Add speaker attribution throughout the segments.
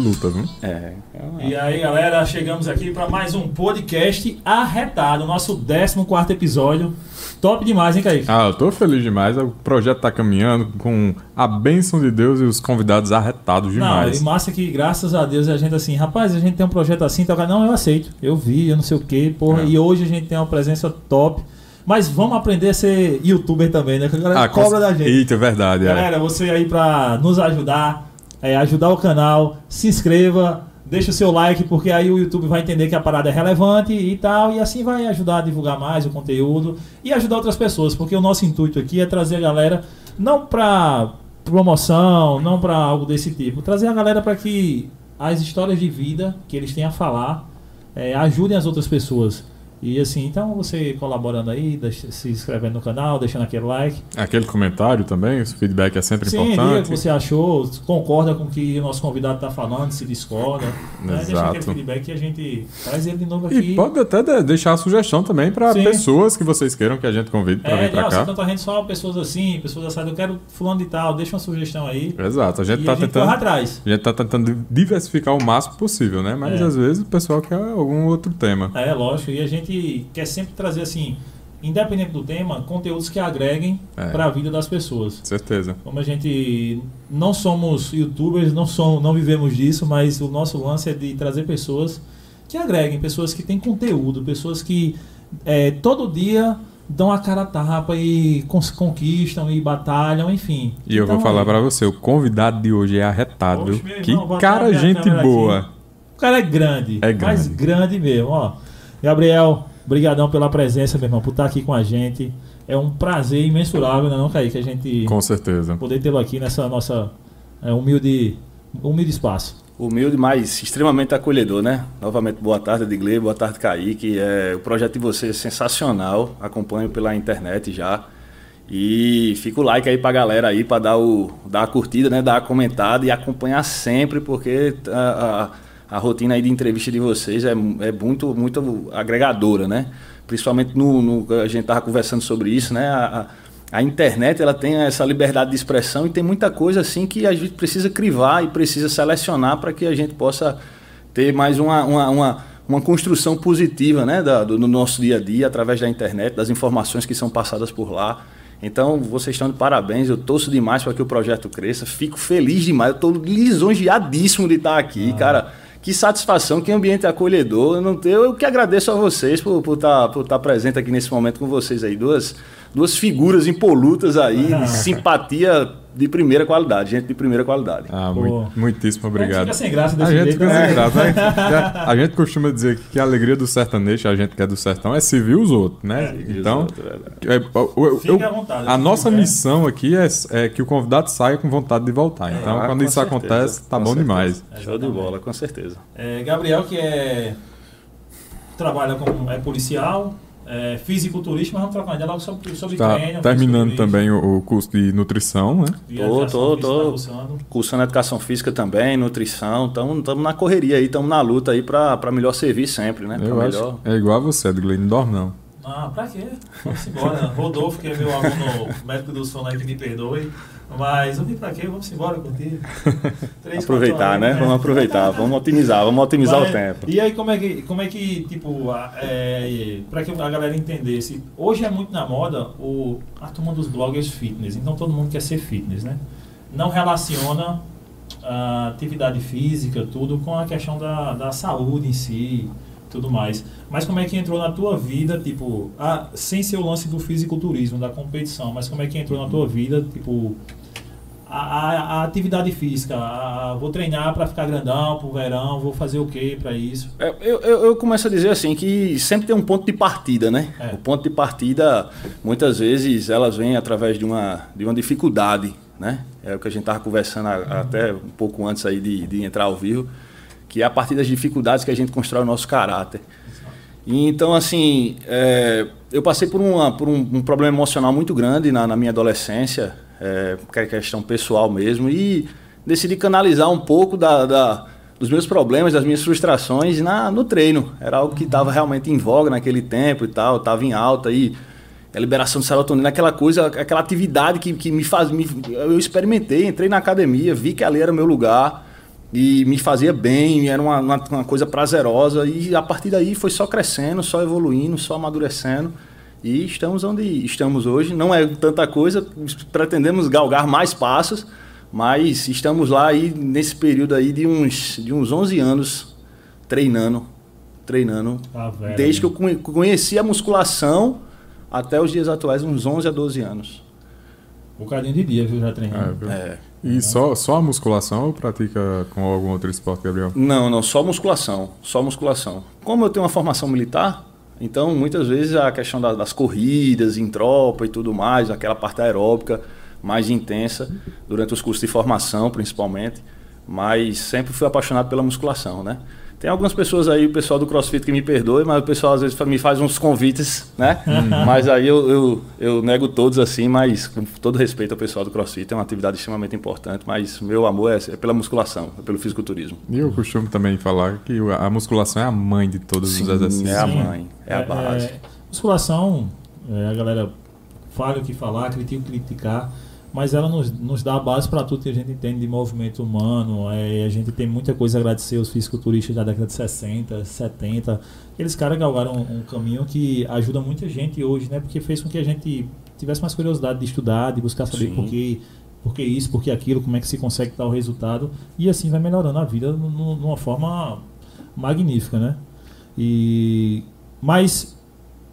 Speaker 1: Luta, viu?
Speaker 2: É.
Speaker 3: E aí, galera, chegamos aqui para mais um podcast arretado, nosso 14 episódio. Top demais, hein, Kaique?
Speaker 1: Ah, eu tô feliz demais. O projeto tá caminhando com a bênção de Deus e os convidados arretados
Speaker 3: Não,
Speaker 1: demais.
Speaker 3: e massa que, graças a Deus, a gente assim, rapaz, a gente tem um projeto assim, tá? não, eu aceito, eu vi, eu não sei o que, porra,
Speaker 1: É.
Speaker 3: e hoje a gente tem uma presença top. Mas vamos aprender a ser youtuber também, né? Que a galera
Speaker 1: Ah,
Speaker 3: cobra da gente.
Speaker 1: Eita, é verdade. É.
Speaker 3: Galera, você aí pra nos ajudar, é, ajudar o canal, se inscreva, deixa o seu like, porque aí o YouTube vai entender que a parada é relevante e tal, e assim vai ajudar a divulgar mais o conteúdo e ajudar outras pessoas, porque o nosso intuito aqui é trazer a galera não pra promoção, não pra algo desse tipo, trazer a galera para que as histórias de vida que eles têm a falar é, ajudem as outras pessoas. E assim, então você colaborando aí, deixa- se inscrevendo no canal, deixando aquele like.
Speaker 1: Aquele comentário também, esse feedback é sempre
Speaker 3: Sim, diga o
Speaker 1: importante.
Speaker 3: que você achou, concorda com o que o nosso convidado está falando, se discorda. Né? Deixa
Speaker 1: Exato.
Speaker 3: aquele feedback e a gente traz ele de novo
Speaker 1: E
Speaker 3: aqui.
Speaker 1: pode até de- deixar a sugestão também para
Speaker 3: Sim.
Speaker 1: pessoas que vocês queiram que a gente convide para
Speaker 3: É,
Speaker 1: vir para cá.
Speaker 3: tá trazendo só pessoas assim, pessoas assadas, eu quero fulano de tal, deixa uma sugestão aí.
Speaker 1: Exato, a gente
Speaker 3: e
Speaker 1: tá
Speaker 3: a gente
Speaker 1: tentando.
Speaker 3: atrás.
Speaker 1: A gente tá tentando diversificar o máximo possível, né? Mas
Speaker 3: É.
Speaker 1: às vezes o pessoal quer algum outro tema.
Speaker 3: É, lógico, e a gente quer sempre trazer assim, independente do tema, conteúdos que agreguem
Speaker 1: É.
Speaker 3: para a vida das pessoas.
Speaker 1: Certeza.
Speaker 3: Como a gente não somos youtubers, não, somos, não vivemos disso, mas o nosso lance é de trazer pessoas que agreguem, pessoas que têm conteúdo, pessoas que é, todo dia dão a cara a tapa e conquistam e batalham, enfim.
Speaker 1: E eu vou
Speaker 3: Então,
Speaker 1: falar
Speaker 3: aí,
Speaker 1: pra você, o convidado de hoje é arretado. Que
Speaker 3: irmão, bota
Speaker 1: cara, gente boa.
Speaker 3: aqui. O cara é grande,
Speaker 1: É
Speaker 3: mas
Speaker 1: grande.
Speaker 3: grande mesmo, ó. Gabriel, brigadão pela presença, meu irmão, por estar aqui com a gente. É um prazer imensurável, né, não, Kaique, a gente
Speaker 1: Com certeza.
Speaker 3: poder tê-lo aqui nessa nossa é, humilde, humilde espaço.
Speaker 2: Humilde, mas extremamente acolhedor, né? Novamente, boa tarde, Edgley, boa tarde, Kaique. É, o projeto de vocês é sensacional, acompanho pela internet já. E fica o like aí pra galera aí, pra dar, o, dar a curtida, né? Dar a comentada e acompanhar sempre, porque a, a, a rotina aí de entrevista de vocês é, é muito, muito agregadora, né? Principalmente no, no- a gente tava conversando sobre isso, né? A, a- a internet ela tem essa liberdade de expressão e tem muita coisa assim que a gente precisa crivar e precisa selecionar para que a gente possa ter mais uma, uma, uma, uma construção positiva né, da, do, no nosso dia a dia através da internet, das informações que são passadas por lá. Então, vocês estão de parabéns, eu torço demais para que o projeto cresça, fico feliz demais, eu estou lisonjeadíssimo de estar aqui, cara. Que satisfação, que ambiente acolhedor. Eu, não eu que agradeço a vocês por estar por tá, por tá presente aqui nesse momento com vocês aí. Duas, duas figuras impolutas aí, de simpatia de primeira qualidade, gente de primeira qualidade.
Speaker 1: Ah, muito- muitíssimo obrigado.
Speaker 3: A gente fica sem graça
Speaker 1: A
Speaker 3: desse
Speaker 1: gente
Speaker 3: jeito,
Speaker 1: fica
Speaker 3: né?
Speaker 1: sem graça, né? A gente costuma dizer que a alegria do sertanejo, a gente que é do sertão, é servir os outros, né? então, é, o- o-
Speaker 3: Fique
Speaker 1: eu-
Speaker 3: à vontade,
Speaker 1: a nossa
Speaker 3: quiser.
Speaker 1: missão aqui é, é que o convidado saia com vontade de voltar. Então,
Speaker 2: Ah,
Speaker 1: quando isso
Speaker 2: certeza,
Speaker 1: acontece, tá bom
Speaker 2: certeza.
Speaker 1: demais.
Speaker 2: Show de bola, com certeza.
Speaker 3: É, Gabriel, que é trabalha como é policial, é fisiculturista, mas vamos trocar uma ideia logo sobre, sobre
Speaker 1: Tá
Speaker 3: treino.
Speaker 1: terminando também o, o curso de nutrição, né?
Speaker 2: Tô, tô,
Speaker 3: física,
Speaker 2: tô.
Speaker 3: tá cursando.
Speaker 2: Educação física também, nutrição, estamos na correria aí, estamos na luta aí para melhor servir sempre, né? Pra
Speaker 1: Eu
Speaker 2: melhor...
Speaker 1: acho. É igual a você, Edgley, não dorme não.
Speaker 3: Ah, pra quê? Vamos embora. Rodolfo, que é meu aluno médico do sono aí, que me perdoe. Mas eu vim pra quê? Vamos embora curtir. Três,
Speaker 2: Aproveitar,
Speaker 3: quatro
Speaker 2: né?
Speaker 3: horas,
Speaker 2: Vamos aproveitar, vamos otimizar, vamos otimizar
Speaker 3: Mas,
Speaker 2: o tempo.
Speaker 3: E aí, como é que, como é que tipo, é, pra que a galera entendesse, hoje é muito na moda o, a turma dos bloggers fitness, então todo mundo quer ser fitness, né? Não relaciona a atividade física, tudo, com a questão da, da saúde em si, tudo mais. Mas como é que entrou na tua vida, tipo, a, sem ser o lance do fisiculturismo, da competição, mas como é que entrou na tua vida, tipo, a, a- a atividade física, a- vou treinar para ficar grandão pro verão, vou fazer o que para isso?
Speaker 2: É, Eu, eu, eu começo a dizer assim que sempre tem um ponto de partida, né?
Speaker 3: É.
Speaker 2: O ponto de partida, muitas vezes, elas vêm através de uma, de uma dificuldade, né? É o que a gente estava conversando a- até um pouco antes aí de, de entrar ao vivo, que é a partir das dificuldades que a gente constrói o nosso caráter. E então, assim, é, eu passei por, uma, por um, um problema emocional muito grande na, na minha adolescência, é, é questão pessoal mesmo, e decidi canalizar um pouco da, da- dos meus problemas, das minhas frustrações na, no treino. Era algo que estava realmente em voga naquele tempo e tal, estava em alta aí. A liberação de serotonina, aquela coisa, aquela atividade que, que me faz. Me, eu experimentei, entrei na academia, vi que ali era o meu lugar e me fazia bem, era uma, uma, uma coisa prazerosa. E a partir daí foi só crescendo, só evoluindo, só amadurecendo. E estamos onde estamos hoje. Não é tanta coisa, pretendemos galgar mais passos, mas estamos lá aí nesse período aí de uns, de uns 11 anos treinando, treinando.
Speaker 3: Tá velho,
Speaker 2: desde
Speaker 3: né?
Speaker 2: que eu conheci a musculação até os dias atuais, uns 11 a 12 anos.
Speaker 3: Um bocadinho de dia, viu, já treinando.
Speaker 1: É, viu?
Speaker 2: É.
Speaker 1: E só, só a musculação ou pratica com algum outro esporte, Gabriel?
Speaker 2: Não, não, só musculação, só musculação. Como eu tenho uma formação militar, então muitas vezes a questão da- das corridas em tropa e tudo mais, aquela parte aeróbica mais intensa durante os cursos de formação, principalmente, mas sempre fui apaixonado pela musculação, né? Tem algumas pessoas aí, o pessoal do CrossFit que me perdoe, mas o pessoal às vezes me faz uns convites, né? mas aí eu, eu, eu nego todos assim, mas com todo respeito ao pessoal do CrossFit, é uma atividade extremamente importante, mas meu amor é, é pela musculação, é pelo fisiculturismo.
Speaker 1: E eu costumo também falar que a musculação é a mãe de todos os exercícios.
Speaker 2: É a
Speaker 3: Sim.
Speaker 2: mãe, é a base.
Speaker 3: musculação, é, a galera fala o que falar, critica o que criticar, mas ela nos, nos dá a base para tudo que a gente entende de movimento humano. É, a gente tem muita coisa a agradecer aos fisiculturistas da década de 60, 70. Aqueles caras galgaram um, um caminho que ajuda muita gente hoje, né? Porque fez com que a gente tivesse mais curiosidade de estudar, de buscar saber
Speaker 2: Sim.
Speaker 3: por que, por que isso, por que aquilo, como é que se consegue tal resultado. E assim vai melhorando a vida nu- nu- numa forma magnífica, né? E mas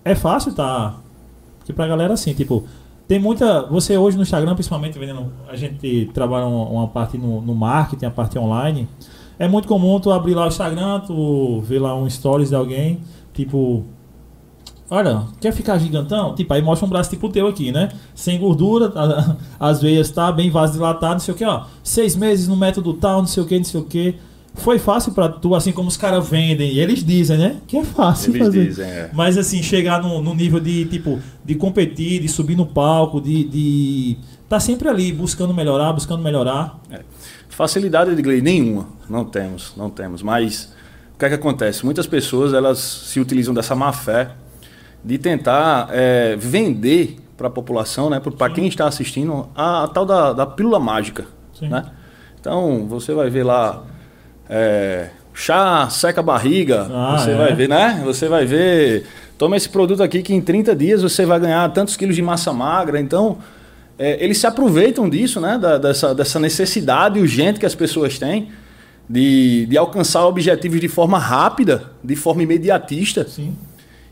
Speaker 3: é fácil, tá? Porque pra galera assim, tipo, tem muita. Você hoje no Instagram, principalmente vendendo. A gente trabalha uma, uma parte no, no marketing, a parte online. É muito comum tu abrir lá o Instagram, tu ver lá um stories de alguém, tipo. Olha, quer ficar gigantão? Tipo, aí mostra um braço tipo teu aqui, né? Sem gordura, tá- as veias tá bem vasodilatado, não sei o que, ó. Seis meses no método tal, não sei o que, não sei o que. Foi fácil pra tu, assim como os caras vendem, e eles dizem, né? Que é fácil
Speaker 2: Eles
Speaker 3: fazer.
Speaker 2: dizem, é.
Speaker 3: Mas assim, chegar no, no nível de, tipo, de competir, de subir no palco, de, de. Tá sempre ali, buscando melhorar, buscando melhorar.
Speaker 2: Facilidade de Gley nenhuma, não temos, não temos. Mas o que é que acontece? Muitas pessoas elas se utilizam dessa má fé de tentar é, vender para a população, né, para quem está assistindo, a, a tal da, da pílula mágica.
Speaker 3: Sim.
Speaker 2: Né? Então você vai ver lá é, chá seca a barriga,
Speaker 3: Ah,
Speaker 2: você
Speaker 3: é?
Speaker 2: vai ver, né? Você vai ver, toma esse produto aqui que em 30 dias você vai ganhar tantos quilos de massa magra. Então é, eles se aproveitam disso, né? Da- dessa, dessa necessidade urgente que as pessoas têm de, de alcançar objetivos de forma rápida, de forma imediatista.
Speaker 3: Sim.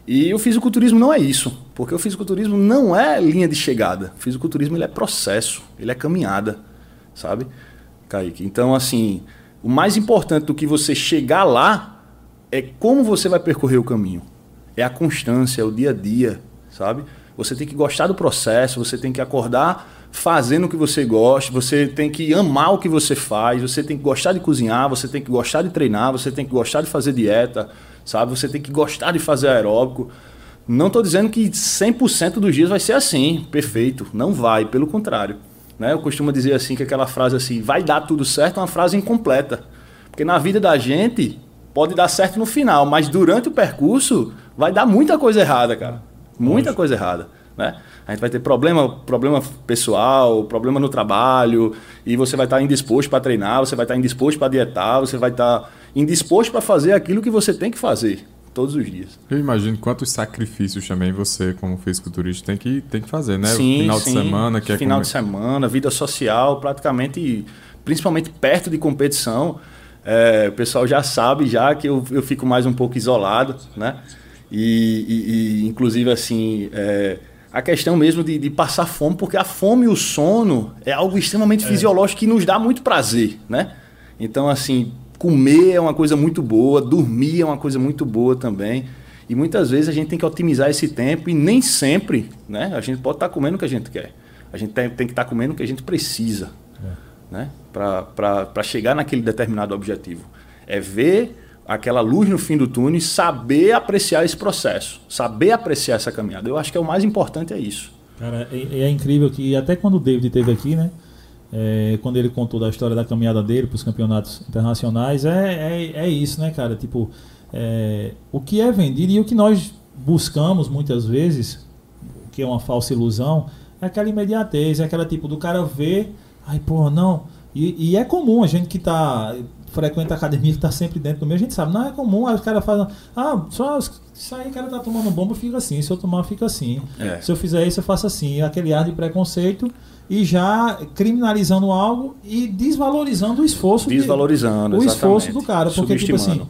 Speaker 2: E o fisiculturismo não é isso, porque o fisiculturismo não é linha de chegada. O fisiculturismo ele é processo, ele é caminhada, sabe, Kaique? Então, assim, o mais importante do que você chegar lá é como você vai percorrer o caminho. É a constância, é o dia a dia, sabe? Você tem que gostar do processo, você tem que acordar fazendo o que você gosta, você tem que amar o que você faz, você tem que gostar de cozinhar, você tem que gostar de treinar, você tem que gostar de fazer dieta, sabe? Você tem que gostar de fazer aeróbico. Não estou dizendo que 100% dos dias vai ser assim, perfeito. Não vai, pelo contrário. Né? Eu costumo dizer assim que aquela frase assim, vai dar tudo certo, é uma frase incompleta. Porque na vida da gente pode dar certo no final, mas durante o percurso vai dar muita coisa errada, cara. Muita coisa errada, né? A gente vai ter problema, problema pessoal, problema no trabalho, e você vai estar indisposto para treinar, você vai estar indisposto para dietar, você vai estar indisposto para fazer aquilo que você tem que fazer todos os dias.
Speaker 1: Eu imagino quantos sacrifícios também você, como fisiculturista, tem que, tem que fazer, né?
Speaker 2: Sim,
Speaker 1: final
Speaker 2: sim.
Speaker 1: de semana, que é
Speaker 2: final
Speaker 1: como-
Speaker 2: de semana, vida social, praticamente, principalmente perto de competição, é, o pessoal já sabe já que eu, eu fico mais um pouco isolado, né? E, e- e, inclusive assim, é, a questão mesmo de, de passar fome, porque a fome e o sono é algo extremamente fisiológico que nos dá muito prazer, né? Então assim, comer é uma coisa muito boa, dormir é uma coisa muito boa também. E muitas vezes a gente tem que otimizar esse tempo e nem sempre, né? A gente pode estar comendo o que a gente quer. A gente tem, tem que estar comendo o que a gente precisa, né? Para chegar naquele determinado objetivo. É ver aquela luz no fim do túnel e saber apreciar esse processo, saber apreciar essa caminhada. Eu acho que é o mais importante é isso.
Speaker 3: Cara, é, é incrível que até quando o David esteve aqui, né? É, quando ele contou da história da caminhada dele para os campeonatos internacionais, é, é, é, isso, né, cara? Tipo, é, o que é vendido e o que nós buscamos muitas vezes, que é uma falsa ilusão, é aquela imediatez, é aquela tipo do cara ver, ai, pô, não. E, e é comum a gente que tá frequenta a academia que está sempre dentro do meio, a gente sabe, não é comum, aí os caras fazem, ah, só isso aí o cara tá tomando bomba, fica assim, se eu tomar, fica assim. É. Se eu fizer isso, eu faço assim. Aquele ar de preconceito e já criminalizando algo e desvalorizando o esforço
Speaker 2: desvalorizando
Speaker 3: de, o esforço do cara porque tipo assim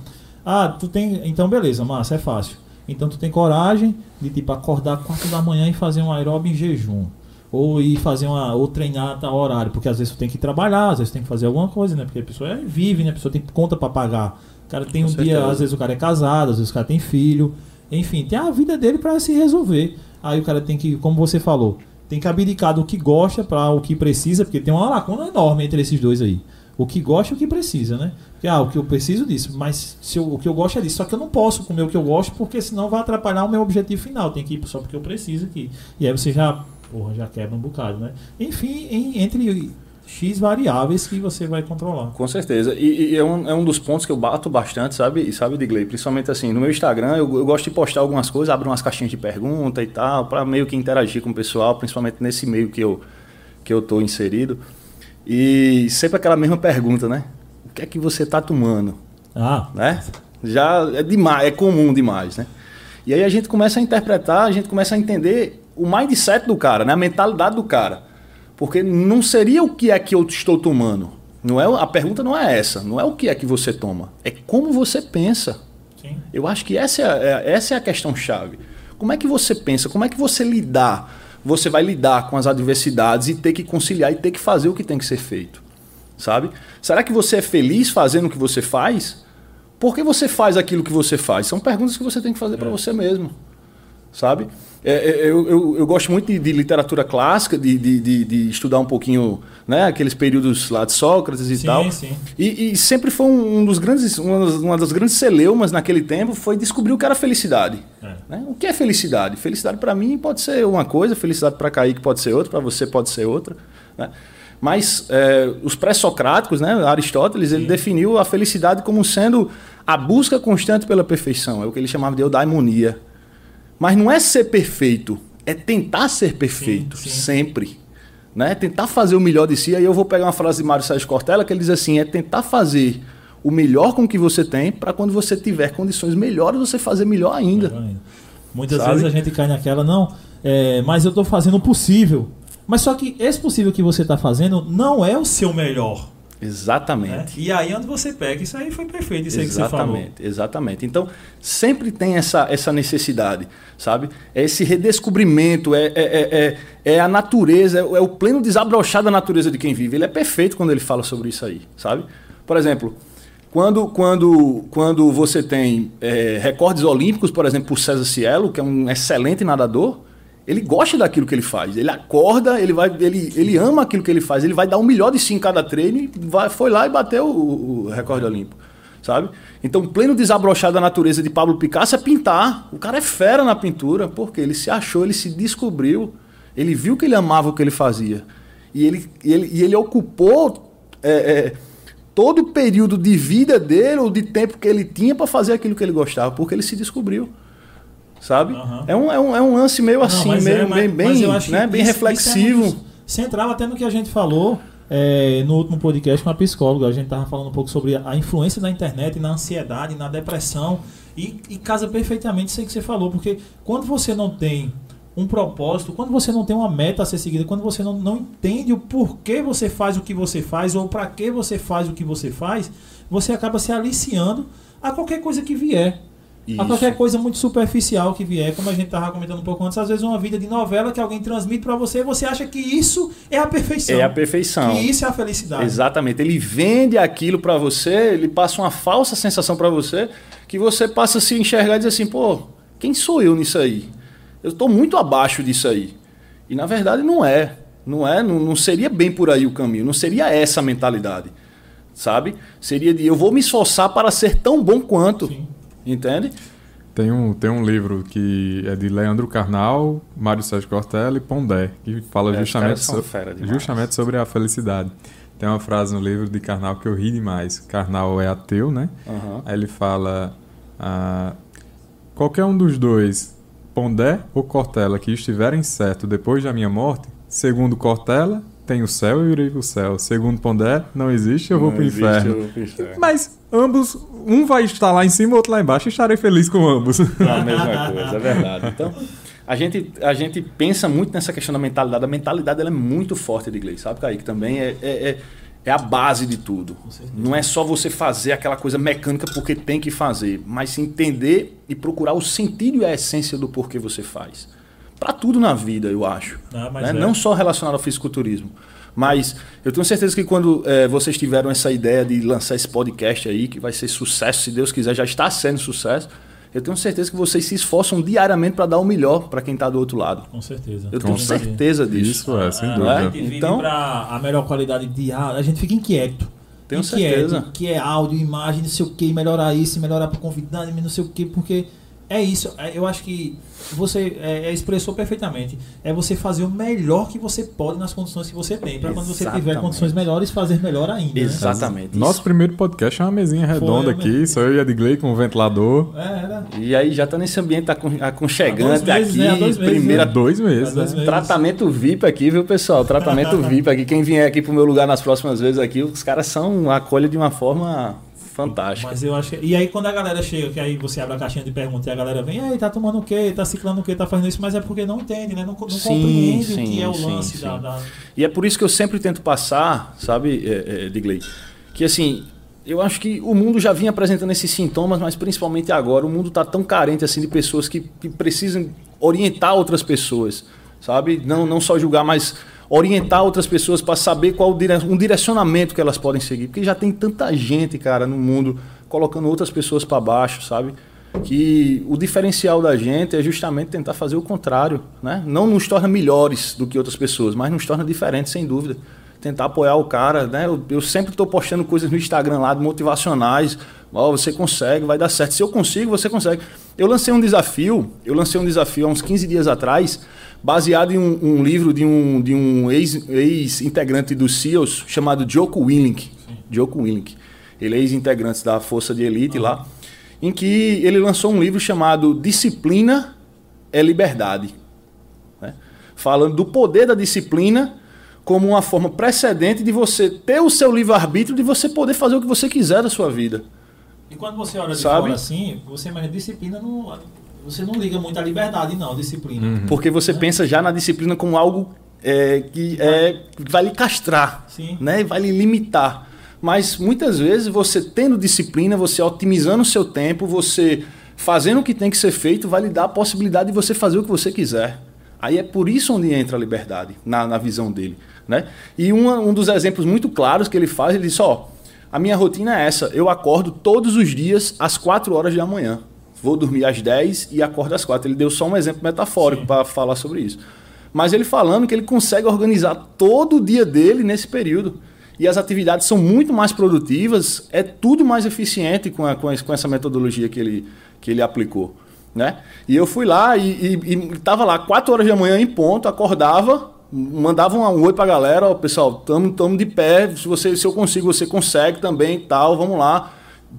Speaker 3: ah tu tem então beleza massa é fácil. Então tu tem coragem de tipo acordar quatro da manhã e fazer um aeróbio em jejum. Ou ir fazer uma ou treinar a tal horário porque às vezes tu tem que trabalhar às vezes tem que fazer alguma coisa né? Porque a pessoa vive né? A pessoa tem conta para pagar. O cara tem Com um certeza. dia às vezes o cara é casado às vezes o cara tem filho. Enfim tem a vida dele para se resolver. Aí o cara tem que como você falou tem que abdicar do que gosta para o que precisa, porque tem uma lacuna enorme entre esses dois aí. O que gosta e o que precisa, né? Porque, ah, o que eu preciso disso, mas se eu, o que eu gosto é disso. Só que eu não posso comer o que eu gosto, porque senão vai atrapalhar o meu objetivo final. Tem que ir só porque eu preciso aqui. E aí você já, porra, já quebra um bocado, né? Enfim, em, entre X variáveis que você vai controlar.
Speaker 2: Com certeza. E, e é, um, é, um, dos pontos que eu bato bastante, sabe, e sabe, Digley? Principalmente assim, no meu Instagram, eu, eu, gosto de postar algumas coisas, abro umas caixinhas de pergunta e tal, para meio que interagir com o pessoal, principalmente nesse meio que eu, que eu tô inserido. E sempre aquela mesma pergunta, né? O que é que você tá tomando?
Speaker 3: Ah.
Speaker 2: Né? Já é demais, é comum demais, né? E aí a gente começa a interpretar, a gente começa a entender o mindset do cara, né? A mentalidade do cara. Porque não seria o que é que eu estou tomando. Não é, a pergunta não é essa. Não é o que é que você toma. É como você pensa. Sim. Eu acho que essa é, é, essa é a questão chave. Como é que você pensa? Como é que você lidar? Você vai lidar com as adversidades e ter que conciliar e ter que fazer o que tem que ser feito. Sabe? Será que você é feliz fazendo o que você faz? Por que você faz aquilo que você faz? São perguntas que você tem que fazer é. para você mesmo. Sabe? É, é, eu, eu, eu, gosto muito de, de literatura clássica, de, de, de, estudar um pouquinho né, aqueles períodos lá de Sócrates e sim, tal. Sim. E, e sempre foi um dos grandes, uma das, uma das, grandes celeumas naquele tempo foi descobrir o que era felicidade. É. Né? O que é felicidade? Felicidade para mim pode ser uma coisa, felicidade para Kaique pode ser outra, para você pode ser outra. Né? Mas é, os pré-socráticos, né, Aristóteles, sim. ele definiu a felicidade como sendo a busca constante pela perfeição. É o que ele chamava de eudaimonia. Mas não é ser perfeito, é tentar ser perfeito, sim, sim. sempre. Né? Tentar fazer o melhor de si. Aí eu vou pegar uma frase de Mário Sérgio Cortella que ele diz assim: é tentar fazer o melhor com que você tem para quando você tiver condições melhores você fazer melhor ainda. Melhor ainda.
Speaker 3: Muitas Sabe? vezes a gente cai naquela, não, é, mas eu estou fazendo o possível. Mas só que esse possível que você está fazendo não é o seu melhor.
Speaker 2: Exatamente. Né?
Speaker 3: E aí onde você pega, isso aí foi perfeito, isso exatamente, aí que você falou.
Speaker 2: Exatamente. Então, sempre tem essa, essa necessidade, sabe? É esse redescobrimento, é, é, é, é, é a natureza, é, é o pleno desabrochar da natureza de quem vive. Ele é perfeito quando ele fala sobre isso aí, sabe? Por exemplo, quando, quando, quando você tem é, recordes olímpicos, por exemplo, por César Cielo, que é um excelente nadador, ele gosta daquilo que ele faz. Ele acorda, ele vai, ele, ele ama aquilo que ele faz. Ele vai dar o melhor de si em cada treino e vai, foi lá e bateu o, o recorde olímpico, sabe? Então, pleno desabrochar da natureza de Pablo Picasso é pintar. O cara é fera na pintura, porque ele se achou, ele se descobriu, ele viu que ele amava o que ele fazia e ele, e ele, e ele ocupou é, é, todo o período de vida dele ou de tempo que ele tinha para fazer aquilo que ele gostava, porque ele se descobriu sabe? Uhum. É, um, é, um, é um lance meio não, assim, meio, é, bem, bem, né, bem isso, reflexivo. Isso é
Speaker 3: central até no que a gente falou é, no último podcast com a psicóloga. A gente estava falando um pouco sobre a influência da internet na ansiedade, na depressão. E, e casa perfeitamente isso que você falou, porque quando você não tem um propósito, quando você não tem uma meta a ser seguida, quando você não, não entende o porquê você faz o que você faz ou para que você faz o que você faz, você acaba se aliciando a qualquer coisa que vier. Isso. A qualquer coisa muito superficial que vier, como a gente estava comentando um pouco antes, às vezes uma vida de novela que alguém transmite para você, você acha que isso é a perfeição.
Speaker 2: É a perfeição.
Speaker 3: Que isso é a felicidade.
Speaker 2: Exatamente. Ele vende aquilo para você, ele passa uma falsa sensação para você, que você passa a se enxergar e dizer assim, pô, quem sou eu nisso aí? Eu estou muito abaixo disso aí. E na verdade não é. Não é, não, não seria bem por aí o caminho, não seria essa a mentalidade. Sabe? Seria de eu vou me esforçar para ser tão bom quanto. Sim. Entende?
Speaker 1: Tem um, tem um livro que é de Leandro Carnal, Mário Sérgio Cortella e Pondé, que fala
Speaker 2: É,
Speaker 1: justamente, so- justamente sobre a felicidade. Tem uma frase no livro de Carnal que eu ri demais. Carnal é ateu, né?
Speaker 2: Aham.
Speaker 1: Aí ele fala: ah, qualquer um dos dois, Pondé ou Cortella, que estiverem certo depois da minha morte, segundo Cortella, tem o céu e eu irei pro céu. Segundo Pondé, não existe, eu vou pro
Speaker 2: existe,
Speaker 1: inferno. Mas ambos, um vai estar lá em cima, outro lá embaixo, e estarei feliz com ambos.
Speaker 2: a mesma coisa, é verdade. Então, a gente, a gente pensa muito nessa questão da mentalidade. A mentalidade ela é muito forte de inglês, sabe, Kaique? Também é, é, é, é a base de tudo. Não é só você fazer aquela coisa mecânica porque tem que fazer, mas se entender e procurar o sentido e a essência do porquê você faz. Para tudo na vida, eu acho.
Speaker 3: Ah,
Speaker 2: né?
Speaker 3: é.
Speaker 2: Não só relacionado ao fisiculturismo. Mas eu tenho certeza que quando eh, vocês tiveram essa ideia de lançar esse podcast aí, que vai ser sucesso, se Deus quiser, já está sendo sucesso, eu tenho certeza que vocês se esforçam diariamente para dar o melhor para quem está do outro lado.
Speaker 3: Com certeza.
Speaker 2: Eu
Speaker 1: Com
Speaker 2: tenho
Speaker 1: certeza.
Speaker 2: certeza disso.
Speaker 1: Isso é, sem
Speaker 3: a,
Speaker 1: dúvida.
Speaker 3: A gente vive
Speaker 2: Então-
Speaker 3: pra a melhor qualidade de áudio. A gente fica inquieto.
Speaker 2: Tenho
Speaker 3: inquieto,
Speaker 2: certeza.
Speaker 3: Que é áudio, imagem, não sei o que, melhorar isso, melhorar para convidado, não sei o que, porque é isso. É, Eu acho que você é, é, expressou perfeitamente. É você fazer o melhor que você pode nas condições que você tem. Para quando você tiver condições melhores, fazer melhor ainda. né?
Speaker 2: Exatamente.
Speaker 1: Nosso primeiro podcast é uma mesinha redonda
Speaker 3: Foi,
Speaker 1: aqui, só eu e a Edgley com um ventilador.
Speaker 3: É, era.
Speaker 2: E aí já tá nesse ambiente acon- aconchegante
Speaker 3: meses,
Speaker 2: aqui.
Speaker 3: né? Há dois meses,
Speaker 2: primeira
Speaker 3: né?
Speaker 1: Dois meses,
Speaker 3: dois
Speaker 1: né?
Speaker 3: meses.
Speaker 2: Tratamento VIP aqui, viu, pessoal? Tratamento VIP aqui. Quem vier aqui pro meu lugar nas próximas vezes aqui, os caras são acolhem de uma forma fantástica.
Speaker 3: Mas eu acho que. E aí quando a galera chega, que aí você abre a caixinha de perguntas e a galera vem, aí tá tomando o quê? Tá ciclando o quê? Tá fazendo isso, mas é porque não entende, né? Não, não
Speaker 2: Sim,
Speaker 3: compreende o
Speaker 2: sim,
Speaker 3: que é o
Speaker 2: sim,
Speaker 3: lance da. da-
Speaker 2: E é por isso que eu sempre tento passar, sabe, é, é, Digley, que assim, eu acho que o mundo já vinha apresentando esses sintomas, mas principalmente agora, o mundo está tão carente assim de pessoas que, que precisam orientar outras pessoas, sabe? Não, não só julgar, mas orientar outras pessoas para saber qual um direcionamento que elas podem seguir, porque já tem tanta gente, cara, no mundo colocando outras pessoas para baixo, sabe? que o diferencial da gente é justamente tentar fazer o contrário, né? Não nos torna melhores do que outras pessoas, mas nos torna diferentes, sem dúvida. Tentar apoiar o cara, né? Eu, eu sempre estou postando coisas no Instagram lá motivacionais. Ó, você consegue, vai dar certo. Se eu consigo, você consegue. Eu lancei um desafio, eu lancei um desafio há uns 15 dias atrás, baseado em um, um livro de um, de um ex- ex-integrante do SEALs chamado Joko Willink. Joko Willink. Ele é ex-integrante da Força de Elite lá em que ele lançou um livro chamado Disciplina é Liberdade. né? Falando do poder da disciplina como uma forma precedente de você ter o seu livre-arbítrio, de você poder fazer o que você quiser da sua vida.
Speaker 3: E quando você olha de
Speaker 2: Sabe?
Speaker 3: fora assim, você imagina disciplina não. Você não liga muito à liberdade, não, disciplina.
Speaker 2: Porque você pensa já na disciplina como algo é, que, é, que vai lhe castrar,
Speaker 3: Sim.
Speaker 2: né? vai lhe limitar. Mas muitas vezes você tendo disciplina, você otimizando o seu tempo, você fazendo o que tem que ser feito, vai lhe dar a possibilidade de você fazer o que você quiser. Aí é por isso onde entra a liberdade, na, na visão dele. Né? E uma- um dos exemplos muito claros que ele faz, ele diz, ó, a minha rotina é essa, eu acordo todos os dias às 4 horas da manhã. Vou dormir às 10 e acordo às 4. Ele deu só um exemplo metafórico para falar sobre isso. Mas ele falando que ele consegue organizar todo o dia dele nesse período. E as atividades são muito mais produtivas, é tudo mais eficiente com, a- com, esse- com essa metodologia que ele, que ele aplicou. Né? E eu fui lá e estava lá 4 horas da manhã em ponto, acordava, mandava um oi pra galera, ó, pessoal, tamo, tamo de pé, se, você, se eu consigo, você consegue também e tal, vamos lá.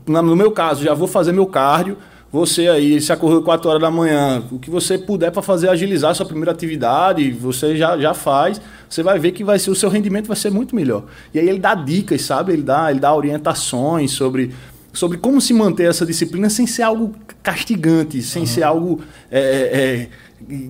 Speaker 2: No meu caso, já vou fazer meu cardio. Você aí, se acordou 4 horas da manhã, o que você puder para fazer agilizar a sua primeira atividade, você já, já faz. Você vai ver que vai ser, o seu rendimento vai ser muito melhor. E aí ele dá dicas, sabe? Ele dá, ele dá orientações sobre, sobre como se manter essa disciplina sem ser algo castigante, sem ser algo é, é,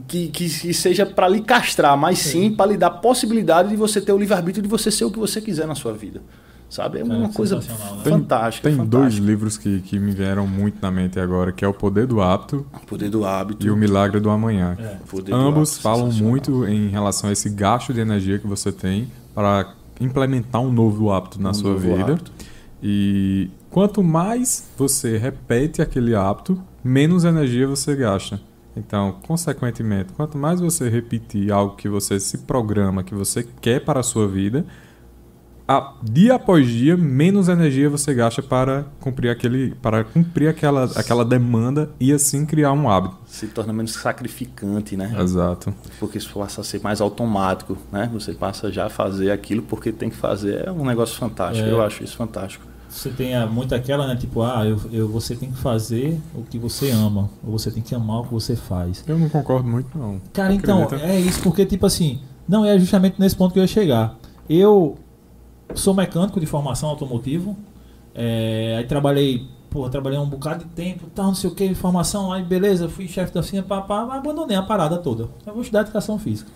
Speaker 2: que, que, que seja para lhe castrar, mas sim para lhe dar possibilidade de você ter o livre-arbítrio de você ser o que você quiser na sua vida. Sabe? É uma coisa
Speaker 3: né?
Speaker 1: Tem-
Speaker 2: fantástica.
Speaker 1: Tem
Speaker 2: fantástica.
Speaker 1: dois livros que, que me vieram muito na mente agora, que é O Poder do Hábito
Speaker 2: O poder do hábito.
Speaker 1: e O Milagre do Amanhã.
Speaker 3: É.
Speaker 2: do
Speaker 1: Ambos
Speaker 2: hábito,
Speaker 1: falam muito em relação a esse gasto de energia que você tem para implementar um novo hábito na
Speaker 2: Um
Speaker 1: sua vida.
Speaker 2: hábito.
Speaker 1: E quanto mais você repete aquele hábito, menos energia você gasta. Então, consequentemente, quanto mais você repetir algo que você se programa, que você quer para a sua vida, a- dia após dia, menos energia você gasta para cumprir, aquele, para cumprir aquela, aquela demanda e assim criar um hábito.
Speaker 2: Se torna menos sacrificante, né?
Speaker 1: Exato.
Speaker 2: Porque isso passa a ser mais automático, né? Você passa já a fazer aquilo porque tem que fazer. É um negócio fantástico.
Speaker 3: É.
Speaker 2: Eu acho isso fantástico.
Speaker 3: Você tem muito aquela, né? Tipo, ah, eu, eu, você tem que fazer o que você ama. Ou você tem que amar o que você faz.
Speaker 1: Eu não concordo muito, não.
Speaker 3: Cara, então,
Speaker 1: Acredita?
Speaker 3: é isso, porque, tipo assim, não é justamente nesse ponto que eu ia chegar. Eu sou mecânico de formação automotivo, é, aí trabalhei, porra, trabalhei um bocado de tempo, tal, não sei o que, formação, aí beleza, fui chefe da oficina, pá, pá, mas abandonei a parada toda. Eu vou estudar educação física.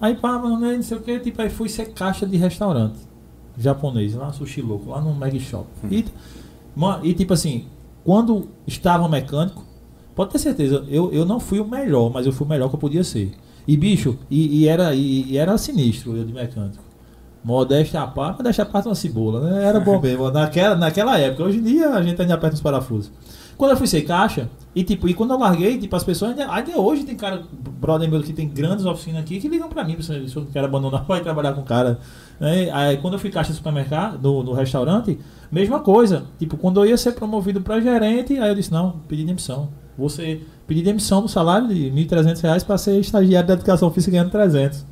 Speaker 3: Aí, pá, abandonei, não sei o que, tipo, aí fui ser caixa de restaurante japonês, lá Sushi Louco, lá no Mag Shop. E, ma- e, tipo assim, quando estava mecânico, Pode ter certeza, eu, eu não fui o melhor, mas eu fui o melhor que eu podia ser. E bicho, e, e era, e, e era sinistro eu de mecânico. Modéstia à parte, modéstia à parte é uma cebola, né? Era bom mesmo, naquela, naquela época. Hoje em dia a gente ainda aperta os parafusos. Quando eu fui ser caixa, e tipo, e quando eu larguei, tipo, as pessoas ainda, ainda hoje tem cara, brother meu que tem grandes oficinas aqui que ligam pra mim, se eu quero abandonar, vai trabalhar com o cara. né? Aí quando eu fui caixa no supermercado, no, no restaurante, mesma coisa. Tipo, quando eu ia ser promovido pra gerente, aí eu disse, não, pedi demissão. Você pedi demissão do salário de 1.300 reais para ser estagiário da educação física ganhando 300.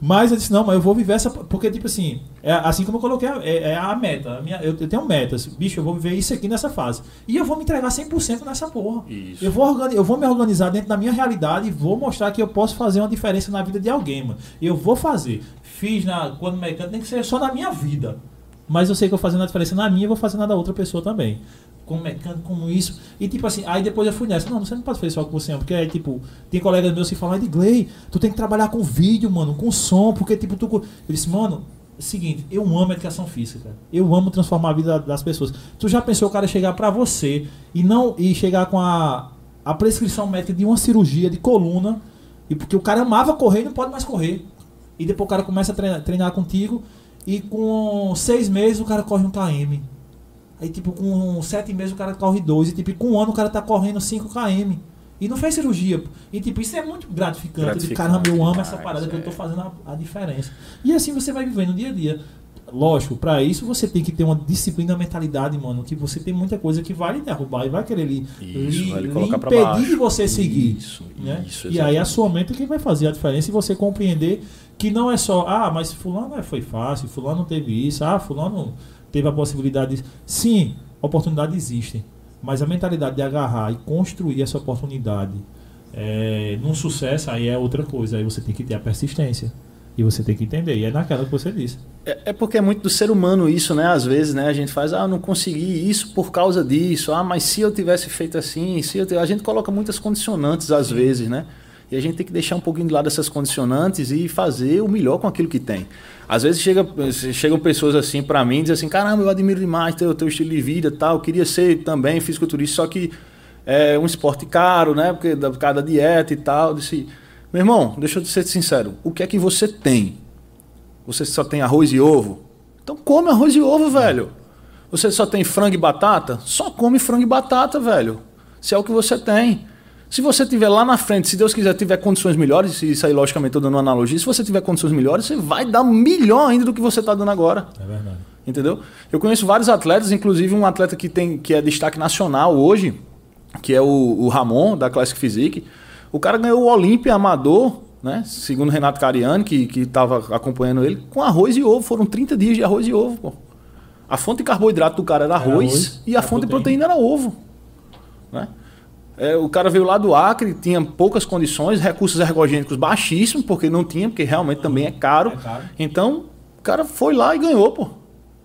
Speaker 3: Mas eu disse, não, mas eu vou viver essa. Porque, tipo assim, é assim como eu coloquei, a- é, é a meta. A minha, eu, eu tenho metas. Bicho, eu vou viver isso aqui nessa fase. E eu vou me entregar 100% nessa porra.
Speaker 2: Isso.
Speaker 3: Eu vou, organi- eu vou me organizar dentro da minha realidade e vou mostrar que eu posso fazer uma diferença na vida de alguém, mano. Eu vou fazer. Fiz na, quando mecânico, tem que ser só na minha vida. Mas eu sei que eu fazendo a diferença na minha, eu vou fazer na da outra pessoa também. Como mecânico, como isso. E tipo assim, aí depois eu fui nessa. Não, você não pode fazer só com você. Porque aí, tipo, tem colegas meus que falam, Edgley, tu tem que trabalhar com vídeo, mano, com som, porque tipo, tu. co-" Eu disse, mano, é seguinte, eu amo educação física, cara. Eu amo transformar a vida das pessoas. Tu já pensou o cara chegar pra você e não e chegar com a, a prescrição médica de uma cirurgia de coluna, e porque o cara amava correr e não pode mais correr. E depois o cara começa a treinar, treinar contigo e com seis meses o cara corre um KM. Aí tipo com sete meses o cara corre dois. E tipo com um ano o cara tá correndo 5 km. E não fez cirurgia. E tipo, isso é muito gratificante. De
Speaker 2: Gratificante
Speaker 3: caramba, eu amo essa parada que eu tô
Speaker 2: é.
Speaker 3: fazendo a, a diferença. E assim você vai vivendo dia a dia. Lógico, pra isso você tem que ter uma disciplina, mentalidade, mano. Que você tem muita coisa que vai lhe derrubar e vai querer lhe,
Speaker 2: Isso,
Speaker 3: lhe,
Speaker 2: vai lhe
Speaker 3: lhe impedir de você seguir.
Speaker 2: Isso,
Speaker 3: né?
Speaker 2: isso,
Speaker 3: e aí a sua mente é que vai fazer a diferença e você compreender que não é só, ah, mas fulano é- foi fácil, fulano teve isso, ah, fulano teve a possibilidade disso. Sim, oportunidades existem, mas a mentalidade de agarrar e construir essa oportunidade é, num sucesso aí é outra coisa. Aí você tem que ter a persistência. E você tem que entender. E é naquela que você disse.
Speaker 2: É, é porque é muito do ser humano isso, né? Às vezes, né? A gente faz, ah, não consegui isso por causa disso. Ah, mas se eu tivesse feito assim, se eu tivesse... a gente coloca muitas condicionantes às vezes, né? E a gente tem que deixar um pouquinho de lado essas condicionantes e fazer o melhor com aquilo que tem. Às vezes chega, chegam pessoas assim pra mim e dizem assim, caramba, eu admiro demais teu, teu estilo de vida tal, eu queria ser também fisiculturista, só que é um esporte caro, né? Porque da cada dieta e tal. Eu disse, meu irmão, deixa eu ser sincero, o que é que você tem? Você só tem arroz e ovo? Então come arroz e ovo, velho. Você só tem frango e batata? Só come frango e batata, velho. Se é o que você tem. Se você tiver lá na frente, se Deus quiser, tiver condições melhores, e isso aí logicamente estou dando uma analogia, se você tiver condições melhores, você vai dar melhor ainda do que você está dando agora.
Speaker 3: É verdade.
Speaker 2: Entendeu? Eu conheço vários atletas, inclusive um atleta que, tem, que é destaque nacional hoje, que é o, o Ramon, da Classic Physique. O cara ganhou o Olímpia Amador, né? Segundo o Renato Cariani, que estava acompanhando ele, com arroz e ovo. Foram 30 dias de arroz e ovo, pô. A fonte de carboidrato do cara era
Speaker 3: Era
Speaker 2: arroz,
Speaker 3: arroz,
Speaker 2: e a fonte de
Speaker 3: proteína.
Speaker 2: proteína era ovo. Né? É, o cara veio lá do Acre, tinha poucas condições, recursos ergogênicos baixíssimos, porque não tinha, porque realmente também é caro.
Speaker 3: É caro.
Speaker 2: Então, o cara foi lá e ganhou, pô.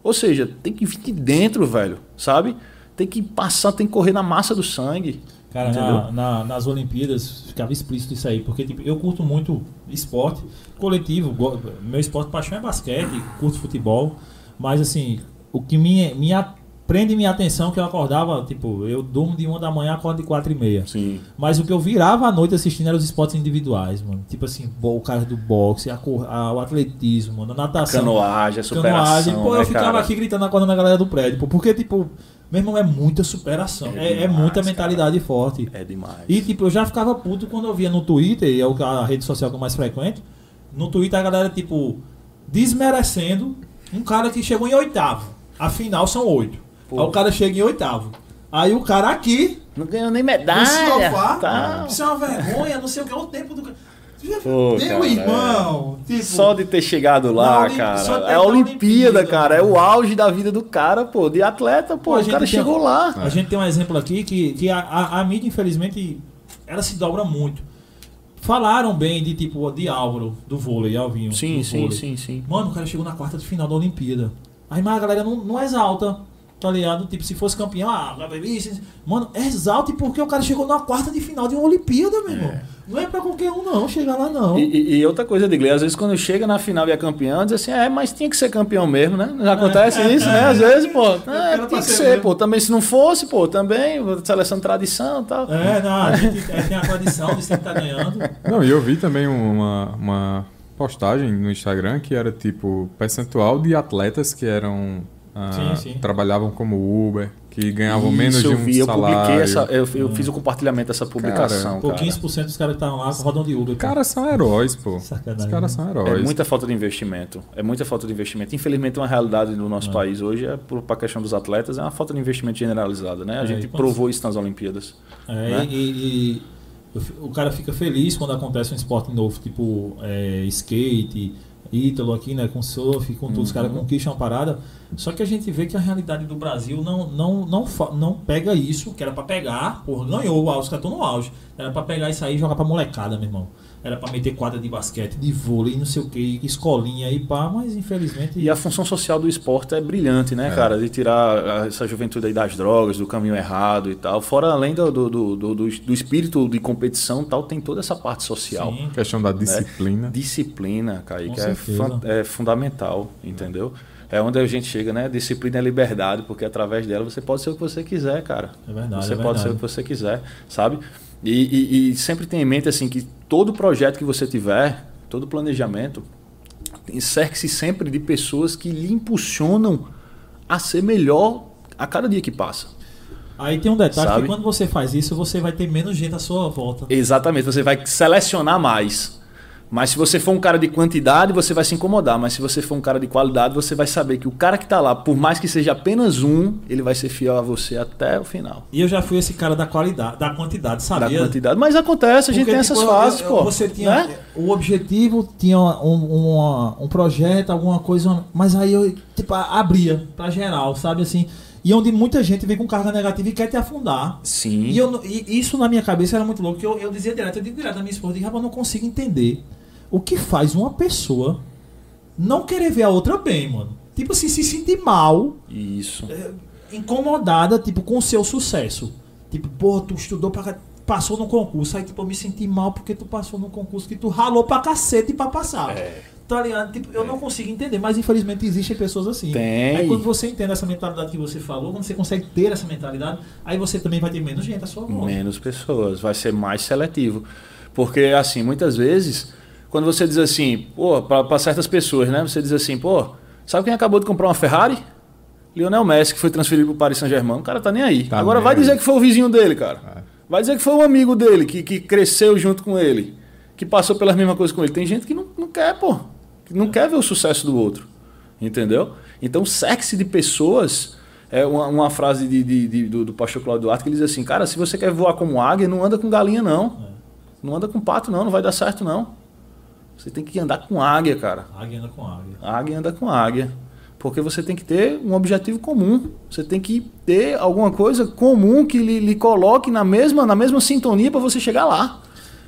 Speaker 2: Ou seja, tem que vir de dentro, velho, sabe? Tem que passar, tem que correr na massa do sangue.
Speaker 3: Cara,
Speaker 2: Entendeu?
Speaker 3: na, na- nas Olimpíadas ficava explícito isso aí, porque tipo, eu curto muito esporte coletivo, meu esporte paixão é basquete, curto futebol, mas assim, o que me, me prende minha atenção é que eu acordava, tipo, eu durmo de uma da manhã, acordo de quatro e meia.
Speaker 2: Sim.
Speaker 3: Mas o que eu virava à noite assistindo eram os esportes individuais, mano. Tipo assim, o cara do boxe, a a- o atletismo, mano, a natação.
Speaker 2: Canoagem, a
Speaker 3: Canoagem.
Speaker 2: superação.
Speaker 3: Pô, eu
Speaker 2: né,
Speaker 3: ficava
Speaker 2: cara?
Speaker 3: aqui gritando acordando a galera do prédio, pô, porque, tipo, meu irmão, é muita superação.
Speaker 2: É
Speaker 3: É, é
Speaker 2: demais,
Speaker 3: muita mentalidade forte.
Speaker 2: É demais.
Speaker 3: E, tipo, eu já ficava puto quando eu via no Twitter, e é a rede social que eu mais frequento. No Twitter a galera, tipo, desmerecendo Um cara que chegou em oitavo. Afinal, são oito. Aí o cara chega em oitavo. Aí o cara aqui,
Speaker 2: Não ganhou nem
Speaker 3: no
Speaker 2: medalha.
Speaker 3: sofá,
Speaker 2: tá.
Speaker 3: isso é uma vergonha, não sei o que, é o tempo do cara.
Speaker 2: Pô,
Speaker 3: Meu
Speaker 2: cara,
Speaker 3: irmão, tipo,
Speaker 2: Só de ter chegado lá,
Speaker 3: Olim-
Speaker 2: cara. É a Olimpíada,
Speaker 3: Olimpíada,
Speaker 2: cara. É o auge da vida do cara, pô. De atleta, pô.
Speaker 3: Pô, a
Speaker 2: o
Speaker 3: gente
Speaker 2: cara chegou lá.
Speaker 3: A gente tem um exemplo aqui que, que a, a, a mídia, infelizmente, ela se dobra muito. Falaram bem de tipo de Álvaro, do vôlei, Alvinho.
Speaker 2: Sim, sim,
Speaker 3: vôlei.
Speaker 2: sim, sim.
Speaker 3: Mano, o cara chegou na quarta de final da Olimpíada. Aí, mas a galera não, não exalta, tá ligado? Tipo, se fosse campeão, ah, isso. Mano, exalte porque o cara chegou na quarta de final de uma Olimpíada, meu irmão. Não é pra qualquer um, não, chegar lá, não.
Speaker 2: E, e- e outra coisa, Digley, às vezes quando chega na final e é campeão, diz assim, é, mas tinha que ser campeão mesmo, né? Já acontece isso, né? Às vezes, pô,
Speaker 3: quero
Speaker 2: tinha que
Speaker 3: ser mesmo.
Speaker 2: pô. Também se não fosse, pô, também, seleção de tradição e tal.
Speaker 3: É, não, a gente é, tem a tradição de sempre estar ganhando.
Speaker 1: Não, e eu vi também uma, uma postagem no Instagram que era tipo percentual de atletas que eram. Ah,
Speaker 3: Sim, sim.
Speaker 1: Trabalhavam como Uber, que ganhavam
Speaker 2: Isso,
Speaker 1: menos de
Speaker 2: eu
Speaker 1: um
Speaker 2: vi, eu
Speaker 1: salário.
Speaker 2: publiquei essa, eu, eu fiz o compartilhamento dessa publicação, cara.
Speaker 3: Pouquinhos por cento dos caras que estavam lá rodam de Uber.
Speaker 1: Os caras são heróis, pô.
Speaker 3: Sacanagem,
Speaker 1: Os caras
Speaker 3: né?
Speaker 1: são heróis.
Speaker 2: É muita falta de investimento. É muita falta de investimento. Infelizmente, uma realidade do nosso país hoje, é para a questão dos atletas, é uma falta de investimento generalizada. Né? A
Speaker 3: É,
Speaker 2: gente provou isso nas Olimpíadas.
Speaker 3: É,
Speaker 2: né?
Speaker 3: e, e- o cara fica feliz quando acontece um esporte novo, tipo é, skate, Ítalo aqui, né, com surf, com tudo, os
Speaker 2: Uhum.
Speaker 3: caras conquistam a parada. Só que a gente vê que a realidade do Brasil não, não, não, não pega isso, que era pra pegar, porra, ganhou o auge, os estão no auge. Era pra pegar isso aí e jogar pra molecada, meu irmão. Era pra meter quadra de basquete, de vôlei, não sei o que, escolinha e pá, mas infelizmente.
Speaker 2: E a função social do esporte é brilhante, né, cara? De tirar essa juventude aí das drogas, do caminho errado e tal. Fora, além do, do, do, do, do espírito de competição e tal, tem toda essa parte social.
Speaker 3: Sim.
Speaker 1: Questão da disciplina.
Speaker 2: Disciplina, Kaique, é, é fundamental, entendeu? É onde a gente chega, né? Disciplina é liberdade, porque através dela você pode ser o que você quiser, cara.
Speaker 3: É verdade,
Speaker 2: Você
Speaker 3: é
Speaker 2: pode
Speaker 3: verdade.
Speaker 2: ser o que você quiser, sabe? E, e- e sempre tenha em mente assim que todo projeto que você tiver, todo planejamento, cerque-se sempre de pessoas que lhe impulsionam a ser melhor a cada dia que passa.
Speaker 3: Aí tem um detalhe
Speaker 2: Sabe?
Speaker 3: que quando você faz isso, você vai ter menos gente à sua volta.
Speaker 2: Exatamente, você vai selecionar mais. Mas se você for um cara de quantidade, você vai se incomodar. Mas se você for um cara de qualidade, você vai saber que o cara que está lá, por mais que seja apenas um, ele vai ser fiel a você até o final.
Speaker 3: E eu já fui esse cara da qualidade, da quantidade,
Speaker 2: Da
Speaker 3: sabia?
Speaker 2: quantidade. Mas acontece, a gente
Speaker 3: Porque,
Speaker 2: tem essas
Speaker 3: tipo, eu-
Speaker 2: fases,
Speaker 3: eu-
Speaker 2: pô.
Speaker 3: Você tinha
Speaker 2: né?
Speaker 3: o objetivo, tinha um, uma- um projeto, alguma coisa, mas aí eu tipo abria pra geral, sabe assim? E onde muita gente vem com carga negativa e quer te afundar.
Speaker 2: Sim.
Speaker 3: E, eu, e isso na minha cabeça era muito louco, que eu, eu dizia direto, eu digo direto na minha esposa, eu digo, rapaz, eu não consigo entender o que faz uma pessoa não querer ver a outra bem, mano. Tipo assim, se sentir mal
Speaker 2: Isso.
Speaker 3: incomodada, tipo, com o seu sucesso. Tipo, pô, tu estudou pra. Passou no concurso, aí tipo, eu me senti mal porque tu passou no concurso que tu ralou pra cacete pra passar.
Speaker 2: É.
Speaker 3: Tá ligado? Tipo, eu não consigo entender, mas infelizmente existem pessoas assim.
Speaker 2: Tem.
Speaker 3: Aí quando você entende essa mentalidade que você falou, quando você consegue ter essa mentalidade, aí você também vai ter menos gente à sua volta.
Speaker 2: Menos pessoas, vai ser mais seletivo. Porque, assim, muitas vezes, quando você diz assim, pô, para certas pessoas, né? Você diz assim, pô, sabe quem acabou de comprar uma Ferrari? Lionel Messi, que foi transferido para o Paris Saint-Germain. O cara tá nem aí.
Speaker 1: Tá
Speaker 2: Agora
Speaker 1: nem
Speaker 2: vai dizer que foi o vizinho dele, cara.
Speaker 1: É.
Speaker 2: Vai dizer que foi um amigo dele, que, que cresceu junto com ele, que passou pelas mesmas coisas com ele. Tem gente que não, não quer, pô. Que não quer ver o sucesso do outro. Entendeu? Então, sexy de pessoas. É uma, uma frase de, de- de- do, do pastor Cláudio Duarte que ele diz assim: Cara, se você quer voar como águia, não anda com galinha, não. Não anda com pato, não. Não vai dar certo, não. Você tem que andar com águia, cara.
Speaker 3: Águia anda com águia.
Speaker 2: Águia anda com águia. Porque você tem que ter um objetivo comum. Você tem que ter alguma coisa comum que lhe, lhe coloque na mesma, na mesma sintonia para você chegar lá.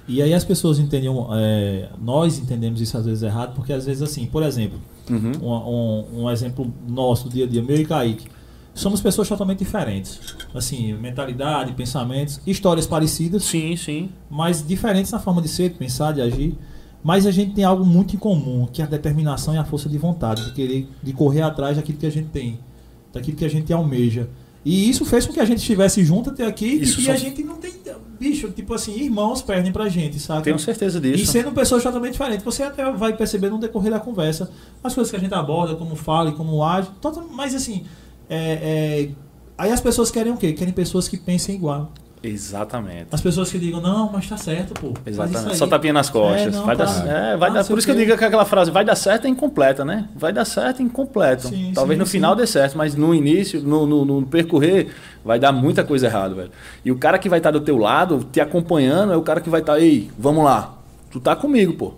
Speaker 3: E aí as pessoas entendem, é, nós entendemos isso às vezes errado, porque às vezes assim, por exemplo,
Speaker 2: Uhum.
Speaker 3: um, um, um exemplo nosso do dia a dia, meu e Kaique, somos pessoas totalmente diferentes. Assim, mentalidade, pensamentos, histórias parecidas,
Speaker 2: Sim, sim.
Speaker 3: mas diferentes na forma de ser, de pensar, de agir. Mas a gente tem algo muito em comum, que é a determinação e a força de vontade, de querer, de correr atrás daquilo que a gente tem, daquilo que a gente almeja. E isso fez com que a gente estivesse junto até aqui
Speaker 2: Isso
Speaker 3: e
Speaker 2: são-
Speaker 3: a gente não tem. Bicho, tipo assim, irmãos perdem pra gente, sabe?
Speaker 2: Tenho certeza
Speaker 3: E
Speaker 2: disso.
Speaker 3: sendo pessoas totalmente diferentes, você até vai perceber no decorrer da conversa as coisas que a gente aborda, como fala e como age. Mas assim, é, é, aí as pessoas querem o quê? Querem pessoas que pensem igual.
Speaker 2: Exatamente.
Speaker 3: As pessoas que digam, não, mas tá certo, pô.
Speaker 2: Exatamente.
Speaker 3: aí."
Speaker 2: Só tapinha nas costas.
Speaker 3: É, não,
Speaker 2: vai dar,
Speaker 3: tá.
Speaker 2: é, vai
Speaker 3: Ah,
Speaker 2: dar, por isso que eu digo que aquela frase vai dar certo é incompleta, né? Vai dar certo é incompleto.
Speaker 3: Sim,
Speaker 2: Talvez
Speaker 3: sim,
Speaker 2: no
Speaker 3: sim.
Speaker 2: final dê certo, mas no início, no, no, no percorrer, vai dar muita coisa errada, velho. E o cara que vai estar do teu lado, te acompanhando, é o cara que vai estar, ei, vamos lá, tu tá comigo, pô.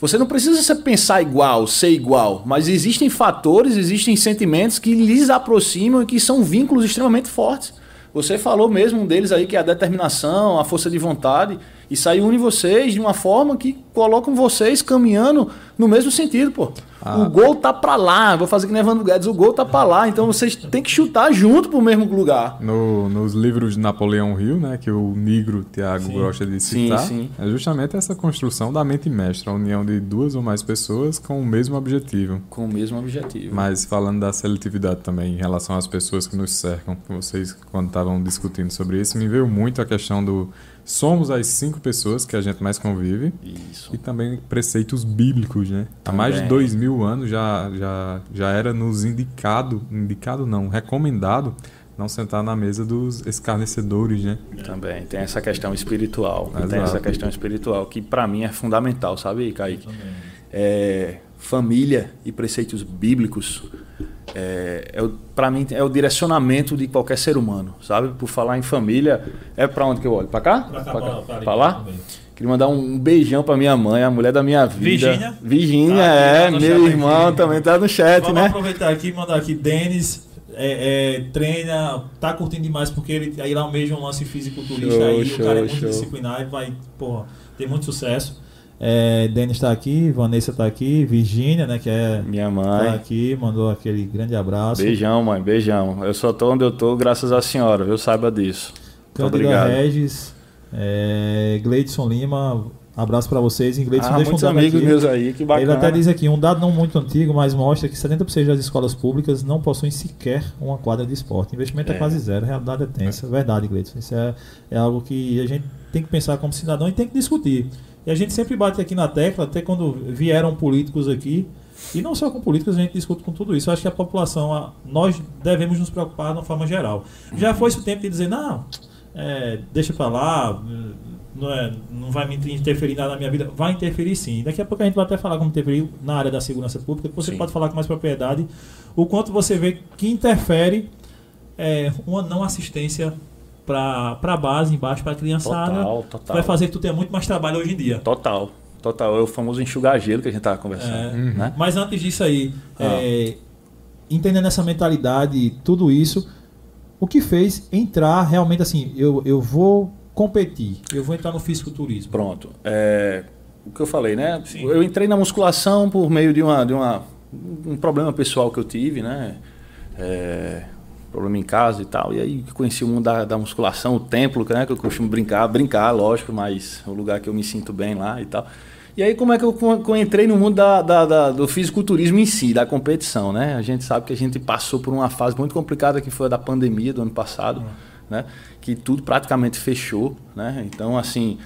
Speaker 2: Você não precisa se pensar igual, ser igual, mas existem fatores, existem sentimentos que lhes aproximam e que são vínculos extremamente fortes. Você falou mesmo um deles aí que é a determinação, a força de vontade, isso aí une vocês de uma forma que colocam vocês caminhando no mesmo sentido, pô.
Speaker 1: Ah.
Speaker 2: O gol tá pra lá, vou fazer que nem Evandro Guedes, o gol tá pra lá, então vocês têm que chutar junto pro mesmo lugar.
Speaker 1: No- nos livros de Napoleão Hill, né, que o Negro Tiago
Speaker 3: Sim.
Speaker 1: gosta de
Speaker 2: Sim,
Speaker 1: citar,
Speaker 2: sim.
Speaker 1: é justamente essa construção da mente mestra, a união de duas ou mais pessoas com o mesmo objetivo.
Speaker 2: Com o mesmo objetivo.
Speaker 1: Mas falando da seletividade também em relação às pessoas que nos cercam, vocês quando estavam discutindo sobre isso, me veio muito a questão do somos as cinco pessoas que a gente mais convive
Speaker 2: Isso.
Speaker 1: e também preceitos bíblicos, né? Há mais de
Speaker 2: Também.
Speaker 1: dois mil anos já, já, já era nos indicado, indicado não, recomendado não sentar na mesa dos escarnecedores, né?
Speaker 2: Também tem essa questão espiritual. Tem
Speaker 1: Exato.
Speaker 2: essa questão espiritual que pra mim é fundamental, sabe, Kaique? É, família e preceitos bíblicos é, é pra mim é o direcionamento de qualquer ser humano, sabe? Por falar em família, é pra onde que eu olho? Pra cá?
Speaker 3: Pra cá,
Speaker 2: lá?
Speaker 3: também.
Speaker 2: Queria mandar um beijão pra minha mãe, a mulher da minha vida.
Speaker 3: Virgínia?
Speaker 2: Virgínia,
Speaker 3: Tá
Speaker 2: é.
Speaker 3: tá
Speaker 2: meu irmão
Speaker 3: aqui.
Speaker 2: também tá no chat,
Speaker 3: Vamos
Speaker 2: né?
Speaker 3: aproveitar aqui e mandar aqui. Denis é, é, treina, tá curtindo demais porque ele aí lá almeja um lance fisiculturista
Speaker 2: Show,
Speaker 3: aí.
Speaker 2: show,
Speaker 3: o cara é muito
Speaker 2: show.
Speaker 3: disciplinar e vai, porra, ter muito sucesso. É, Denis tá aqui, Vanessa tá aqui, Virgínia, né, que é.
Speaker 2: Minha
Speaker 3: Tá
Speaker 2: mãe.
Speaker 3: aqui, mandou aquele grande abraço.
Speaker 2: Beijão, mãe, beijão. Eu só tô onde eu tô graças à senhora, viu? Saiba disso.
Speaker 3: Cândida. Regis, é, Gleidson Lima, abraço pra vocês. Gleidson,
Speaker 2: Ah,
Speaker 3: deixa
Speaker 2: muitos
Speaker 3: um
Speaker 2: amigos
Speaker 3: aqui.
Speaker 2: meus aí, que bacana.
Speaker 3: Ele até diz aqui, um dado não muito antigo, mas mostra que 70% das escolas públicas não possuem sequer uma quadra de esporte. O investimento é,
Speaker 2: É.
Speaker 3: quase zero, a realidade é tensa. É verdade, Gleidson. Isso é, é algo que a gente tem que pensar como cidadão e tem que discutir. E a gente sempre bate aqui na tecla, até quando vieram políticos aqui, e não só com políticos, a gente discute com tudo isso. Eu acho que a população, a- nós devemos nos preocupar de uma forma geral. Já foi esse o tempo de dizer, não, é, deixa pra lá, não, é, não vai me interferir nada na minha vida. Vai interferir sim. Daqui a pouco a gente vai até falar como interferir na área da segurança pública, que você
Speaker 2: Sim.
Speaker 3: pode falar com mais propriedade, o quanto você vê que interfere é, uma não assistência para a base, embaixo, para a criançada.
Speaker 2: Total, total.
Speaker 3: Vai fazer que tu tenha muito mais trabalho hoje em dia.
Speaker 2: Total, total. É o famoso enxugar gelo que a gente tava conversando,
Speaker 3: É.
Speaker 2: né?
Speaker 3: Mas antes disso aí,
Speaker 2: Ah.
Speaker 3: é, entendendo essa mentalidade, tudo isso, o que fez entrar realmente assim, eu, eu vou competir, eu vou entrar no fisiculturismo.
Speaker 2: Pronto. É, o que eu falei, né?
Speaker 3: Sim.
Speaker 2: Eu entrei na musculação por meio de uma, de uma um problema pessoal que eu tive, né? É, problema em casa e tal. E aí conheci o mundo da, da musculação, o templo, né? Que eu costumo brincar, brincar, lógico, mas é o lugar que eu me sinto bem lá e tal. E aí como é que eu, co- entrei no mundo da, da- da- do fisiculturismo em si, da competição, né? A gente sabe que a gente passou por uma fase muito complicada que foi a da pandemia do ano passado, né? Que tudo praticamente fechou, né? Então, assim,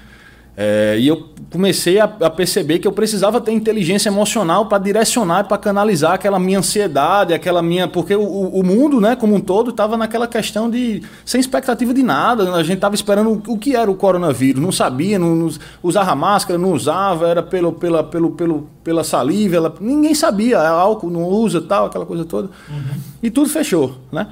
Speaker 2: é, e eu comecei a, a perceber que eu precisava ter inteligência emocional para direcionar, para canalizar aquela minha ansiedade, aquela minha. Porque o, o- mundo, né, como um todo, estava naquela questão de. sem expectativa de nada. A gente estava esperando o que era o coronavírus, não sabia, não, não usava máscara, não usava, era pelo, pela, pelo, pelo, pela saliva, ela- ninguém sabia, é álcool não usa, tal, aquela coisa toda. E tudo fechou, né?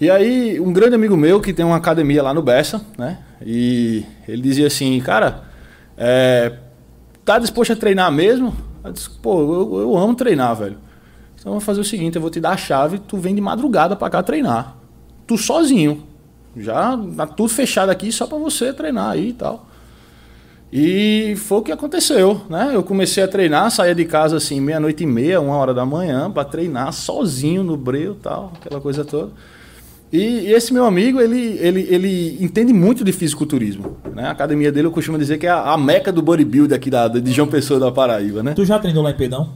Speaker 2: E aí, um grande amigo meu que tem uma academia lá no Bessa, né? E ele dizia assim, cara, é, tá disposto a treinar mesmo? Eu disse, pô, eu, eu amo treinar, velho. Então vamos fazer o seguinte, eu vou te dar a chave, tu vem de madrugada pra cá treinar. Tu sozinho. Já tá tudo fechado aqui só pra você treinar aí e tal. E foi o que aconteceu, né? Eu comecei a treinar, saía de casa assim, meia-noite e meia, uma hora da manhã, para treinar sozinho no breu tal, aquela coisa toda. E, e esse meu amigo, ele, ele, ele entende muito de fisiculturismo. Né? A academia dele, eu costumo dizer que é a, a meca do bodybuilder aqui da, de João Pessoa da Paraíba, né?
Speaker 3: Tu já treinou lá em Pedão?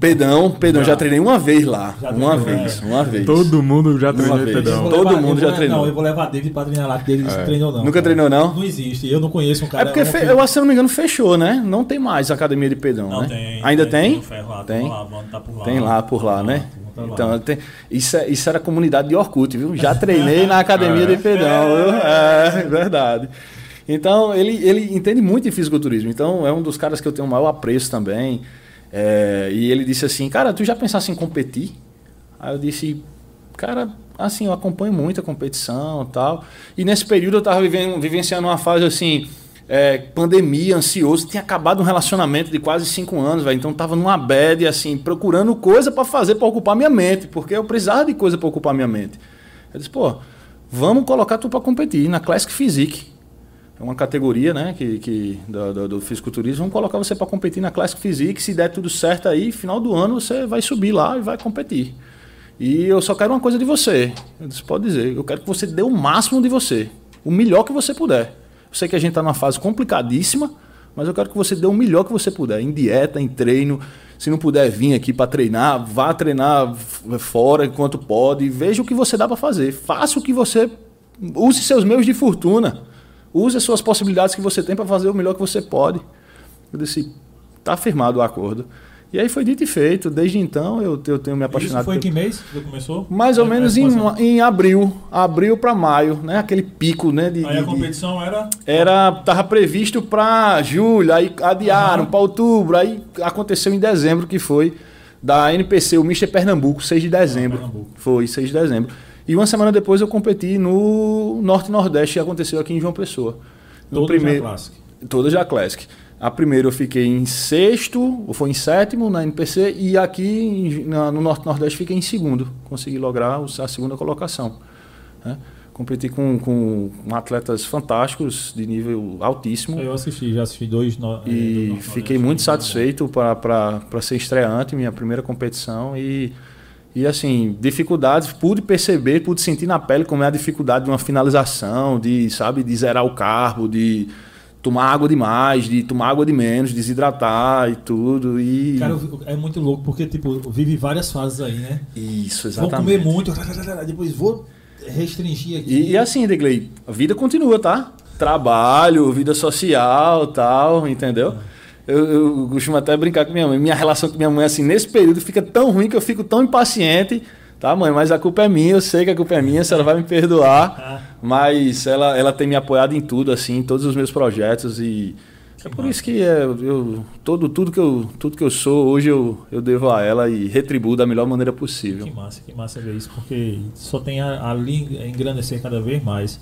Speaker 2: Pedão, Pedão, já,
Speaker 3: Já.
Speaker 2: treinei uma vez lá.
Speaker 3: Já
Speaker 2: uma
Speaker 3: treinou,
Speaker 2: vez,
Speaker 3: é.
Speaker 2: uma vez.
Speaker 1: Todo mundo já
Speaker 2: Uma
Speaker 1: treinou
Speaker 2: vez.
Speaker 1: pedão.
Speaker 3: Eu
Speaker 2: Todo
Speaker 3: levar-
Speaker 2: mundo
Speaker 3: eu
Speaker 2: já treinou.
Speaker 3: Não, eu vou levar David pra treinar lá, que David
Speaker 1: É.
Speaker 3: treinou não.
Speaker 2: Nunca
Speaker 3: cara.
Speaker 2: treinou, não?
Speaker 3: Não existe. Eu não conheço um cara.
Speaker 2: É porque,
Speaker 3: um
Speaker 2: fe-
Speaker 3: que-
Speaker 2: eu, se não me engano, fechou, né? Não tem mais academia de Pedão,
Speaker 3: Não
Speaker 2: né?
Speaker 3: tem.
Speaker 2: Ainda tem?
Speaker 3: o ferro lá,
Speaker 2: Tem.
Speaker 3: Tem. Lá, vamos tá por lá.
Speaker 2: Tem lá, por lá, né?
Speaker 3: Tá.
Speaker 2: Então, tem- isso, é- isso era comunidade de Orkut, viu? Já treinei na academia de Pedrão, viu? É, verdade. Então, ele, ele entende muito de fisiculturismo. Então, é um dos caras que eu tenho o maior apreço também. É, e ele disse assim, cara, tu já pensasse em competir? Aí eu disse, cara, assim, eu acompanho muito a competição e tal. E nesse período eu tava vivendo, vivenciando uma fase assim, é, pandemia, ansioso. Tinha acabado um relacionamento de quase cinco anos, velho. Então tava numa bad, assim, procurando coisa para fazer para ocupar minha mente, porque eu precisava de coisa para ocupar minha mente. Eu disse, pô, vamos colocar tu para competir na Classic Physique. É uma categoria, né, que, que do, do, do fisiculturismo. Vamos colocar você para competir na Classic Physique. Se der tudo certo aí, final do ano você vai subir lá e vai competir. E eu só quero uma coisa de você. Eu disse, pode dizer, eu quero que você dê o máximo de você, o melhor que você puder. Eu sei que a gente está numa fase complicadíssima, mas eu quero que você dê o melhor que você puder, em dieta, em treino. Se não puder vir aqui para treinar, vá treinar fora enquanto pode. Veja o que você dá para fazer. Faça o que você. Use seus meios de fortuna. Use as suas possibilidades que você tem para fazer o melhor que você pode. Eu disse, tá firmado o acordo. E aí foi dito e feito. Desde então eu, eu tenho me apaixonado.
Speaker 3: Isso foi em que mês que começou?
Speaker 2: mais ou
Speaker 3: É,
Speaker 2: menos
Speaker 3: é,
Speaker 2: em, em abril, abril para maio, né? Aquele pico, né? De,
Speaker 3: Aí a
Speaker 2: de- de-
Speaker 3: competição era.
Speaker 2: era tava previsto para julho, aí adiaram para outubro, aí aconteceu em dezembro que foi da NPC, o Mister Pernambuco, 6 de dezembro.
Speaker 3: Pernambuco.
Speaker 2: Foi 6 de dezembro. E uma semana depois eu competi no Norte e Nordeste, que aconteceu aqui em João Pessoa. No
Speaker 3: Todo já clássico.
Speaker 2: Todas já Classic. A primeira eu fiquei em sexto, ou foi em sétimo na NPC, e aqui na- no Norte Nordeste fiquei em segundo. Consegui lograr a segunda colocação. né? Competi com, com atletas fantásticos, de nível altíssimo.
Speaker 3: Eu assisti, já assisti dois. No, é,
Speaker 2: E
Speaker 3: dois
Speaker 2: fiquei muito
Speaker 3: né?
Speaker 2: satisfeito para ser estreante, minha primeira competição. E, e assim, dificuldades, pude perceber, pude sentir na pele como é a dificuldade de uma finalização, de, sabe, de zerar o carbo, de tomar água demais, de tomar água de menos, desidratar e tudo. E
Speaker 3: Cara, é muito louco, porque, tipo, vive várias fases aí, né?
Speaker 2: isso,
Speaker 3: Vou
Speaker 2: exatamente.
Speaker 3: comer muito, depois vou restringir aqui.
Speaker 2: E, e assim, Degley, a vida continua, tá? Trabalho, vida social, tal, entendeu? Eu, eu costumo até brincar com minha mãe. Minha relação com minha mãe, assim, nesse período fica tão ruim que eu fico tão impaciente, tá, mãe? Mas a culpa é minha, eu sei que a culpa é minha, a senhora vai me perdoar.
Speaker 3: Ah,
Speaker 2: Mas ela, ela tem me apoiado em tudo, assim, em todos os meus projetos e é por isso que é, eu, todo, tudo, que eu, tudo que eu sou, hoje eu, eu devo a ela e retribuo da melhor maneira possível.
Speaker 3: que massa, que massa ver isso, porque só tem a, a engrandecer cada vez mais.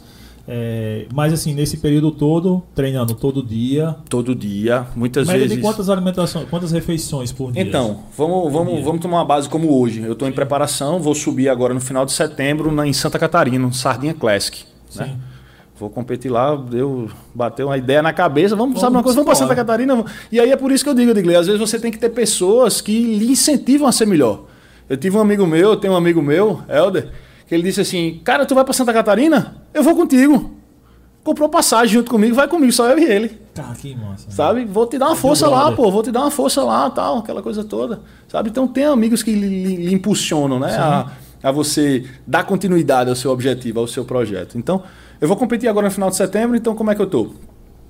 Speaker 3: É, mas assim, nesse período todo, treinando todo dia.
Speaker 2: Todo dia, muitas
Speaker 3: Média
Speaker 2: vezes.
Speaker 3: de quantas alimentações, quantas refeições por dia?
Speaker 2: Então, vamos, vamos, vamos tomar uma base como hoje. Eu estou em preparação, vou subir agora no final de setembro na, em Santa Catarina, no Sardinha Classic. Né? Vou competir lá, deu, bateu uma ideia na cabeça, vamos,
Speaker 3: Vamos
Speaker 2: sabe uma coisa, vamos para. Santa Catarina. vamos- E aí é por isso que eu digo, Digley, às vezes você tem que ter pessoas que lhe incentivam a ser melhor. Eu tive um amigo meu, eu tenho um amigo meu, Helder, que ele disse assim, cara, tu vai para Santa Catarina? Eu vou contigo. Comprou passagem junto comigo, vai comigo, só eu e ele.
Speaker 3: Cara, que massa.
Speaker 2: Sabe? Vou te dar uma força lá, pô. Vou te dar uma força lá, tal, aquela coisa toda. Sabe? Então tem amigos que lhe, lhe impulsionam, né? A, a você dar continuidade ao seu objetivo, ao seu projeto. Então, eu vou competir agora no final de setembro, então como é que eu tô?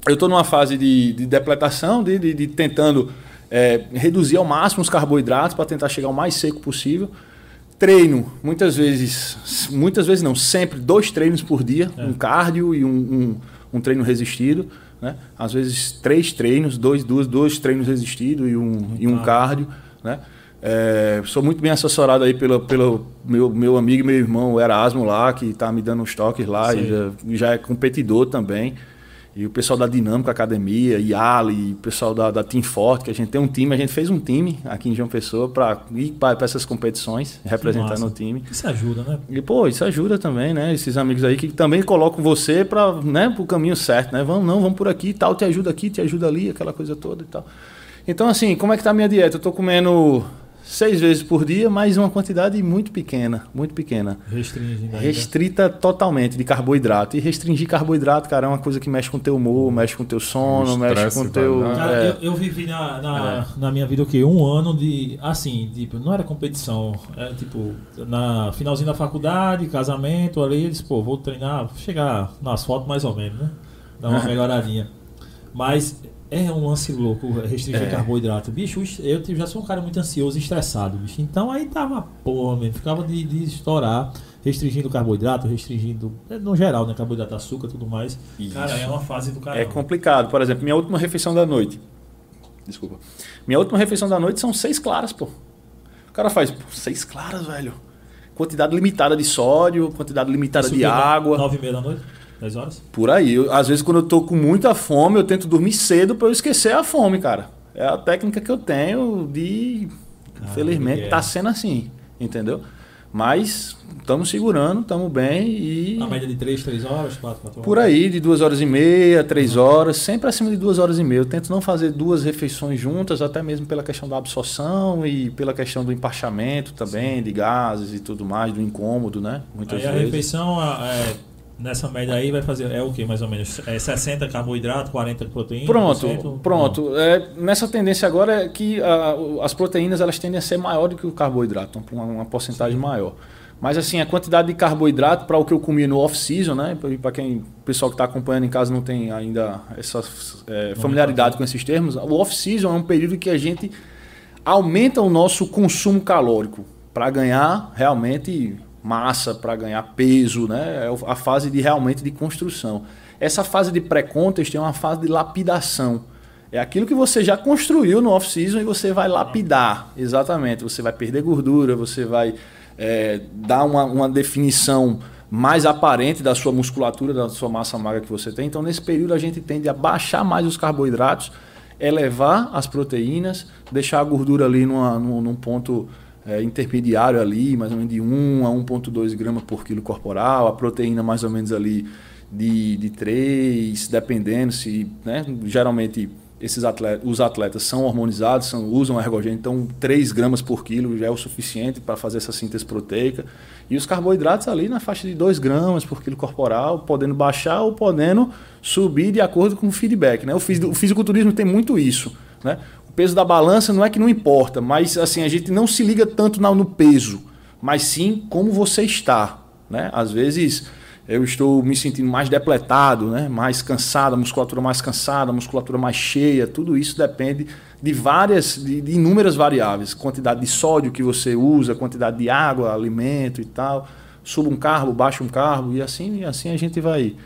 Speaker 2: Eu tô numa fase de, de depletação, de, de, de tentando é, reduzir ao máximo os carboidratos para tentar chegar o mais seco possível. Treino, muitas vezes, muitas vezes não, sempre dois treinos por dia,
Speaker 3: É.
Speaker 2: um cardio e um, um, um treino resistido. Né? Às vezes três treinos, dois, dois, dois treinos resistidos e um, e um cardio. Né? É, sou muito bem assessorado aí pelo, pelo meu, meu amigo e meu irmão, o Erasmo lá, que está me dando uns toques lá, e já, já é competidor também. E o pessoal da Dinâmica Academia, Yali, e o pessoal da, da Team Forte, que a gente tem um time, a gente fez um time aqui em João Pessoa para ir para essas competições, representando o time.
Speaker 3: Isso ajuda, né?
Speaker 2: E, pô, isso ajuda também, né? Esses amigos aí que também colocam você para né, o caminho certo, né? Vamos, não, vamos por aqui e tal, te ajuda aqui, te ajuda ali, aquela coisa toda e tal. Então, assim, como é que tá a minha dieta? Eu tô comendo seis vezes por dia, mas uma quantidade muito pequena, muito pequena.
Speaker 3: Restringindo.
Speaker 2: Restrita totalmente de carboidrato. E restringir carboidrato, cara, é uma coisa que mexe com o teu humor, mexe com o teu sono,
Speaker 1: O
Speaker 2: mexe com o teu.
Speaker 3: Cara,
Speaker 2: é,
Speaker 3: eu, eu vivi na, na, na minha vida o quê? Um ano de. Assim, tipo, não era competição. Era tipo, na finalzinho da faculdade, casamento, ali, eu disse, pô, vou treinar, chegar nas fotos mais ou menos, né? Dar uma melhoradinha. Mas É um lance louco restringir
Speaker 2: É.
Speaker 3: carboidrato. Bicho, eu já sou um cara muito ansioso e estressado, bicho. Então aí tava, porra, mesmo, ficava de, de estourar, restringindo carboidrato, restringindo, é, no geral, né? Carboidrato, açúcar tudo mais.
Speaker 2: Isso.
Speaker 3: Cara, é uma fase do cara.
Speaker 2: É complicado. Por exemplo, minha última refeição da noite. Desculpa. Minha última refeição da noite são seis claras, pô. O cara faz pô, seis claras, velho. Quantidade limitada de sódio, quantidade limitada
Speaker 3: Isso
Speaker 2: de água.
Speaker 3: Nove e meia da noite? Dez horas?
Speaker 2: Por aí. Eu, às vezes, quando eu tô com muita fome, eu tento dormir cedo pra eu esquecer a fome, cara. É a técnica que eu tenho de. Infelizmente,
Speaker 3: é.
Speaker 2: tá sendo assim. Entendeu? Mas estamos segurando, estamos bem e.
Speaker 3: Na média de três, três horas, quatro, quatro horas.
Speaker 2: Por aí, de duas horas e meia, três horas, sempre acima de duas horas e meia. Eu tento não fazer duas refeições juntas, até mesmo pela questão da absorção e pela questão do empachamento também, de gases e tudo mais, do incômodo, né? Muitas
Speaker 3: Aí a
Speaker 2: vezes.
Speaker 3: refeição, a- é, nessa média aí, vai fazer, é o que mais ou menos? É 60 carboidrato, 40 proteína?
Speaker 2: Pronto,
Speaker 3: 100?
Speaker 2: pronto. É, nessa tendência agora é que o- as proteínas elas tendem a ser maior do que o carboidrato, uma, uma porcentagem maior. Mas assim, a quantidade de carboidrato para o que eu comi no off-season, né? Para quem, o pessoal que está acompanhando em casa não tem ainda essa é, familiaridade com esses termos, o off-season é um período que a gente aumenta o nosso consumo calórico para ganhar realmente massa, para ganhar peso, né? É a fase de realmente de construção. Essa fase de pré-contest é uma fase de lapidação. É aquilo que você já construiu no off-season e você vai lapidar. Exatamente. Você vai perder gordura, você vai é, dar uma, uma definição mais aparente da sua musculatura, da sua massa magra que você tem. Então, nesse período, a gente tende a baixar mais os carboidratos, elevar as proteínas, deixar a gordura ali numa, num, num ponto é, intermediário ali, mais ou menos de 1 a 1,2 gramas por quilo corporal, a proteína mais ou menos ali de, de 3, dependendo se, né, geralmente esses atletas, os atletas são hormonizados, são, usam ergogênio, então 3 gramas por quilo já é o suficiente para fazer essa síntese proteica. E os carboidratos ali na faixa de 2 gramas por quilo corporal, podendo baixar ou podendo subir de acordo com o feedback. Né? O, fisi- o fisiculturismo tem muito isso. Né? O peso da balança não é que não importa, mas assim a gente não se liga tanto no peso, mas sim como você está. Né? Às vezes eu estou me sentindo mais depletado, né? mais cansado, musculatura mais cansada, musculatura mais cheia, tudo isso depende de várias, de, de inúmeras variáveis, quantidade de sódio que você usa, quantidade de água, alimento e tal, suba um carbo, baixa um carbo e assim, e assim a gente vai,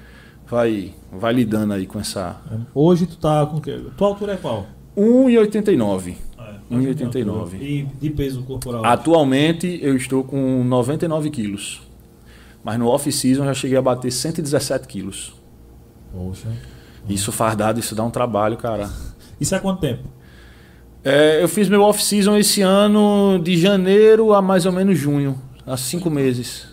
Speaker 2: vai, vai lidando aí com essa
Speaker 3: Hoje tu tá com o quê? Tua altura é qual?
Speaker 2: 1,89.
Speaker 3: É,
Speaker 2: 1,89.
Speaker 3: E de peso corporal?
Speaker 2: Atualmente eu estou com 99 quilos, mas no off-season eu já cheguei a bater 117 quilos.
Speaker 3: Poxa.
Speaker 2: Isso fardado, isso dá um trabalho, cara.
Speaker 3: Isso há quanto tempo?
Speaker 2: É, eu fiz meu off-season esse ano de janeiro a mais ou menos junho, há cinco meses.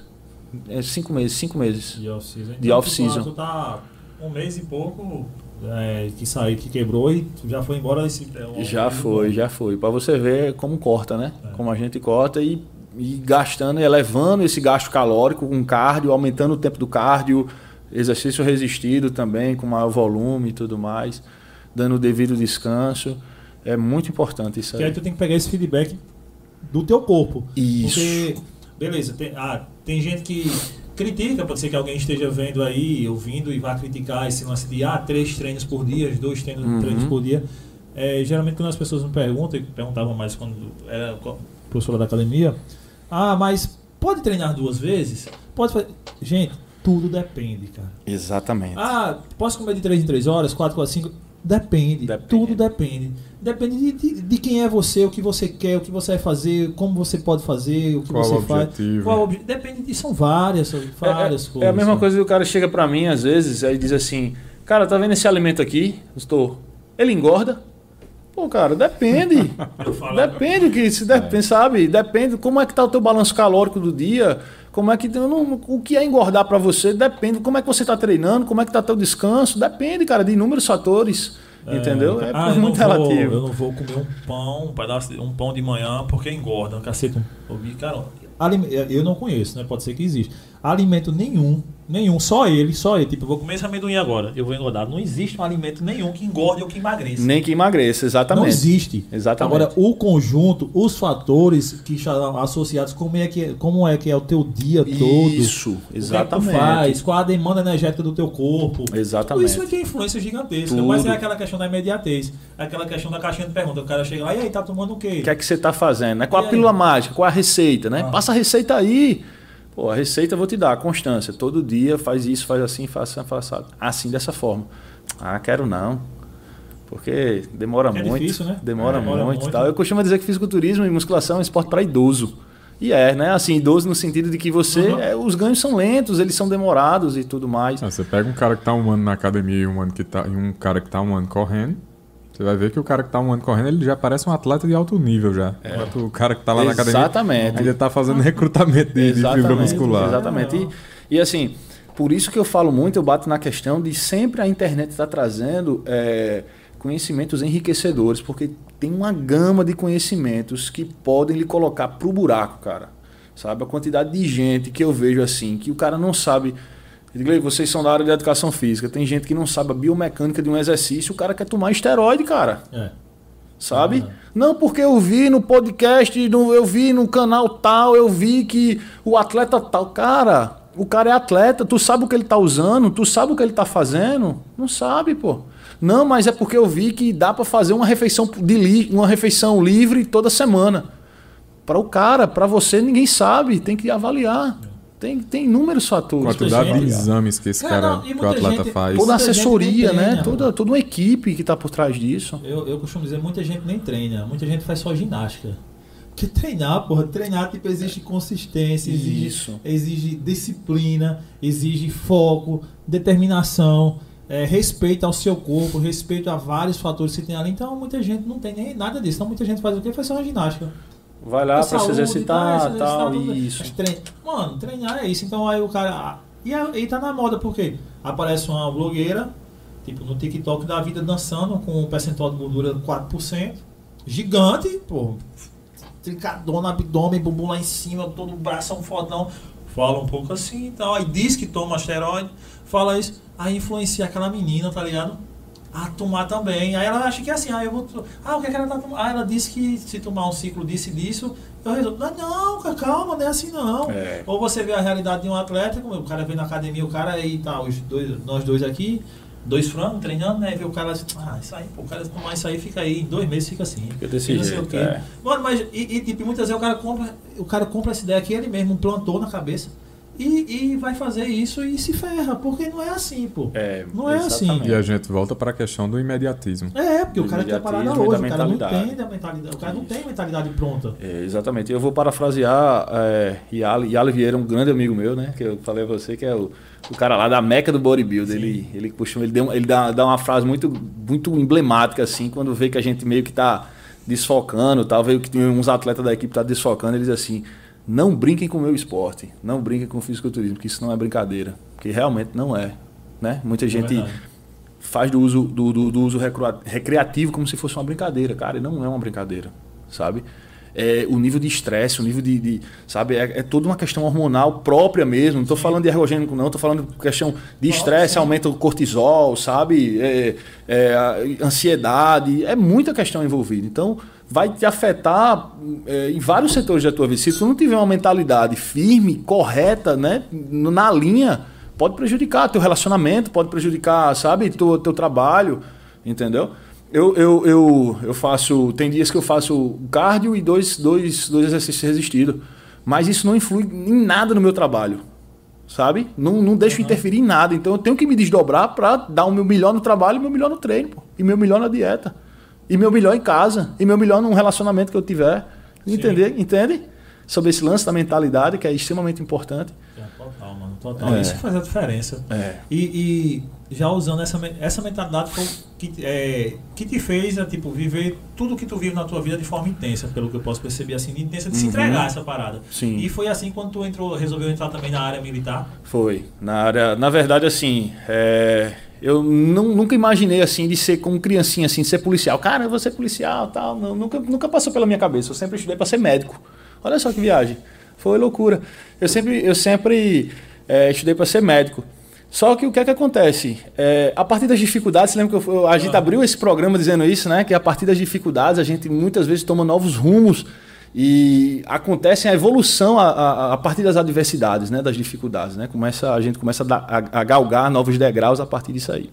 Speaker 2: É, cinco meses, cinco meses.
Speaker 3: De off-season.
Speaker 2: De off-season.
Speaker 3: Tu, tá- tu tá um mês e pouco é, que saiu, que quebrou e já foi embora esse. é,
Speaker 2: Já foi, já foi. Para você ver como corta, né?
Speaker 3: É.
Speaker 2: Como a gente corta e, e gastando, elevando esse gasto calórico com cardio, aumentando o tempo do cardio, exercício resistido também, com maior volume e tudo mais, dando o devido descanso. É muito importante isso
Speaker 3: Que aí
Speaker 2: aí.
Speaker 3: tu tem que pegar esse feedback do teu corpo.
Speaker 2: Isso.
Speaker 3: Porque, beleza, tem, ah, tem gente que critica, pode ser que alguém esteja vendo aí, ouvindo e vá criticar esse lance de ah, três treinos por dia, dois treinos,
Speaker 2: Uhum.
Speaker 3: treinos por dia. É, geralmente quando as pessoas me perguntam, e perguntavam mais quando era professora da academia, ah, mas pode treinar duas vezes? Pode fazer. Gente, tudo depende, cara.
Speaker 2: Exatamente.
Speaker 3: Ah, posso comer de 3 em 3 horas, 4, 4, 5? Depende.
Speaker 2: Depende.
Speaker 3: Tudo depende. Depende de, de, de quem é você, o que você quer, o que você vai fazer, como você pode fazer, o que
Speaker 1: Qual
Speaker 3: você
Speaker 1: o
Speaker 3: faz.
Speaker 1: objetivo?
Speaker 3: Qual o obje- Depende de. São várias, são várias
Speaker 2: é,
Speaker 3: coisas.
Speaker 2: é a mesma
Speaker 3: né?
Speaker 2: coisa que o cara chega pra mim às vezes aí diz assim: Cara, tá vendo esse alimento aqui? Estou. Ele engorda? Pô, cara, depende. Depende que se depende, sabe? Depende como é que tá o teu balanço calórico do dia, como é que não- o que é engordar para você, depende como é que você tá treinando, como é que tá teu descanso, depende, cara, de inúmeros fatores, entendeu? É
Speaker 3: ah, eu
Speaker 2: muito
Speaker 3: não vou-
Speaker 2: relativo.
Speaker 3: eu não vou comer um pão, um pedaço de- um pão de manhã porque engorda, cacete. Um, ouvi, cara, eu não conheço, né? Pode ser que exista. Alimento nenhum Nenhum, só ele, só ele. Tipo, eu vou comer esse amendoim agora, eu vou engordar. Não existe um alimento nenhum que engorde ou que emagreça.
Speaker 2: Nem que emagreça, exatamente.
Speaker 3: Não existe.
Speaker 2: Exatamente.
Speaker 3: Agora, o conjunto, os fatores que estão associados, como é que é, como é, que é o teu dia todo.
Speaker 2: Isso,
Speaker 3: O que é que
Speaker 2: exatamente.
Speaker 3: faz, qual a demanda energética do teu corpo.
Speaker 2: Exatamente.
Speaker 3: Tudo isso tem influência gigantesca.
Speaker 2: Tudo.
Speaker 3: Mas é aquela questão da imediatez. Aquela questão da caixinha de pergunta. O cara chega lá, e aí, tá tomando o quê?
Speaker 2: O que é que você está fazendo? Né? Qual
Speaker 3: E
Speaker 2: a
Speaker 3: aí?
Speaker 2: pílula mágica? Qual a receita? Né?
Speaker 3: Ah.
Speaker 2: Passa a receita aí. Pô, a receita eu vou te dar, constância. Todo dia faz isso, faz assim, faz assim, faz assim, assim dessa forma. Ah, quero não. Porque demora
Speaker 3: É
Speaker 2: muito.
Speaker 3: difícil, né?
Speaker 2: Demora,
Speaker 3: É, demora
Speaker 2: muito, e
Speaker 3: muito.
Speaker 2: tal. Eu costumo dizer que fisiculturismo e musculação é um esporte para idoso. E é, né? Assim, idoso no sentido de que você.
Speaker 3: Uhum.
Speaker 2: é, os ganhos são lentos, eles são demorados e tudo mais.
Speaker 1: Ah, você pega um cara que tá um ano na academia e um, ano que tá, e um cara que tá um ano correndo. Você vai ver que o cara que tá um ano correndo, ele já parece um atleta de alto nível já. Enquanto o cara que tá lá na academia
Speaker 2: Exatamente.
Speaker 1: ainda tá fazendo recrutamento de, de fibra muscular.
Speaker 2: Exatamente. E, e, assim, por isso que eu falo muito, eu bato na questão de sempre a internet estar trazendo é, conhecimentos enriquecedores, porque tem uma gama de conhecimentos que podem lhe colocar pro buraco, cara. Sabe? A quantidade de gente que eu vejo assim, que o cara não sabe. Edgley, vocês são da área de educação física. Tem gente que não sabe a biomecânica de um exercício, o cara quer tomar esteroide, cara
Speaker 3: É.
Speaker 2: sabe?
Speaker 3: Ah.
Speaker 2: Não, porque eu vi no podcast, eu vi no canal tal, eu vi que o atleta tal. Cara, o cara é atleta, tu sabe o que ele tá usando, tu sabe o que ele tá fazendo? Não sabe, pô. Não, mas é porque eu vi que dá para fazer uma refeição de li uma refeição livre toda semana. Para o cara, para você ninguém sabe, tem que avaliar. Tem, tem inúmeros fatores.
Speaker 1: Quantidade de exames que esse
Speaker 3: Cara,
Speaker 1: cara,
Speaker 3: não,
Speaker 1: que o atleta
Speaker 3: gente-
Speaker 1: faz.
Speaker 2: Toda assessoria, né?
Speaker 3: treina.
Speaker 2: Toda, toda uma equipe que tá por trás disso.
Speaker 3: Eu, eu costumo dizer, muita gente nem treina, muita gente faz só ginástica. Porque treinar, porra, treinar tipo, exige consistência, exige,
Speaker 2: Isso.
Speaker 3: exige disciplina, exige foco, determinação, é, respeito ao seu corpo, respeito a vários fatores que tem ali. Então muita gente não tem nem nada disso. Então muita gente faz o quê? Faz só uma ginástica.
Speaker 2: Vai lá para se exercitar,
Speaker 3: tá,
Speaker 2: tal,
Speaker 3: bem.
Speaker 2: isso.
Speaker 3: Trein- Mano, treinar é isso. Então aí o cara. ah, E aí tá na moda, porque aparece uma blogueira, tipo no TikTok da vida dançando com um percentual de gordura de 4%. Gigante, pô. Tricadona, abdômen, bumbum lá em cima, todo o braço um fodão. Fala um pouco assim e tal. Aí diz que toma asteroide, fala isso. Aí influencia aquela menina, tá ligado? A tomar também. Aí ela acha que é assim, ah, eu vou. Ah, o que, é que ela tá tomando? Ah, ela disse que se tomar um ciclo disso e disso, eu resolvo. Ah, não, calma, não é assim não.
Speaker 2: É.
Speaker 3: Ou você vê a realidade de um atleta, como o cara vem na academia, o cara aí tá, os dois, nós dois aqui, dois frangos treinando, né? E vê o cara assim, ah, isso aí, pô, o cara tomar isso aí fica aí, em dois meses fica assim.
Speaker 2: Fica desse
Speaker 3: sei
Speaker 2: jeito,
Speaker 3: o quê.
Speaker 2: é.
Speaker 3: Mano, mas e, e, tipo, muitas vezes o cara compra, o cara compra essa ideia que ele mesmo plantou na cabeça. E, e vai fazer isso e se ferra, porque não é assim, pô.
Speaker 2: É,
Speaker 3: Não é assim.
Speaker 1: E a gente volta para a questão do imediatismo.
Speaker 3: É, porque o cara quer
Speaker 2: e
Speaker 3: hoje, o cara não tem a mentalidade, o cara não tem mentalidade pronta.
Speaker 2: É, exatamente. Eu vou parafrasear é, Yali, Yali Vieira, um grande amigo meu, né? Que eu falei a você, que é o, o cara lá da meca do bodybuilder. Ele, ele costuma, ele, deu, ele dá, dá uma frase muito, muito emblemática, assim, quando vê que a gente meio que tá desfocando, tal, veio que tem uns atletas da equipe que tá desfocando, ele diz assim. Não brinquem com o meu esporte, não brinquem com o fisiculturismo, porque isso não é brincadeira. Porque realmente não é. Né? Muita gente
Speaker 3: verdade.
Speaker 2: faz do uso, do, do, do uso recreativo como se fosse uma brincadeira. Cara, e não é uma brincadeira, sabe? É, o nível de estresse, o nível de. de- sabe? É, é toda uma questão hormonal própria mesmo. Não estou falando de ergogênico, não. Estou falando de questão de estresse, aumenta o cortisol, sabe? É, é, a ansiedade. É muita questão envolvida. Então, vai te afetar é, em vários setores da tua vida. Se tu não tiver uma mentalidade firme, correta, né? Na linha, pode prejudicar teu relacionamento, pode prejudicar, sabe, teu, teu trabalho, entendeu? Eu, eu, eu, eu faço. Tem dias que eu faço cardio e dois, dois, dois exercícios resistidos. Mas isso não influi em nada no meu trabalho. Sabe? Não, não deixo interferir em nada. Então eu tenho que me desdobrar para dar o meu melhor no trabalho e o meu melhor no treino, pô. E meu melhor na dieta. E meu melhor em casa. E meu melhor num relacionamento que eu tiver. Entender? Entende? Sobre esse lance da mentalidade, que é extremamente importante.
Speaker 3: É, total, mano, total.
Speaker 2: É.
Speaker 3: Isso que faz a diferença.
Speaker 2: É.
Speaker 3: E, e já usando essa, essa mentalidade que, é, que te fez é, tipo, viver tudo que tu vive na tua vida de forma intensa, pelo que eu posso perceber, assim, de intensa, de se
Speaker 2: Uhum.
Speaker 3: entregar a essa parada.
Speaker 2: Sim.
Speaker 3: E foi assim quando tu entrou, resolveu entrar também na área militar.
Speaker 2: Foi. Na área, na verdade, assim, é, eu não- nunca imaginei assim de ser como criancinha, assim, de ser policial. Cara, eu vou ser policial, tal. Não, nunca, nunca passou pela minha cabeça. Eu sempre estudei para ser médico. Olha só que viagem. Foi loucura. Eu sempre, eu sempre é, estudei para ser médico. Só que o que é que acontece? É, a partir das dificuldades, você lembra que eu, a gente abriu esse programa dizendo isso, né? Que a partir das dificuldades a gente muitas vezes toma novos rumos e acontece a evolução a, a, a, partir das adversidades, né? Das dificuldades, né? Começa, a gente começa a, a, a galgar novos degraus a partir disso aí.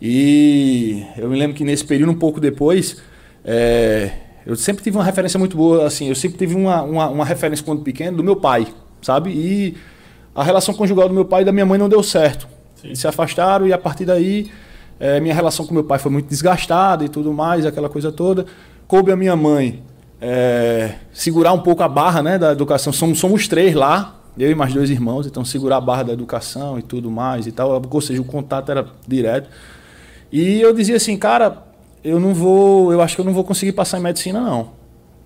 Speaker 2: E eu me lembro que nesse período, um pouco depois, é, eu sempre tive uma referência muito boa, assim, eu sempre tive uma, uma, uma referência quando pequeno do meu pai, sabe? E a relação conjugal do meu pai e da minha mãe não deu certo. Sim. Eles se afastaram e a partir daí é, minha relação com meu pai foi muito desgastada e tudo mais, aquela coisa toda. Coube a minha mãe é, segurar um pouco a barra né, da educação. Somos, somos três lá, eu e mais dois irmãos, então segurar a barra da educação e tudo mais e tal. Ou seja, o contato era direto. E eu dizia assim, cara, eu não vou, eu acho que eu não vou conseguir passar em medicina não.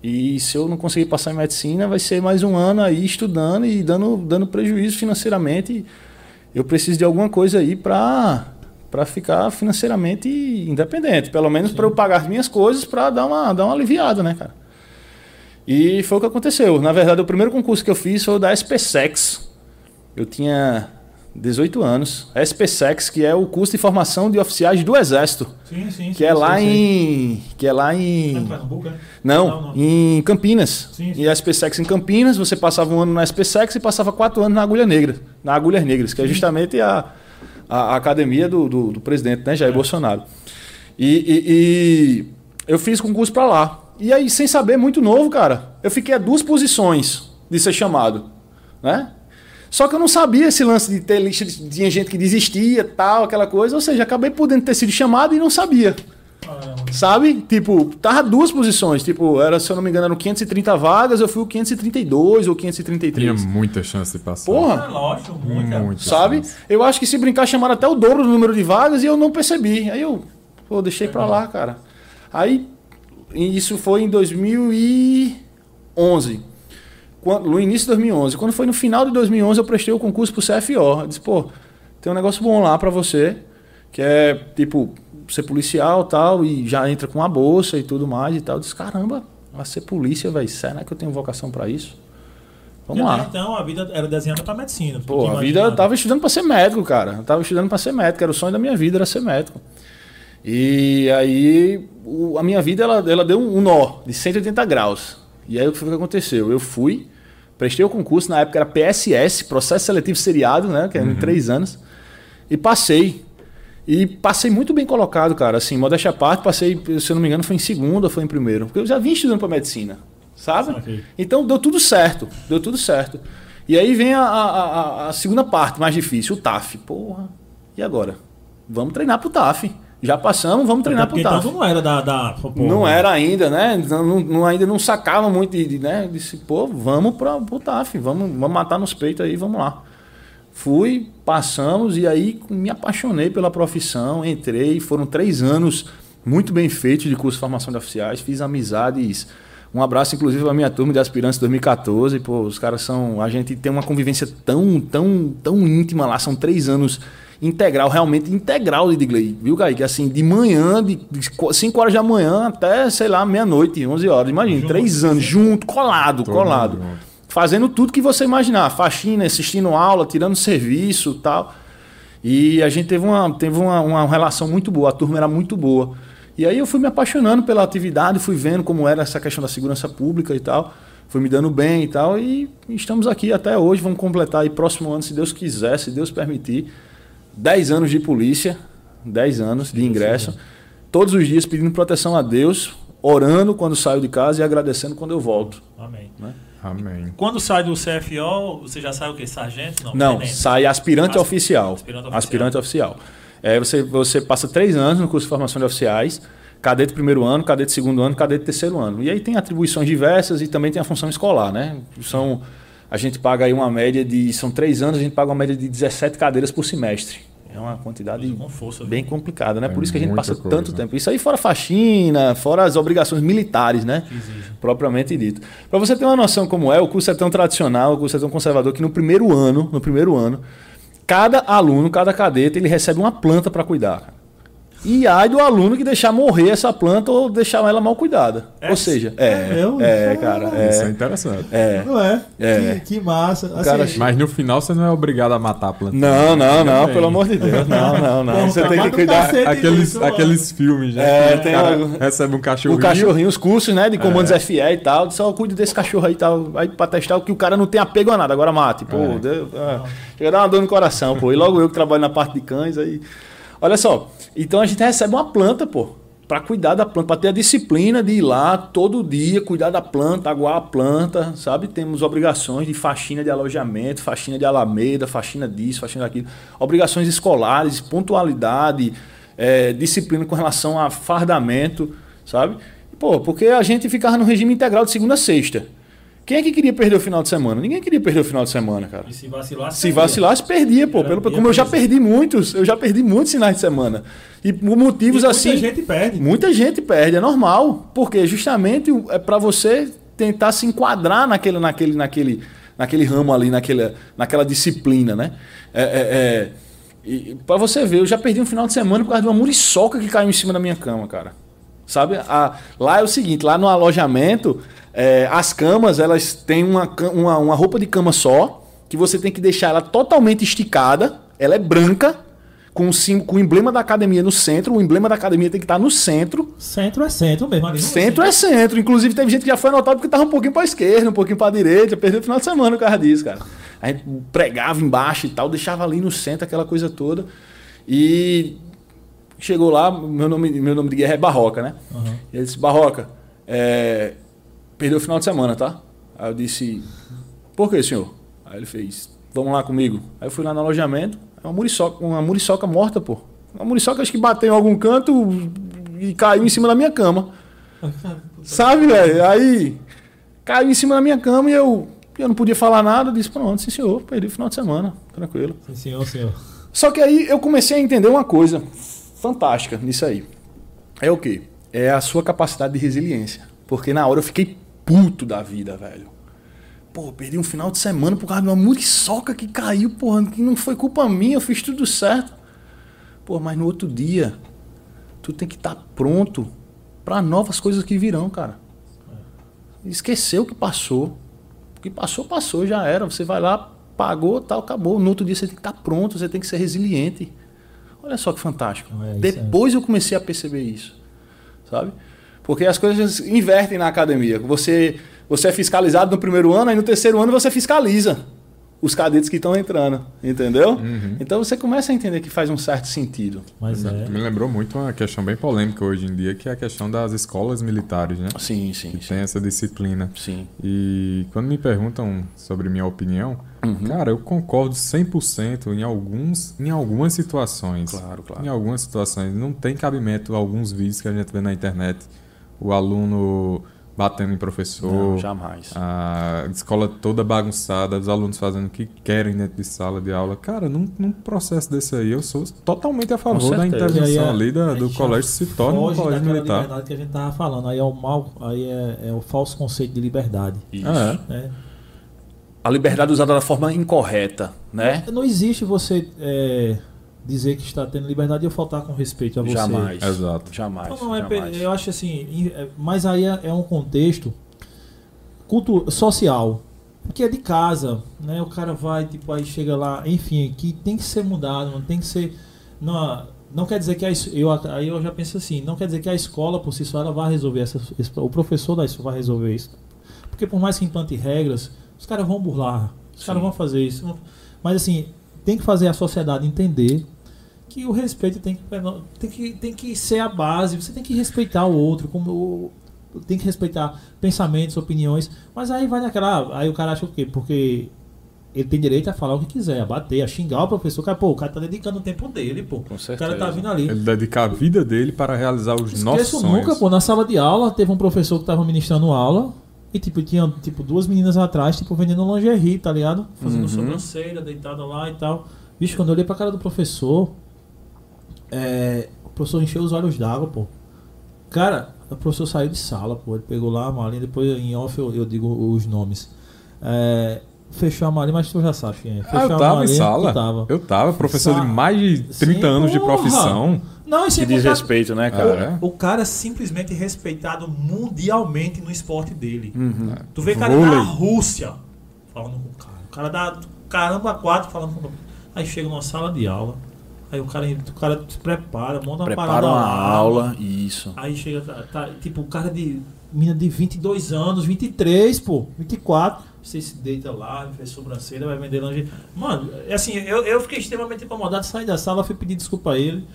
Speaker 2: E se eu não conseguir passar em medicina, vai ser mais um ano aí estudando e dando, dando prejuízo financeiramente. Eu preciso de alguma coisa aí para para ficar financeiramente independente, pelo menos para eu pagar as minhas coisas para dar uma dar uma aliviada, né, cara? E foi o que aconteceu. Na verdade, o primeiro concurso que eu fiz foi o da SPSEX. Eu tinha 18 anos. SPSEX, que é o curso de formação de oficiais do Exército.
Speaker 3: Sim, sim,
Speaker 2: que é
Speaker 3: sim,
Speaker 2: lá
Speaker 3: sim,
Speaker 2: em. Que é lá em.
Speaker 3: Pernambuco, é?
Speaker 2: Não,
Speaker 3: Não, não.
Speaker 2: em Campinas.
Speaker 3: Sim, sim.
Speaker 2: E a SPSEX em Campinas, você passava um ano na SPSEX e passava quatro anos na Agulha Negra. Na Agulhas Negras, que é justamente a, a, academia do, do, do presidente, né, Jair Bolsonaro. E, e- e eu fiz concurso para lá. E aí, sem saber, muito novo, cara, eu fiquei a duas posições de ser chamado. Né? Só que eu não sabia esse lance de ter lista de tinha gente que desistia, tal, aquela coisa. Ou seja, acabei podendo ter sido chamado e não sabia. Sabe? Tipo, tava duas posições. Tipo, era, se eu não me engano, eram 530 vagas, eu fui o 532 ou
Speaker 1: Tinha
Speaker 2: 533.
Speaker 1: muita chance de passar.
Speaker 2: Porra!
Speaker 3: É lógico, muita.
Speaker 1: Muito.
Speaker 2: Sabe? Eu acho que se brincar, chamaram até o dobro do número de vagas e eu não percebi. Aí eu, pô, deixei pra lá, cara. Aí, isso foi em 2011. Quando, no início de 2011. Quando foi no final de 2011, eu prestei o concurso pro CFO. Eu disse, pô, tem um negócio bom lá pra você, que é, tipo, ser policial e tal, e já entra com a bolsa e tudo mais e tal. Eu disse, caramba, vai ser polícia, velho. Será que eu tenho vocação pra isso? Vamos lá.
Speaker 3: Então a vida era desenhada pra medicina.
Speaker 2: Pô, a vida eu tava estudando para ser médico, cara. Eu tava estudando para ser médico, era o sonho da minha vida, era ser médico. E aí o- a minha vida ela, ela deu um nó de 180 graus. E aí o que foi que aconteceu? Eu fui, prestei o concurso, na época era PSS, Processo Seletivo Seriado, né? Que era em três anos. E passei. E passei muito bem colocado, cara. Assim, modéstia à parte, passei, se eu não me engano, foi em segundo ou foi em primeiro. Porque eu já vim estudando para medicina, sabe?
Speaker 3: Saquei.
Speaker 2: Então deu tudo certo, deu tudo certo. E aí vem a, a- a- a segunda parte mais difícil, o TAF. Porra, e agora? Vamos treinar pro TAF. Já passamos, vamos treinar pro
Speaker 3: então
Speaker 2: TAF.
Speaker 3: tu não era da. da
Speaker 2: Não era ainda, né? Não, não- não- ainda não sacava muito, de, de, né? Disse, pô, vamos pra, pro TAF, vamos, vamos matar nos peitos aí, vamos lá. Fui, passamos e aí me apaixonei pela profissão, entrei, foram três anos muito bem feitos de curso de formação de oficiais, fiz amizades. Um abraço, inclusive, para minha turma de aspirantes 2014. Pô, os caras são. A gente tem uma convivência tão, tão, tão íntima lá. São três anos integral, realmente integral de Digley, viu, Kaique? Assim, de manhã, de 5 horas da manhã até, sei lá, meia-noite, 11 horas. Imagina,
Speaker 3: Junto.
Speaker 2: três anos, junto, colado,
Speaker 1: Todo
Speaker 2: colado.
Speaker 1: mundo.
Speaker 2: Fazendo tudo que você imaginar. Faxina, assistindo aula, tirando serviço tal. E a gente teve uma, teve uma, uma relação muito boa, a turma era muito boa. E aí eu fui me apaixonando pela atividade, fui vendo como era essa questão da segurança pública e tal. Fui me dando bem e tal. E estamos aqui até hoje, vamos completar aí próximo ano, se Deus quiser, se Deus permitir. 10 anos de polícia, 10 anos de ingresso. Todos os dias pedindo proteção a Deus, orando quando saio de casa e agradecendo quando eu volto.
Speaker 3: Amém.
Speaker 1: Amém.
Speaker 3: Quando sai do CFO, você já sai o quê? Sargento? Não,
Speaker 2: Não,
Speaker 3: tenente.
Speaker 2: sai aspirante
Speaker 3: As-
Speaker 2: oficial.
Speaker 3: aspirante oficial.
Speaker 2: Aspirante oficial. É, você, você passa três anos no curso de formação de oficiais, cadete primeiro ano, cadete segundo ano, cadete terceiro ano. E aí tem atribuições diversas e também tem a função escolar, né? São, a gente paga aí uma média de. São três anos, a gente paga uma média de 17 cadeiras por semestre. É uma quantidade
Speaker 3: Com força.
Speaker 2: bem complicada, né?
Speaker 1: É
Speaker 2: Por isso que a gente passa
Speaker 1: coisa.
Speaker 2: tanto tempo. Isso aí fora faxina, fora as obrigações militares, né? propriamente dito. Para você ter uma noção como é, o curso é tão tradicional, o curso é tão conservador que no primeiro ano, no primeiro ano, cada aluno, cada cadete, ele recebe uma planta para cuidar. E ai do aluno que deixar morrer essa planta ou deixar ela mal cuidada.
Speaker 4: É?
Speaker 2: ou seja, é,
Speaker 3: É mesmo?
Speaker 2: é, cara,
Speaker 1: Isso é
Speaker 2: é,
Speaker 1: interessante.
Speaker 2: é.
Speaker 3: Não é?
Speaker 2: É.
Speaker 3: Que, que massa. Assim,
Speaker 2: cara-
Speaker 1: Mas no final você não é obrigado a matar a planta.
Speaker 2: Não, não, não, pelo amor de Deus. Não, não, não.
Speaker 3: Pô,
Speaker 2: Você
Speaker 3: tá
Speaker 2: tem que cuidar.
Speaker 1: Aqueles,
Speaker 3: mano.
Speaker 1: aqueles filmes, né?
Speaker 2: É, tem
Speaker 1: cara
Speaker 2: algo-
Speaker 1: recebe um cachorrinho.
Speaker 2: O cachorrinho, os cursos, né, de comandos FE e tal, só cuide desse cachorro aí e tal, aí pra testar o que o cara não tem apego a nada, agora mate, pô,
Speaker 1: É.
Speaker 2: Deus, ah, chega a dar uma dor no coração, pô, e logo eu que trabalho na parte de cães, aí, olha só, então a gente recebe uma planta, pô, pra cuidar da planta, pra ter a disciplina de ir lá todo dia, cuidar da planta, aguar a planta, sabe, temos obrigações de faxina de alojamento, faxina de alameda, faxina disso, faxina daquilo, obrigações escolares, pontualidade, é, disciplina com relação a fardamento, sabe? Pô, porque a gente ficava no regime integral de segunda a sexta. Quem é que queria perder o final de semana? Ninguém queria perder o final de semana, cara.
Speaker 4: E se vacilar,
Speaker 2: Se vacilasse, perdia, pô. Pelo, como eu já perdi muitos, eu já perdi muitos finais de semana. E por motivos
Speaker 4: muita
Speaker 2: assim.
Speaker 4: gente perde.
Speaker 2: Muita gente perde, é normal. Porque justamente é para você tentar se enquadrar naquele, naquele, naquele, naquele ramo ali, naquela, naquela disciplina, né? É, é, é, e para você ver, eu já perdi um final de semana por causa de uma muriçoca que caiu em cima da minha cama, cara. Sabe? A- lá é o seguinte, lá no alojamento, é, as camas, elas têm uma, uma, uma roupa de cama só, que você tem que deixar ela totalmente esticada, ela é branca, com o, sim, com o emblema da academia no centro, o emblema da academia tem que estar no centro,
Speaker 3: Centro é centro mesmo. ali
Speaker 2: Centro é centro. Inclusive, teve gente que já foi anotado porque tava um pouquinho pra esquerda, um pouquinho pra direita. Perdeu o final de semana por causa disso, cara. A gente pregava embaixo e tal, deixava ali no centro aquela coisa toda. E chegou lá, meu nome, meu nome de guerra é Barroca, né?
Speaker 3: Aham.
Speaker 2: E ele disse, Barroca, é, perdeu o final de semana, tá? Aí eu disse, por que, senhor? Aí ele fez, vamos lá comigo. Aí eu fui lá no alojamento, é uma muriçoca, uma muriçoca morta, pô. Uma muriçoca acho que bateu em algum canto e caiu em cima da minha cama. Sabe, velho? Aí caiu em cima da minha cama e eu, eu não podia falar nada. Disse, pronto, sim senhor, perdi o final de semana, tranquilo.
Speaker 3: Sim, senhor, senhor.
Speaker 2: Só que aí eu comecei a entender uma coisa fantástica nisso aí. É o quê? É a sua capacidade de resiliência. Porque na hora eu fiquei puto da vida, velho. Pô, perdi um final de semana por causa de uma muriçoca que caiu, porra, que não foi culpa minha, eu fiz tudo certo. Pô, mas no outro dia, tu tem que estar pronto para novas coisas que virão, cara. Esqueceu o que passou. O que passou, passou, já era. Você vai lá, pagou, tal, acabou. No outro dia você tem que estar pronto, você tem que ser resiliente. Olha só que fantástico.
Speaker 3: É, isso
Speaker 2: Depois eu comecei a perceber isso, sabe? Porque as coisas invertem na academia. Você, você é fiscalizado no primeiro ano, aí no terceiro ano você fiscaliza os cadetes que estão entrando, entendeu?
Speaker 1: Uhum.
Speaker 2: Então você começa a entender que faz um certo sentido.
Speaker 3: Mas é.
Speaker 1: Me lembrou muito uma questão bem polêmica hoje em dia, que é a questão das escolas militares, né?
Speaker 2: Sim, sim,
Speaker 1: Que
Speaker 2: sim.
Speaker 1: tem essa disciplina.
Speaker 2: Sim.
Speaker 1: E quando me perguntam sobre minha opinião,
Speaker 2: Uhum.
Speaker 1: cara, eu concordo 100% em, alguns, em algumas situações.
Speaker 2: Claro, claro.
Speaker 1: Em algumas situações. Não tem cabimento alguns vídeos que a gente vê na internet. O aluno batendo em professor.
Speaker 2: Não, jamais.
Speaker 1: A escola toda bagunçada, os alunos fazendo o que querem dentro de sala de aula. Cara, num, num processo desse aí, eu sou totalmente a favor da intervenção
Speaker 3: aí,
Speaker 1: ali da- do colégio se torne um colégio militar.
Speaker 3: liberdade que a gente tava falando. Aí é o mal, aí é, é o falso conceito de liberdade.
Speaker 2: Isso.
Speaker 1: É.
Speaker 3: né?
Speaker 2: A liberdade usada da forma incorreta, né?
Speaker 3: Não existe você é, dizer que está tendo liberdade e eu faltar com respeito a você.
Speaker 2: Jamais.
Speaker 1: Exato.
Speaker 2: Jamais.
Speaker 3: Não, não, é,
Speaker 2: jamais.
Speaker 3: eu acho assim, é- mas aí é, é um contexto cultu social, porque é de casa, né? O cara vai, tipo, aí chega lá, enfim, que tem que ser mudado, não tem que ser. Não, não quer dizer que a, eu, aí eu já penso assim, não quer dizer que a escola por si só ela vai resolver essa, esse- o professor da escola vai resolver isso. Porque por mais que implante regras, os caras vão burlar, os caras vão fazer isso. Mas assim, tem que fazer a sociedade entender que o respeito tem que, tem que, tem que ser a base, você tem que respeitar o outro, como o- tem que respeitar pensamentos, opiniões, mas aí vai naquela. Aí o cara acha o quê? Porque ele tem direito a falar o que quiser, a bater, a xingar o professor. Cara, pô, o cara tá dedicando o tempo dele, pô.
Speaker 2: Com
Speaker 3: O
Speaker 2: certeza.
Speaker 3: cara tá vindo ali.
Speaker 1: Ele dedicar a vida dele para realizar os nossos
Speaker 3: Esqueço
Speaker 1: sonhos.
Speaker 3: nunca, pô, na sala de aula teve um professor que tava ministrando aula e tipo, tinha tipo duas meninas atrás, tipo, vendendo lingerie, tá ligado? Fazendo
Speaker 2: Uhum.
Speaker 3: sobrancelha, deitada lá e tal. Bicho, quando eu olhei pra cara do professor, é, o professor encheu os olhos d'água, pô. Cara, o professor saiu de sala, pô. Ele pegou lá a malinha, depois em off eu, eu digo os nomes. É, Fechou a malinha, mas tu já sabe quem é. Fechou
Speaker 1: Ah, eu
Speaker 3: a
Speaker 1: tava em
Speaker 3: malinha,
Speaker 1: sala.
Speaker 3: tu tava.
Speaker 1: Eu tava, professor
Speaker 3: Sa-
Speaker 1: de mais de 30
Speaker 3: Sim,
Speaker 1: anos de
Speaker 3: porra.
Speaker 1: profissão.
Speaker 3: Não, isso
Speaker 2: Que
Speaker 3: é
Speaker 2: diz
Speaker 3: contato-
Speaker 2: respeito, né,
Speaker 1: É.
Speaker 2: cara?
Speaker 3: O cara é simplesmente respeitado mundialmente no esporte dele.
Speaker 2: Uhum.
Speaker 3: Tu vê cara
Speaker 1: Vôlei.
Speaker 3: da Rússia falando com o cara. O cara da caramba quatro falando com o cara. Aí chega numa sala de aula. Aí o cara, o cara se prepara, monta uma
Speaker 2: Prepara
Speaker 3: parada
Speaker 2: uma
Speaker 3: lá.
Speaker 2: aula, isso.
Speaker 3: Aí chega, tá, tá, tipo, o cara de. Mina de 22 anos, 23, pô, 24. Você se deita lá, fez sobrancelha, vai vender lingerie. Mano, é assim, eu, eu fiquei extremamente incomodado, saí da sala, fui pedir desculpa a ele.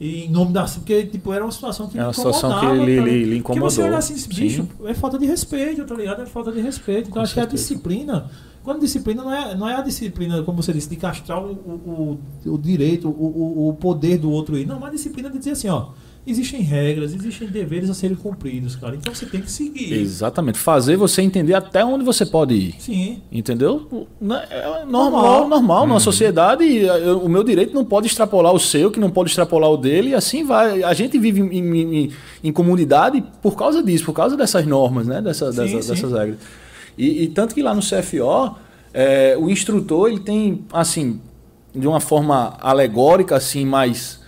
Speaker 3: E em nome da. Porque, tipo, era uma situação que
Speaker 2: É uma situação que
Speaker 3: incomodava,
Speaker 2: lhe-
Speaker 3: tá
Speaker 2: lhe-
Speaker 3: ligado?
Speaker 2: lhe
Speaker 3: Porque você
Speaker 2: incomodou.
Speaker 3: olha assim, bicho,
Speaker 2: Sim.
Speaker 3: é falta de respeito, tá ligado? É falta de respeito. Então,
Speaker 2: Com
Speaker 3: acho que a
Speaker 2: certeza.
Speaker 3: disciplina. Quando disciplina não é, não é a disciplina, como você disse, de castrar o, o, o, direito, o, o, o poder do outro aí. Não, mas a disciplina de dizer assim, ó. Existem regras, existem deveres a serem cumpridos, cara. Então você tem que seguir.
Speaker 2: Exatamente. Fazer você entender até onde você pode ir.
Speaker 3: Sim.
Speaker 2: Entendeu? Não- É normal,
Speaker 3: Normal.
Speaker 2: normal. Numa sociedade, e, eh, o meu direito não pode extrapolar o seu, que não pode extrapolar o dele, e assim vai. A gente vive em, em- em- em comunidade por causa disso, por causa dessas normas, né? Dessa,
Speaker 3: Sim,
Speaker 2: dessa-
Speaker 3: sim.
Speaker 2: dessas regras. E, e tanto que lá no CFO, eh, o instrutor, ele tem, assim, de uma forma alegórica, assim, mais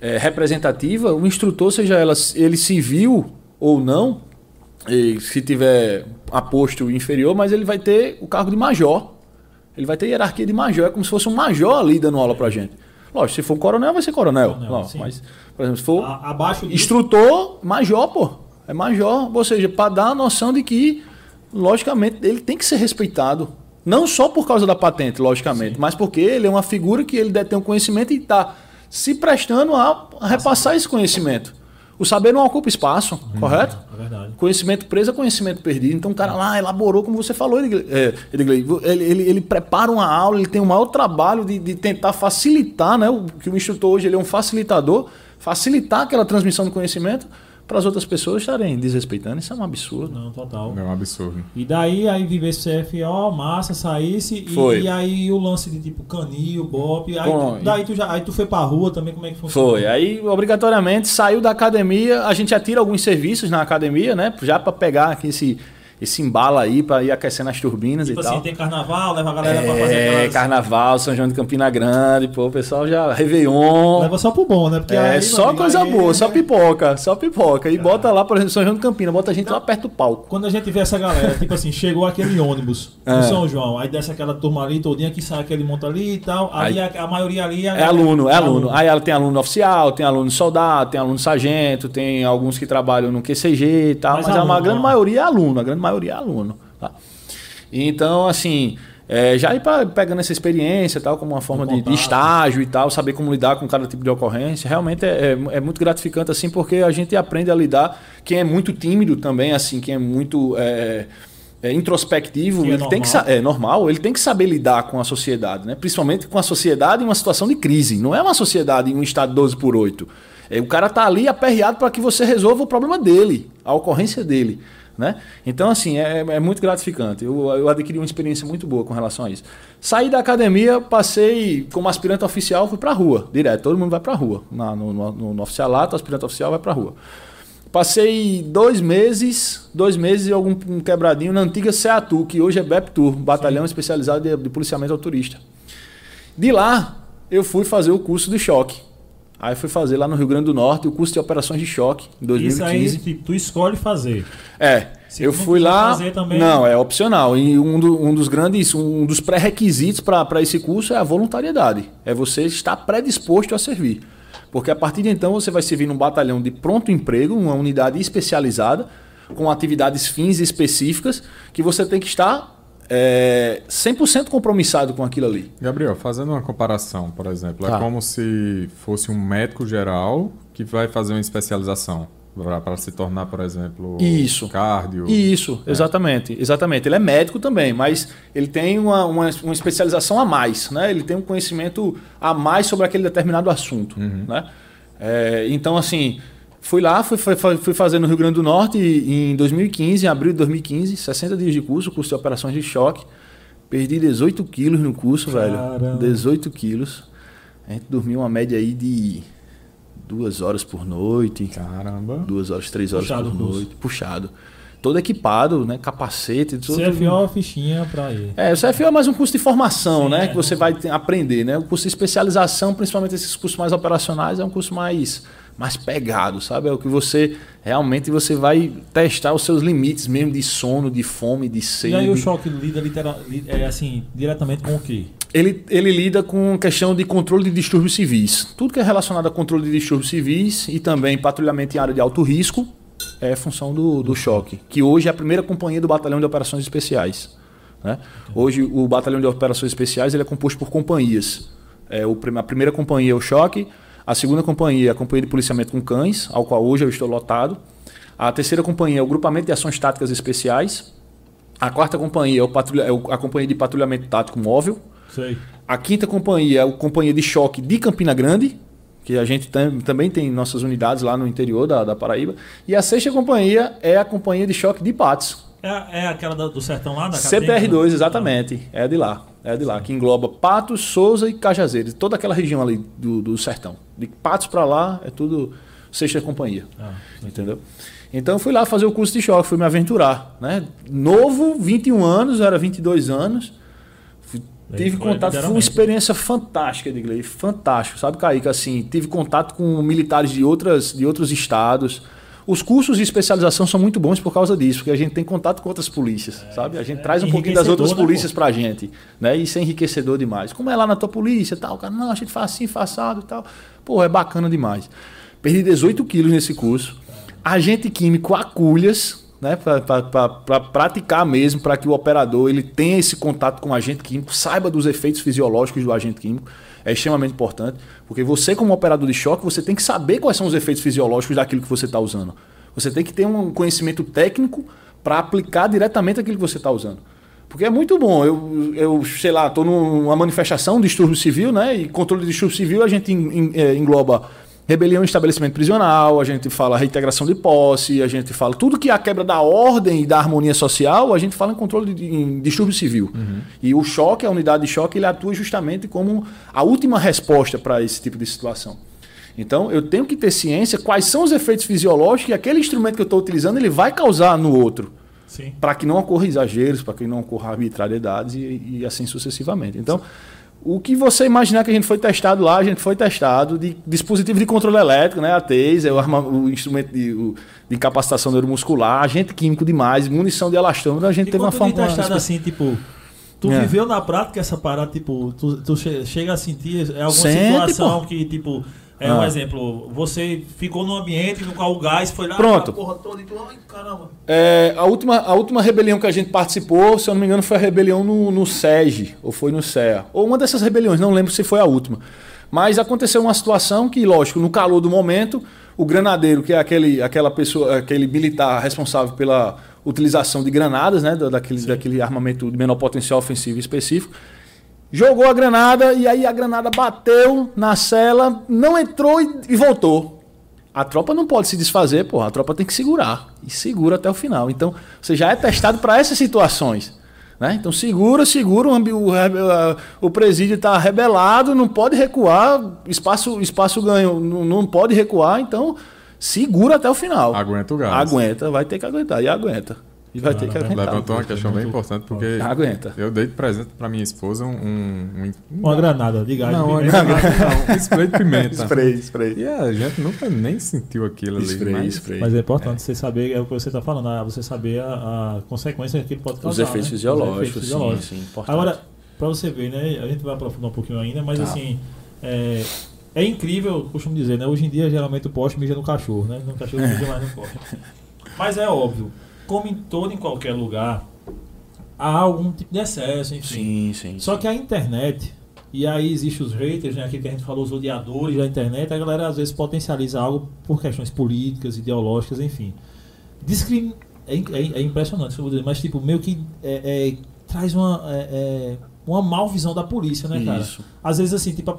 Speaker 2: eh, representativa, o instrutor, seja ela, ele civil ou não, e se tiver aposto inferior, mas ele vai ter o cargo de major. Ele vai ter hierarquia de major, é como se fosse um major ali dando aula pra gente. Lógico, se for um coronel, vai ser coronel.
Speaker 3: Coronel,
Speaker 2: mas, por exemplo, se for
Speaker 3: A- abaixo disso.
Speaker 2: instrutor, major, pô. É major. Ou seja, para dar a noção de que, logicamente, ele tem que ser respeitado. Não só por causa da patente, logicamente, mas porque ele é uma figura que ele detém o conhecimento e está se prestando a repassar esse conhecimento. O saber não ocupa espaço, correto?
Speaker 3: É verdade.
Speaker 2: Conhecimento preso é conhecimento perdido. Então o cara lá elaborou, como você falou, Edgley, é, ele, ele, ele prepara uma aula, ele tem o maior trabalho de, de tentar facilitar, né? O, que o instrutor hoje ele é um facilitador, facilitar aquela transmissão do conhecimento para as outras pessoas estarem desrespeitando. Isso é um absurdo.
Speaker 3: Não, total.
Speaker 1: É um absurdo.
Speaker 3: E daí, aí vivesse CFO, massa, saísse. E,
Speaker 2: Foi.
Speaker 3: e aí o lance de tipo canil, bop. Aí,
Speaker 2: Bom,
Speaker 3: tu- daí tu já. Aí tu foi pra rua também, como é que funciona?
Speaker 2: Foi. Aí, obrigatoriamente, saiu da academia. A gente já tira alguns serviços na academia, né? Já para pegar aqui esse, esse embalo aí, para ir aquecendo as turbinas
Speaker 3: Tipo
Speaker 2: e
Speaker 3: assim,
Speaker 2: tal.
Speaker 3: tem carnaval, leva a galera pra fazer
Speaker 2: É,
Speaker 3: aquelas...
Speaker 2: carnaval, São João de Campina Grande, pô, o pessoal já. Réveillon.
Speaker 3: Leva só pro bom, né? Porque
Speaker 2: É,
Speaker 3: aí,
Speaker 2: só coisa
Speaker 3: aí-
Speaker 2: boa, só pipoca, só pipoca. E bota lá, por exemplo, São João de Campina, bota a gente lá perto do palco.
Speaker 3: Quando a gente vê essa galera, tipo assim, chegou aquele ônibus
Speaker 2: É.
Speaker 3: no São João, aí desce aquela turma ali todinha que sai aquele monta ali e tal. Aí,
Speaker 2: Aí-
Speaker 3: a, a maioria ali
Speaker 2: É aluno, é aluno. Aí ela tem aluno oficial, tem aluno soldado, tem aluno sargento, tem alguns que trabalham no QCG e tal,
Speaker 3: Mas
Speaker 2: mas, a
Speaker 3: aluno,
Speaker 2: grande
Speaker 3: ó.
Speaker 2: maioria é aluno, a grande maioria é aluno. Tá? Então, assim, é, já ir pra, pegando essa experiência tal, como uma forma de, de estágio e tal, saber como lidar com cada tipo de ocorrência, realmente é, é, é muito gratificante, assim, porque a gente aprende a lidar. Quem é muito tímido também, assim, quem é muito. é, é, introspectivo,
Speaker 3: é
Speaker 2: ele tem que é normal, ele tem que saber lidar com a sociedade, né? Principalmente com a sociedade em uma situação de crise. Não é uma sociedade em um estado 12 por 8. É, o cara tá ali aperreado para que você resolva o problema dele, a ocorrência dele. Né? Então, assim, é, é muito gratificante. Eu, eu adquiri uma experiência muito boa com relação a isso. Saí da academia, passei como aspirante oficial, fui pra rua, direto. Todo mundo vai pra rua. Na- no, no, no, oficialato, o aspirante oficial vai pra rua. Passei dois meses, dois meses e algum um quebradinho na antiga CEATU, que hoje é BEPTUR, Batalhão Especializado de, de Policiamento ao Turista. De lá, eu fui fazer o curso de choque. Aí fui fazer lá no Rio Grande do Norte o curso de operações de choque em 2015.
Speaker 3: Isso aí tipo, tu escolhe fazer.
Speaker 2: É,
Speaker 3: Se
Speaker 2: eu fui lá.
Speaker 3: também-
Speaker 2: Não, é opcional. E um, do- um dos grandes, um dos pré-requisitos para esse curso é a voluntariedade. É você estar predisposto a servir. Porque a partir de então você vai servir num batalhão de pronto emprego, uma unidade especializada, com atividades fins específicas, que você tem que estar é, 100% compromissado com aquilo ali.
Speaker 1: Gabriel, fazendo uma comparação, por exemplo,
Speaker 2: Tá.
Speaker 1: é como se fosse um médico geral que vai fazer uma especialização para se tornar, por exemplo,
Speaker 2: Isso.
Speaker 1: cardio.
Speaker 2: Isso, exatamente, exatamente. Ele é médico também, mas ele tem uma, uma, uma especialização a mais, né? Ele tem um conhecimento a mais sobre aquele determinado assunto, né? É, então, assim, fui lá, fui, fui, fazer no Rio Grande do Norte em 2015, em abril de 2015, 60 dias de curso, curso de operações de choque. Perdi 18 quilos no curso,
Speaker 3: Caramba.
Speaker 2: velho. 18 quilos. A gente dormiu uma média aí de duas horas por noite
Speaker 1: Caramba.
Speaker 2: duas horas, três horas
Speaker 3: Puxado
Speaker 2: por noite, puxado. todo equipado, né? Capacete, tudo.
Speaker 3: CFO, fichinha pra ir.
Speaker 2: É, o CFO é mais um curso de formação,
Speaker 3: Sim,
Speaker 2: né?
Speaker 3: é.
Speaker 2: Que você vai ter- aprender, né? O curso de especialização, principalmente esses cursos mais operacionais, é um curso mais, mais pegado, sabe? É o que você realmente você vai testar os seus limites mesmo de sono, de fome, de sede.
Speaker 3: E aí o choque lida litera- li- é assim, diretamente com o quê?
Speaker 2: Ele, ele lida com questão de controle de distúrbios civis. Tudo que é relacionado a controle de distúrbios civis e também patrulhamento em área de alto risco é função do, do choque, que hoje é a primeira companhia do Batalhão de Operações Especiais. né? Hoje o Batalhão de Operações Especiais ele é composto por companhias. É, o a primeira companhia é o choque, a segunda companhia é a companhia de policiamento com cães, ao qual hoje eu estou lotado. A terceira companhia é o grupamento de ações táticas especiais. A quarta companhia é, o patrulha- é a companhia de patrulhamento tático móvel.
Speaker 3: Sei.
Speaker 2: A quinta companhia é a companhia de choque de Campina Grande, que a gente tam- também tem nossas unidades lá no interior da, da Paraíba. E a sexta companhia é a companhia de choque de Patos.
Speaker 3: É, é aquela do sertão lá da Catenga,
Speaker 2: CPR2,
Speaker 3: né?
Speaker 2: exatamente. É de lá. É de lá, que engloba Patos, Souza e Cajazeiras. Toda aquela região ali do, do sertão. De Patos para lá é tudo sexta companhia.
Speaker 3: Ah,
Speaker 2: Entendeu? Então eu fui lá fazer o curso de choque, fui me aventurar. Né? Novo, 21 anos, era 22 anos. Fui- tive
Speaker 3: foi
Speaker 2: contato, foi uma experiência fantástica, Digley, fantástico, sabe, Kaique? Assim, tive contato com militares de, outras, de outros estados. Os cursos de especialização são muito bons por causa disso, porque a gente tem contato com outras polícias, sabe? A gente
Speaker 3: é
Speaker 2: traz um pouquinho das outras
Speaker 3: né,
Speaker 2: polícias pra gente, né? Isso é enriquecedor demais. Como é lá na tua polícia tal, cara, não, a gente faz assim, faz assado e tal. Pô, é bacana demais. Perdi 18 quilos nesse curso. Agente químico Aculhas, né, para praticar mesmo, para que o operador ele tenha esse contato com o agente químico, saiba dos efeitos fisiológicos do agente químico, é extremamente importante, porque você como operador de choque, você tem que saber quais são os efeitos fisiológicos daquilo que você está usando. Você tem que ter um conhecimento técnico para aplicar diretamente aquilo que você está usando. Porque é muito bom. Eu, eu sei lá, estou numa manifestação de distúrbio civil, né? E controle de distúrbio civil a gente en- en- eh, engloba rebelião em estabelecimento prisional, a gente fala reintegração de posse, a gente fala tudo que é a quebra da ordem e da harmonia social, a gente fala em controle de em distúrbio civil. E o choque, a unidade de choque, ele atua justamente como a última resposta para esse tipo de situação. Então, eu tenho que ter ciência quais são os efeitos fisiológicos que aquele instrumento que eu estou utilizando ele vai causar no outro
Speaker 3: Sim.
Speaker 2: para que não ocorra exageros, para que não ocorra arbitrariedades e, e assim sucessivamente. Então, o que você imaginar que a gente foi testado lá, a gente foi testado de dispositivo de controle elétrico, né, a taser, o, arma- o instrumento de, o- de incapacitação neuromuscular, agente químico demais, munição de elastômero, a gente
Speaker 3: E
Speaker 2: teve uma forma...
Speaker 3: testado assim, tipo, tu
Speaker 2: É.
Speaker 3: viveu na prática essa parada, tipo, tu, tu che- chega a sentir alguma
Speaker 2: Sente,
Speaker 3: situação
Speaker 2: pô.
Speaker 3: que, tipo, é um
Speaker 2: Ah.
Speaker 3: exemplo, você ficou num ambiente no qual o gás foi lá,
Speaker 2: Pronto.
Speaker 3: a porra toda, e tu, ai, caramba.
Speaker 2: É, a, última, a última rebelião que a gente participou, se eu não me engano, foi a rebelião no, no SEG, ou foi no CEA. Ou uma dessas rebeliões, não lembro se foi a última. Mas aconteceu uma situação que, lógico, no calor do momento, o granadeiro, que é aquele, aquela pessoa, aquele militar responsável pela utilização de granadas, né, da- daquele, daquele armamento de menor potencial ofensivo específico, jogou a granada e aí a granada bateu na cela, não entrou e, e voltou. A tropa não pode se desfazer, porra. A tropa tem que segurar. E segura até o final. Então, você já é testado para essas situações. Né? Então, segura, segura. O, o, o presídio está rebelado, não pode recuar. Espaço, espaço ganho, não, não pode recuar. Então, segura até o final.
Speaker 1: Aguenta o gás.
Speaker 2: Aguenta, vai ter que aguentar. E aguenta. E vai ter que aguentar.
Speaker 1: Levantou uma questão bem importante, porque
Speaker 2: Aguenta.
Speaker 1: eu dei de presente pra minha esposa um. um, um-
Speaker 3: Uma granada de gás.
Speaker 1: não, uma granada, não, um spray de pimenta.
Speaker 2: Spray, spray.
Speaker 1: E a gente nunca nem sentiu aquilo ali.
Speaker 2: Spray,
Speaker 1: mas
Speaker 2: spray.
Speaker 3: Mas é importante você saber, é o que você está falando, ah, você saber a, a consequência que ele pode
Speaker 2: Os
Speaker 3: causar.
Speaker 2: efeitos
Speaker 3: né?
Speaker 2: fisiológicos,
Speaker 3: Os efeitos
Speaker 2: sim, sim, importante.
Speaker 3: Agora, para você ver, né? A gente vai aprofundar um pouquinho ainda, mas
Speaker 2: Tá.
Speaker 3: assim, é, é incrível, eu costumo dizer, né? Hoje em dia, geralmente o poste mija no cachorro, né? No cachorro mija mais no poste. Mas é óbvio, como em todo em qualquer lugar, há algum tipo de excesso, enfim.
Speaker 2: Sim, sim.
Speaker 3: Só que a internet, e aí existem os haters, né, aquilo que a gente falou, os odiadores da internet, a galera às vezes potencializa algo por questões políticas, ideológicas, enfim. Discrim... É, é, é impressionante, isso eu vou dizer, mas tipo, meio que é, é, traz uma, é, é, uma mal visão da polícia, né, cara?
Speaker 2: Isso.
Speaker 3: Às vezes, assim, tipo,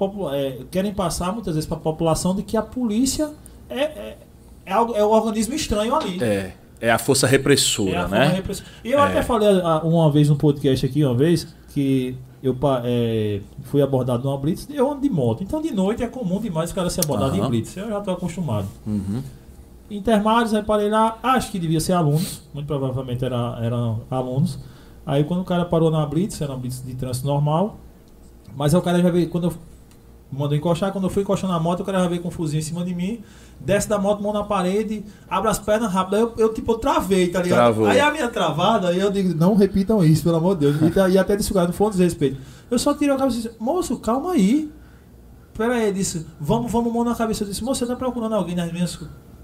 Speaker 3: querem passar muitas vezes para a população de que a polícia é, é, é, algo, é um organismo estranho ali.
Speaker 2: É, é a força repressora,
Speaker 3: É a
Speaker 2: né?
Speaker 3: repressora. E eu
Speaker 2: É.
Speaker 3: até falei ah, uma vez no podcast aqui, uma vez, que eu é, fui abordado numa blitz, eu ando de moto. Então de noite é comum demais o cara ser abordado
Speaker 2: Aham.
Speaker 3: em blitz. Eu já estou acostumado.
Speaker 2: Uhum.
Speaker 3: Intermários, aí parei lá, acho que devia ser alunos, muito provavelmente era, eram alunos. Aí quando o cara parou na Blitz, era uma Blitz de trânsito normal, mas aí o cara já veio, quando eu mandou encostar, quando eu fui encostando na moto, o cara já veio com um fuzil em cima de mim, desce da moto, mão na parede, abre as pernas rápido, aí eu, eu tipo, eu travei, tá ligado?
Speaker 2: Travou.
Speaker 3: Aí a minha travada, aí eu digo, não repitam isso, pelo amor de Deus. E, e até desse lugar, não foi um desrespeito. Eu só tirei a cabeça e disse, moço, calma aí. Pera aí, ele disse, vamos, vamos, mão na cabeça. Eu disse, moço, você tá procurando alguém nas minhas,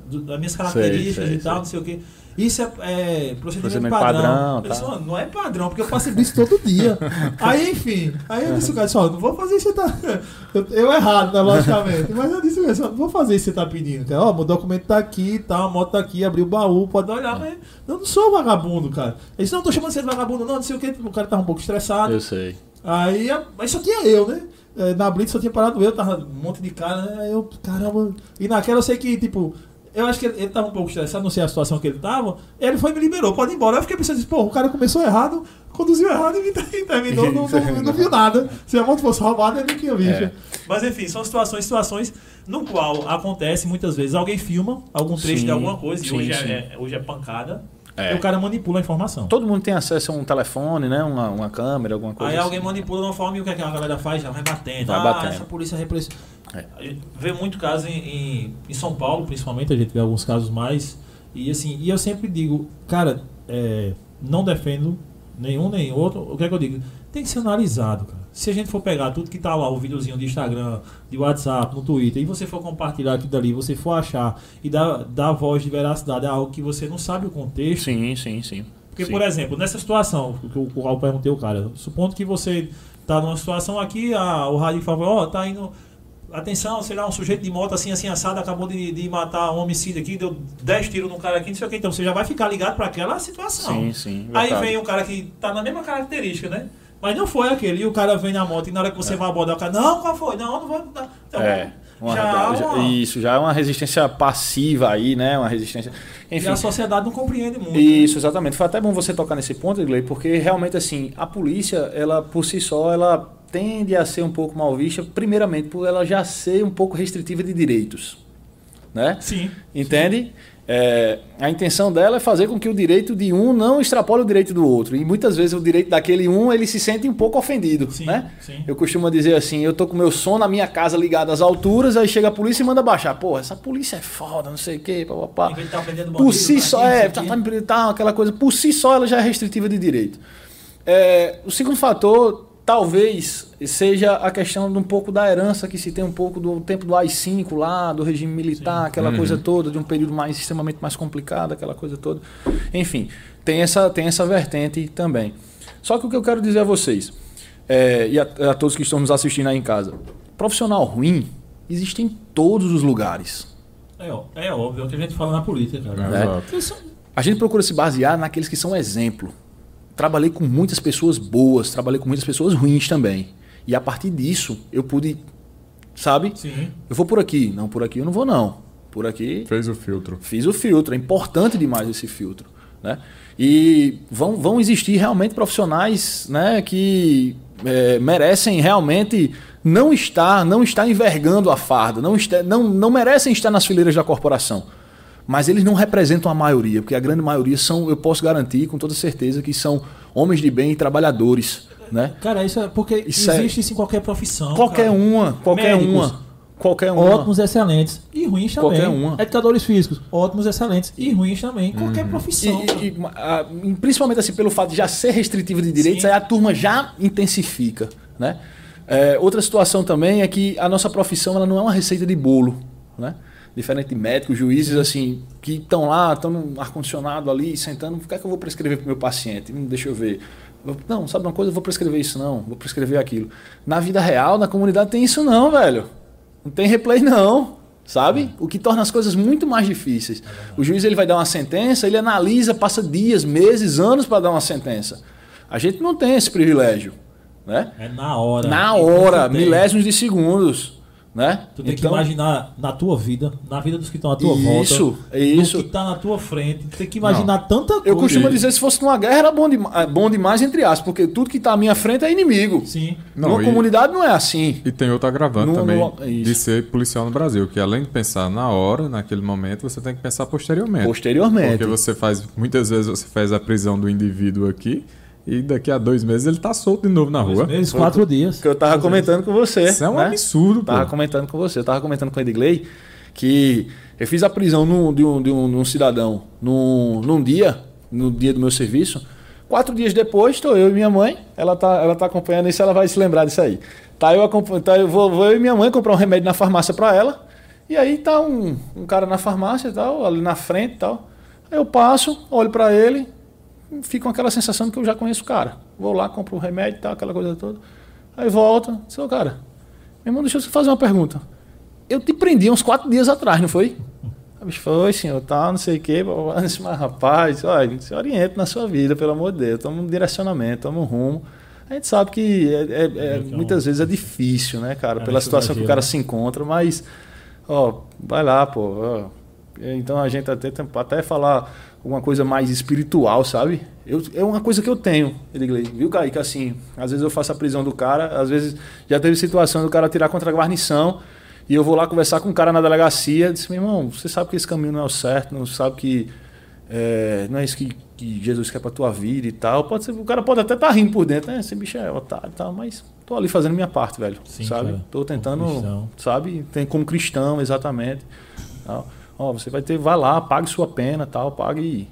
Speaker 3: das minhas características
Speaker 2: sei,
Speaker 3: e tal,
Speaker 2: sei.
Speaker 3: não sei o quê. Isso é, é procedimento, padrão.
Speaker 2: padrão,
Speaker 3: disse,
Speaker 2: tá.
Speaker 3: "Mano, não é padrão, porque eu faço isso todo dia. aí, enfim, aí eu disse, o cara, disse, ó, não vou fazer isso tá... Eu, eu errado, né, logicamente. Mas eu disse, "Ó, não vou fazer isso que você tá pedindo. Cara. Ó, meu documento tá aqui e tal, a moto tá aqui, abri o baú, pode olhar, mas eu não sou vagabundo, cara. Ele disse, não, tô chamando você de vagabundo, não, não sei o que. O cara tava um pouco estressado.
Speaker 2: Eu sei.
Speaker 3: Aí, mas só tinha eu, né? É, Na Blitz só tinha parado eu, tava um monte de cara, né? Aí eu, caramba. E naquela eu sei que, tipo, eu acho que ele, ele tava um pouco estressado, não sei a situação que ele tava. Ele foi e me liberou, pode ir embora. Eu fiquei pensando, pô, o cara começou errado, conduziu errado e e terminou, não, não, não viu nada. Se a moto fosse roubada, ele não tinha visto.
Speaker 2: É.
Speaker 3: Mas enfim, são situações, situações no qual acontece muitas vezes. Alguém filma algum trecho
Speaker 2: Sim,
Speaker 3: de alguma coisa, e
Speaker 2: sim,
Speaker 3: hoje,
Speaker 2: sim.
Speaker 3: é, é- hoje é pancada.
Speaker 2: É.
Speaker 3: E o cara manipula a informação.
Speaker 2: Todo mundo tem acesso a um telefone, né? Uma, uma câmera, alguma coisa.
Speaker 3: Aí
Speaker 2: assim.
Speaker 3: alguém manipula de uma forma e o que, é que a galera faz? Já vai batendo.
Speaker 2: Vai
Speaker 3: ah,
Speaker 2: batendo.
Speaker 3: essa polícia repressiva.
Speaker 2: É.
Speaker 3: Vê muito caso em, em, em São Paulo, principalmente, a gente vê alguns casos mais. E assim, e eu sempre digo, cara, é, não defendo nenhum nem outro. O que é que eu digo? Tem que ser analisado, cara. Se a gente for pegar tudo que tá lá, o videozinho de Instagram, de WhatsApp, no Twitter, e você for compartilhar aquilo dali, você for achar e dar, dar voz de veracidade a algo que você não sabe o contexto,
Speaker 2: Sim, sim, sim.
Speaker 3: porque,
Speaker 2: Sim.
Speaker 3: por exemplo, nessa situação, que o qual eu perguntei o cara, supondo que você tá numa situação aqui, a, o rádio fala, ó, tá indo. Atenção, sei lá, um sujeito de moto assim, assim, assado, acabou de, de matar um homicídio aqui, deu 10 tiros num cara aqui, não sei o que. Então você já vai ficar ligado para aquela situação.
Speaker 2: Sim, sim.
Speaker 3: Aí
Speaker 2: verdade.
Speaker 3: vem um cara que tá na mesma característica, né? Mas não foi aquele. E o cara vem na moto e na hora que você vai abordar o cara, não, qual foi? Não, não vou. Não. Então,
Speaker 2: É. Uma,
Speaker 3: já
Speaker 2: já-
Speaker 3: uma-
Speaker 2: Isso, já é uma resistência passiva aí, né? Uma resistência.
Speaker 3: E
Speaker 2: Enfim.
Speaker 3: a sociedade não compreende muito.
Speaker 2: Isso, exatamente. Foi até bom você tocar nesse ponto, Edgley, porque realmente assim, a polícia, ela por si só, ela tende a ser um pouco mal vista, primeiramente por ela já ser um pouco restritiva de direitos, né?
Speaker 3: Sim.
Speaker 2: Entende? É, a intenção dela é fazer com que o direito de um não extrapole o direito do outro. E muitas vezes o direito daquele um, ele se sente um pouco ofendido,
Speaker 3: Sim,
Speaker 2: né?
Speaker 3: sim.
Speaker 2: Eu costumo dizer assim, eu tô com meu som na minha casa ligado às alturas, aí chega a polícia e manda baixar. Porra, essa polícia é foda, não sei o quê, papapá.
Speaker 3: Tá
Speaker 2: Por si
Speaker 3: tá
Speaker 2: só,
Speaker 3: aqui,
Speaker 2: é, tá, tá tá, aquela coisa, por si só ela já é restritiva de direito. É, o segundo fator, talvez, seja a questão de um pouco da herança que se tem um pouco do tempo do AI-5 lá, do regime militar, aquela coisa toda, de um período mais extremamente mais complicado, aquela coisa toda. Enfim, tem essa, tem essa vertente também. Só que o que eu quero dizer a vocês, é, e a, a todos que estão nos assistindo aí em casa, profissional ruim existe em todos os lugares.
Speaker 3: É, é óbvio, é o que a gente fala na política, cara.
Speaker 1: É,
Speaker 2: né? A gente procura se basear naqueles que são exemplo. Trabalhei com muitas pessoas boas, trabalhei com muitas pessoas ruins também. E a partir disso, eu pude, sabe?
Speaker 3: Sim.
Speaker 2: Eu vou por aqui. Não, por aqui eu não vou não. Por aqui
Speaker 1: Fez o filtro.
Speaker 2: fiz o filtro. É importante demais esse filtro. Né? E vão, vão existir realmente profissionais né, que é, merecem realmente não estar, não estar envergando a farda, não, está, não, não merecem estar nas fileiras da corporação. Mas eles não representam a maioria, porque a grande maioria são, eu posso garantir com toda certeza, que são homens de bem e trabalhadores. Né?
Speaker 3: Cara, isso é porque
Speaker 2: Isso é-
Speaker 3: existe isso em qualquer profissão.
Speaker 2: Qualquer
Speaker 3: cara.
Speaker 2: uma, qualquer
Speaker 3: Médicos.
Speaker 2: uma. Qualquer uma.
Speaker 3: Ótimos, excelentes e ruins também.
Speaker 2: Qualquer uma.
Speaker 3: Educadores físicos, ótimos, excelentes e ruins também. Qualquer
Speaker 2: E,
Speaker 3: profissão.
Speaker 2: e- e, a- principalmente assim, pelo fato de já ser restritivo de direitos,
Speaker 3: Sim.
Speaker 2: aí a turma já intensifica. Né? É, outra situação também é que a nossa profissão ela não é uma receita de bolo. Né? Diferente de médicos, juízes, assim, que estão lá, estão no ar-condicionado ali, sentando, o que é que eu vou prescrever para o meu paciente? Hum, deixa eu ver. Não, sabe uma coisa? Eu vou prescrever isso, não. Vou prescrever aquilo. Na vida real, na comunidade, tem isso não, velho. Não tem replay, não. Sabe? O que torna as coisas muito mais difíceis. O juiz ele vai dar uma sentença, ele analisa, passa dias, meses, anos para dar uma sentença. A gente não tem esse privilégio. Né?
Speaker 3: É na hora.
Speaker 2: Na hora, milésimos de segundos. Né?
Speaker 5: Tu tem que imaginar na tua vida, na vida dos que estão à tua volta.
Speaker 2: Isso,
Speaker 5: no
Speaker 2: isso.
Speaker 5: que tá na tua frente. Tu tem que imaginar tanta coisa.
Speaker 2: Eu costumo dizer, se fosse numa guerra, era bom, de, bom demais, entre aspas, porque tudo que tá à minha frente é inimigo.
Speaker 5: Sim.
Speaker 1: Não,
Speaker 2: Numa
Speaker 1: e-
Speaker 2: comunidade não é assim.
Speaker 1: E tem outro agravante
Speaker 2: No-
Speaker 1: também
Speaker 2: no-
Speaker 1: de ser policial no Brasil, que além de pensar na hora, naquele momento, você tem que pensar posteriormente.
Speaker 2: Posteriormente.
Speaker 1: Porque você faz, muitas vezes você faz a prisão do indivíduo aqui e daqui a dois meses ele tá solto de novo na
Speaker 5: Dois
Speaker 1: rua.
Speaker 5: meses, quatro dias.
Speaker 2: Que eu tava comentando com você.
Speaker 1: Isso é um
Speaker 2: né?
Speaker 1: absurdo, pô.
Speaker 2: Tava comentando com você, eu tava comentando com o Edgley que eu fiz a prisão num- de, um, de, um, de um cidadão num, num dia, no dia do meu serviço. Quatro dias depois, estou eu e minha mãe, ela tá, ela tá acompanhando isso, ela vai se lembrar disso aí. Tá, eu, acompanho, tá, eu vou, vou eu e minha mãe comprar um remédio na farmácia para ela, e aí tá um, um cara na farmácia e tal, ali na frente e tal. Aí eu passo, olho para ele, fico com aquela sensação de que eu já conheço o cara. Vou lá, compro o remédio e tal, aquela coisa toda. Aí volta, seu cara, meu irmão, deixa eu fazer uma pergunta. Eu te prendi uns quatro dias atrás, não foi? A bicho foi, senhor, tal, não sei o quê. Mas, rapaz, olha, se oriente na sua vida, pelo amor de Deus. Toma um direcionamento, toma um rumo. A gente sabe que é- é- é-
Speaker 5: É é um-
Speaker 2: muitas vezes é difícil, né, cara?
Speaker 5: É
Speaker 2: Pela
Speaker 5: um
Speaker 2: situação que o cara
Speaker 5: né?
Speaker 2: se encontra, mas, ó, vai lá, pô. ó. Então a gente até até falar alguma coisa mais espiritual, sabe? Eu, é uma coisa que eu tenho, Edgley. Viu, Kaique? Assim, às vezes eu faço a prisão do cara, às vezes já teve situação do cara tirar contra a guarnição e eu vou lá conversar com o cara na delegacia. Disse, meu irmão, você sabe que esse caminho não é o certo, não sabe que é, não é isso que, que Jesus quer pra tua vida e tal. Pode ser, o cara pode até estar rindo por dentro, né? Esse bicho é otário e tal, mas tô ali fazendo minha parte, velho.
Speaker 5: Sim,
Speaker 2: sabe?
Speaker 5: cara.
Speaker 2: Tô tentando, sabe? Tem como cristão, exatamente. Tal. Ó, você vai ter, vai lá, pague sua pena, tal, pague e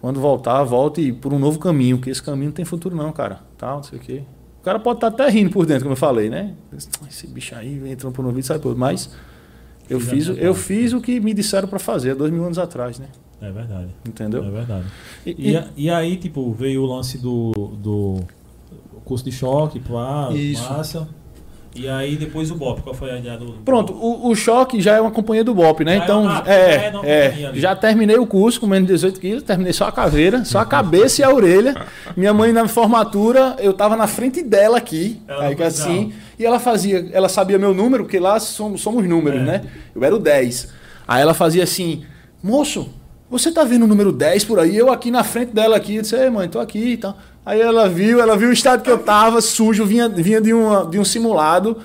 Speaker 2: quando voltar, volte por um novo caminho, que esse caminho não tem futuro não, cara. Tal, não sei o quê. O cara pode estar até rindo por dentro, como eu falei, né? Esse bicho aí entrando por um e sai por. Mas eu
Speaker 5: Fiz
Speaker 2: eu fiz o que me disseram para fazer há dois mil anos atrás, né?
Speaker 5: É verdade.
Speaker 2: Entendeu?
Speaker 5: É verdade.
Speaker 2: E-
Speaker 5: E,
Speaker 2: e-
Speaker 5: aí, tipo, veio o lance do, do curso de choque, pá,
Speaker 2: Isso.
Speaker 5: massa. E aí depois o BOP, qual foi a ideia do.
Speaker 2: Pronto, o, o choque já é uma companhia do BOP, né?
Speaker 5: É
Speaker 2: então, é,
Speaker 5: é
Speaker 2: é, já terminei o curso com menos de 18 quilos, terminei só a caveira, só a cabeça e a orelha. Minha mãe na formatura, eu tava na frente dela aqui,
Speaker 5: Ela
Speaker 2: aí que assim, e ela fazia, ela sabia meu número, porque lá somos, somos números,
Speaker 5: É.
Speaker 2: né? Eu era o 10. Aí ela fazia assim, moço, você tá vendo o número 10 por aí? Eu aqui na frente dela aqui, eu disse, mãe, tô aqui e tal. Aí ela viu, ela viu o estado que eu tava, sujo, vinha, vinha de, uma, de um simulado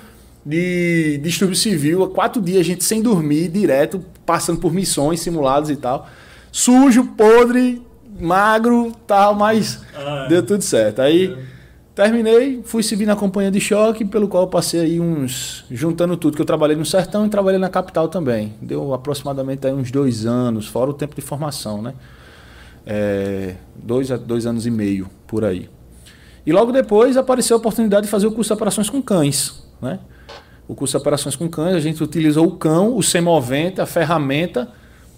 Speaker 2: de distúrbio civil, há quatro dias a gente sem dormir, direto, passando por missões, simulados e tal. Sujo, podre, magro, tal, mas
Speaker 5: Ah, é.
Speaker 2: deu tudo certo. Aí terminei, fui subir na companhia de choque, pelo qual eu passei aí uns. juntando tudo, que eu trabalhei no sertão e trabalhei na capital também. Deu aproximadamente aí uns dois anos, fora o tempo de formação, né? É, dois, dois anos e meio por aí. E logo depois apareceu a oportunidade de fazer o curso de operações com cães, né? O curso de operações com cães, a gente utilizou o cão, o semovente, a ferramenta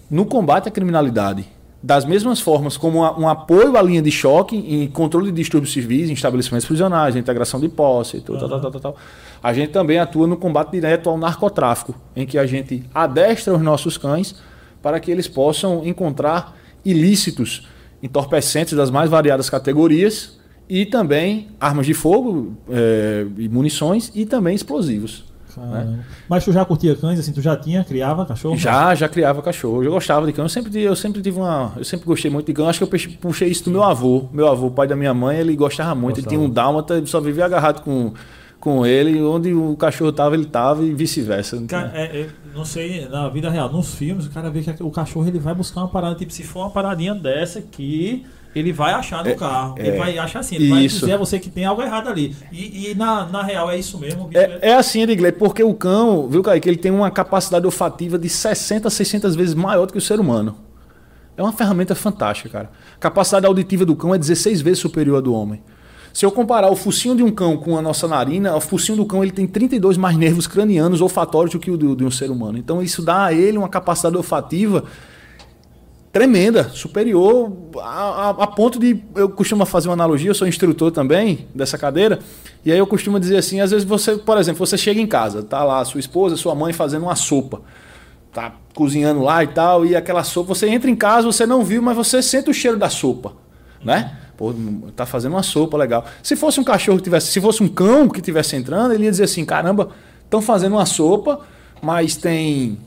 Speaker 2: no combate à criminalidade. Das mesmas formas como um apoio à linha de choque em controle de distúrbios civis, em estabelecimentos prisionais, em integração de posse, tal, tal, tal, tal, tal, tal. a gente também atua no combate direto ao narcotráfico, em que a gente adestra os nossos cães para que eles possam encontrar ilícitos, entorpecentes das mais variadas categorias e também armas de fogo, eh, e munições e também explosivos.
Speaker 5: Caramba. Mas tu já curtia cães, assim, tu já tinha, criava cachorro?
Speaker 2: Já, já criava cachorro. Eu gostava de cão. Eu sempre, eu sempre tive uma. Eu sempre gostei muito de cão. Acho que eu puxei- puxei isso do meu avô. Meu avô, pai da minha mãe, ele gostava muito.
Speaker 5: Gostava.
Speaker 2: Ele tinha um dálmata, ele só vivia agarrado com, com ele. Onde o cachorro tava, ele tava e vice-versa.
Speaker 5: Cara, é, é, não sei, na vida real, nos filmes, o cara vê que o cachorro ele vai buscar uma parada, tipo, se for uma paradinha dessa aqui, ele vai achar no carro. Ele
Speaker 2: é.
Speaker 5: vai achar assim, ele vai dizer a você que tem algo errado ali. E, e na, na real é isso mesmo.
Speaker 2: É, é assim, Edgley, porque o cão, viu, Kaique, ele tem uma capacidade olfativa de 60 a 600 vezes maior do que o ser humano. É uma ferramenta fantástica, cara. A capacidade auditiva do cão é 16 vezes superior à do homem. Se eu comparar o focinho de um cão com a nossa narina, o focinho do cão ele tem 32 mais nervos cranianos olfatórios do que o de um ser humano. Então isso dá a ele uma capacidade olfativa tremenda, superior a, a- a ponto de eu costumo fazer uma analogia, eu sou instrutor também dessa cadeira, e aí eu costumo dizer assim, às vezes você, por exemplo, você chega em casa, tá lá sua esposa, sua mãe fazendo uma sopa, tá cozinhando lá e tal, e aquela sopa, você entra em casa, você não viu, mas você sente o cheiro da sopa, né? Pô, tá fazendo uma sopa legal. Se fosse um cachorro que tivesse, se fosse um cão que tivesse entrando, ele ia dizer assim, caramba, estão fazendo uma sopa, mas tem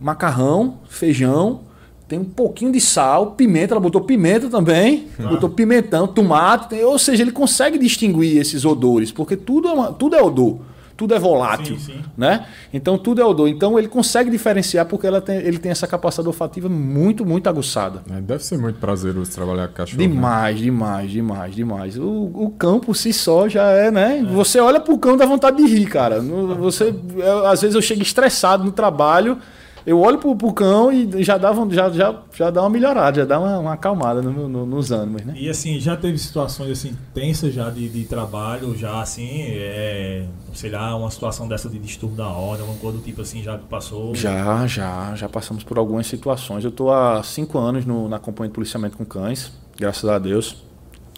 Speaker 2: macarrão, feijão, tem um pouquinho de sal, pimenta, ela botou pimenta também, botou pimentão, tomate, tem- ou seja, ele consegue distinguir esses odores, porque tudo é, uma- tudo é odor, tudo é volátil,
Speaker 3: Sim, sim.
Speaker 2: né? Então tudo é odor. Então ele consegue diferenciar porque ela tem- ele tem essa capacidade olfativa muito, muito aguçada.
Speaker 1: É, Deve ser muito prazeroso trabalhar com cachorro. né?
Speaker 2: Demais, demais, demais, demais. O, o cão por si só já é, né? Você olha pro cão dá vontade de rir, cara. Você, eu- às vezes eu chego estressado no trabalho, eu olho pro, pro cão e já dá, já, já, já dá uma melhorada, já dá uma, uma acalmada no- no- nos ânimos, né?
Speaker 5: E assim, já teve situações assim tensas já de, de trabalho, já assim, é, sei lá, uma situação dessa de distúrbio da ordem, alguma coisa do tipo assim, já passou.
Speaker 2: Já, já, já passamos por algumas situações. Eu estou há cinco anos no, na companhia de policiamento com cães, graças a Deus.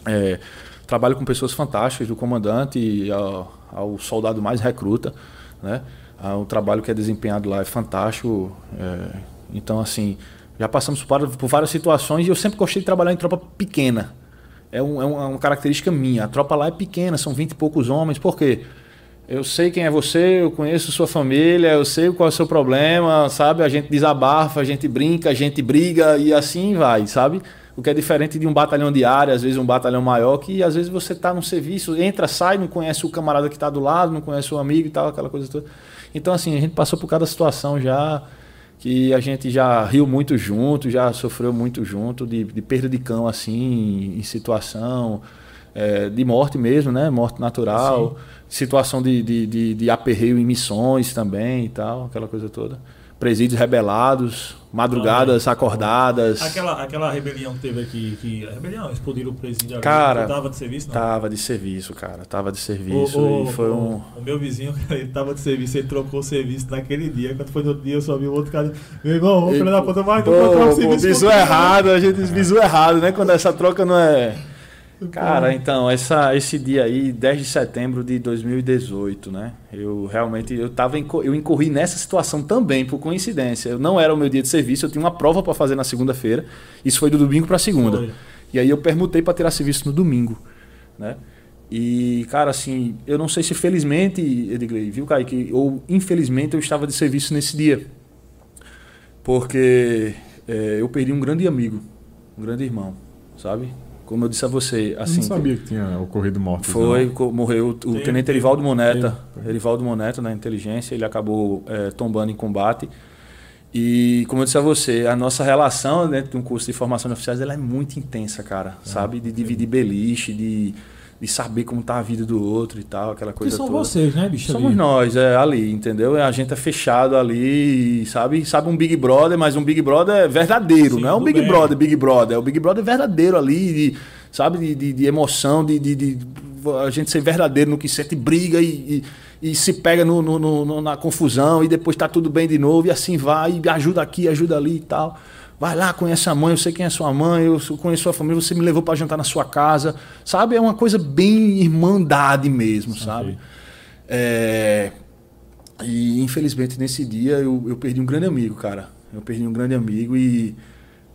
Speaker 2: É, trabalho com pessoas fantásticas, do comandante ao, ao soldado mais recruta, né? Ah, o trabalho que é desempenhado lá é fantástico. é, então, assim, já passamos por, por várias situações e eu sempre gostei de trabalhar em tropa pequena. É, um- é uma, uma característica minha. A tropa lá é pequena, são 20 e poucos homens. Por quê? Eu sei quem é você, eu conheço sua família, eu sei qual é o seu problema, sabe? A gente desabafa, a gente brinca, a gente briga e assim vai, sabe? O que é diferente de um batalhão diário, às vezes um batalhão maior, que às vezes você está no serviço, entra, sai, não conhece o camarada que está do lado, não conhece o amigo e tal, aquela coisa toda. Então, assim, a gente passou por cada situação já que a gente já riu muito junto, já sofreu muito junto, de, de perda de cão, assim, em situação é, de morte mesmo, né? Morte natural, situação de, de, de, de aperreio em missões também e tal, aquela coisa toda. Presídios rebelados, madrugadas acordadas.
Speaker 5: Aquela, aquela rebelião que teve aqui, que. A rebelião, explodiram o presídio.
Speaker 2: Cara,
Speaker 5: tava de serviço, não?
Speaker 2: Tava de serviço, cara. Tava de serviço
Speaker 5: O, o-
Speaker 2: foi
Speaker 5: o-
Speaker 2: um.
Speaker 5: o meu vizinho, ele tava de serviço, ele trocou o serviço naquele dia. Quando foi no outro dia, eu só vi o outro cara. Meu irmão, ô filho da puta,
Speaker 2: Pô,
Speaker 5: não trocar o serviço.
Speaker 2: bizu
Speaker 5: comigo,
Speaker 2: errado, a gente bizu errado, né? Quando essa troca não é. Cara, então, essa, esse dia aí, 10 de setembro de 2018, né? Eu realmente, eu tava, eu incorri nessa situação também, por coincidência. Eu não era o meu dia de serviço, eu tinha uma prova para fazer na segunda-feira. Isso foi do domingo para segunda.
Speaker 5: Foi.
Speaker 2: E aí eu permutei para tirar serviço no domingo, né? E, cara, assim, eu não sei se felizmente, Edgley, viu, Kaique? Ou infelizmente eu estava de serviço nesse dia. Porque é, eu perdi um grande amigo, um grande irmão, sabe? Como eu disse a você,
Speaker 1: Eu
Speaker 2: assim.
Speaker 1: não sabia que tinha ocorrido morte.
Speaker 2: Foi, co- morreu o
Speaker 5: Teve,
Speaker 2: tenente Erivaldo Moneta.
Speaker 1: teve.
Speaker 2: Erivaldo Moneta, na inteligência, ele acabou é, tombando em combate. E, como eu disse a você, a nossa relação dentro de um curso de formação de oficiais ela é muito intensa, cara. sabe? De dividir beliche, de, de saber como tá a vida do outro e tal, aquela
Speaker 5: Que
Speaker 2: coisa
Speaker 5: são
Speaker 2: toda.
Speaker 5: vocês, né, bicho?
Speaker 2: Somos
Speaker 5: ali?
Speaker 2: nós, é ali, entendeu? A gente é fechado ali, sabe? Sabe um Big Brother, mas um Big Brother verdadeiro,
Speaker 3: Sim,
Speaker 2: não é um Big
Speaker 3: bem.
Speaker 2: Brother, Big Brother, é o Big Brother verdadeiro ali, de, sabe? De, de, de emoção, de, de, a gente ser verdadeiro no que sente, briga e, e, e se pega no, no- no- no- na confusão e depois tá tudo bem de novo e assim vai, e ajuda aqui, ajuda ali e tal. Vai lá, conhece a mãe, eu sei quem é sua mãe, eu conheço sua família, você me levou para jantar na sua casa, sabe? É uma coisa bem irmandade mesmo, sabe? É, e infelizmente nesse dia eu, eu perdi um grande amigo, cara. Eu perdi um grande amigo e,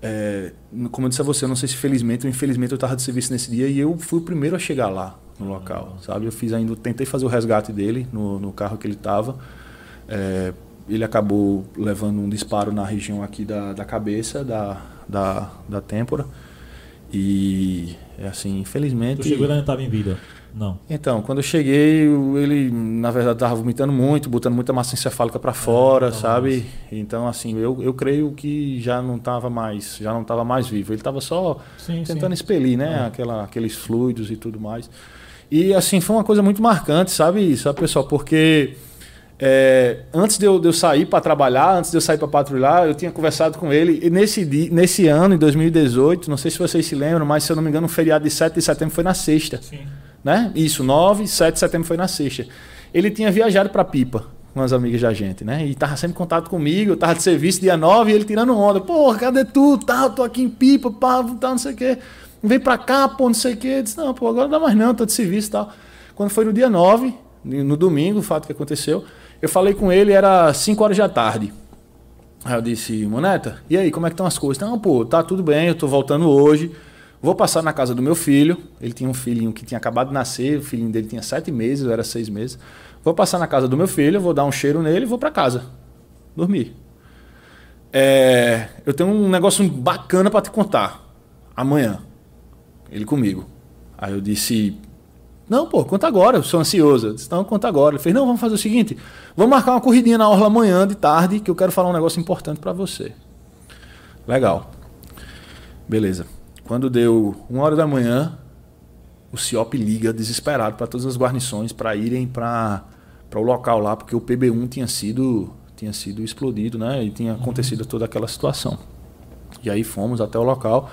Speaker 2: é, como eu disse a você, eu não sei se felizmente ou infelizmente eu estava de serviço nesse dia e eu fui o primeiro a chegar lá no local, sabe? Eu fiz ainda, tentei fazer o resgate dele no, no carro que ele estava. Ele acabou levando um disparo na região aqui da, da cabeça, da, da, da têmpora. E, é assim, infelizmente...
Speaker 5: Tu chegou e ainda estava em vida. Não.
Speaker 2: Então, quando eu cheguei, ele, na verdade, estava vomitando muito, botando muita massa encefálica para fora,
Speaker 5: então,
Speaker 2: sabe? Então, assim, eu, eu creio que já não estava mais, já não estava mais vivo. Ele estava só
Speaker 5: Sim,
Speaker 2: tentando
Speaker 5: sim.
Speaker 2: expelir, né? Aquela, aqueles fluidos e tudo mais. E, assim, foi uma coisa muito marcante, sabe, sabe pessoal? Porque é, antes de eu, de eu sair para trabalhar, antes de eu sair para patrulhar, eu tinha conversado com ele. E nesse, nesse ano, em 2018, não sei se vocês se lembram, mas se eu não me engano, o feriado de 7 de setembro foi na sexta
Speaker 5: Sim.
Speaker 2: né? Isso, 9, 7 de setembro foi na sexta. Ele tinha viajado para Pipa com as amigas da gente, né? E tava sempre em contato comigo, eu tava de serviço dia 9 e ele tirando onda. Pô, cadê tu? Tá, tô aqui em Pipa, pá, tá, não sei o quê. Vem pra cá, pô, não sei o quê. Eu disse, não, pô, agora não dá mais não, tô de serviço e tal. Quando foi no dia 9, no domingo, o fato que aconteceu, eu falei com ele, era 5 horas da tarde. Aí eu disse, Moneta, e aí, como é que estão as coisas? Não, pô, tá tudo bem, eu tô voltando hoje. Vou passar na casa do meu filho. Ele tinha um filhinho que tinha acabado de nascer, o filhinho dele tinha sete meses, eu era seis meses. Vou passar na casa do meu filho, vou dar um cheiro nele e vou para casa. dormi. É, eu tenho um negócio bacana para te contar. Amanhã. Ele comigo. Aí eu disse, não, pô, conta agora, eu sou ansioso. Eu disse, não, conta agora. Ele fez, não, vamos fazer o seguinte, vamos marcar uma corridinha na orla amanhã, de tarde, que eu quero falar um negócio importante para você. Legal. Beleza. Quando deu uma hora da manhã, o CIOP liga desesperado para todas as guarnições para irem para o local lá, porque o PB1 tinha sido, tinha sido explodido, né? E tinha acontecido toda aquela situação. E aí fomos até o local.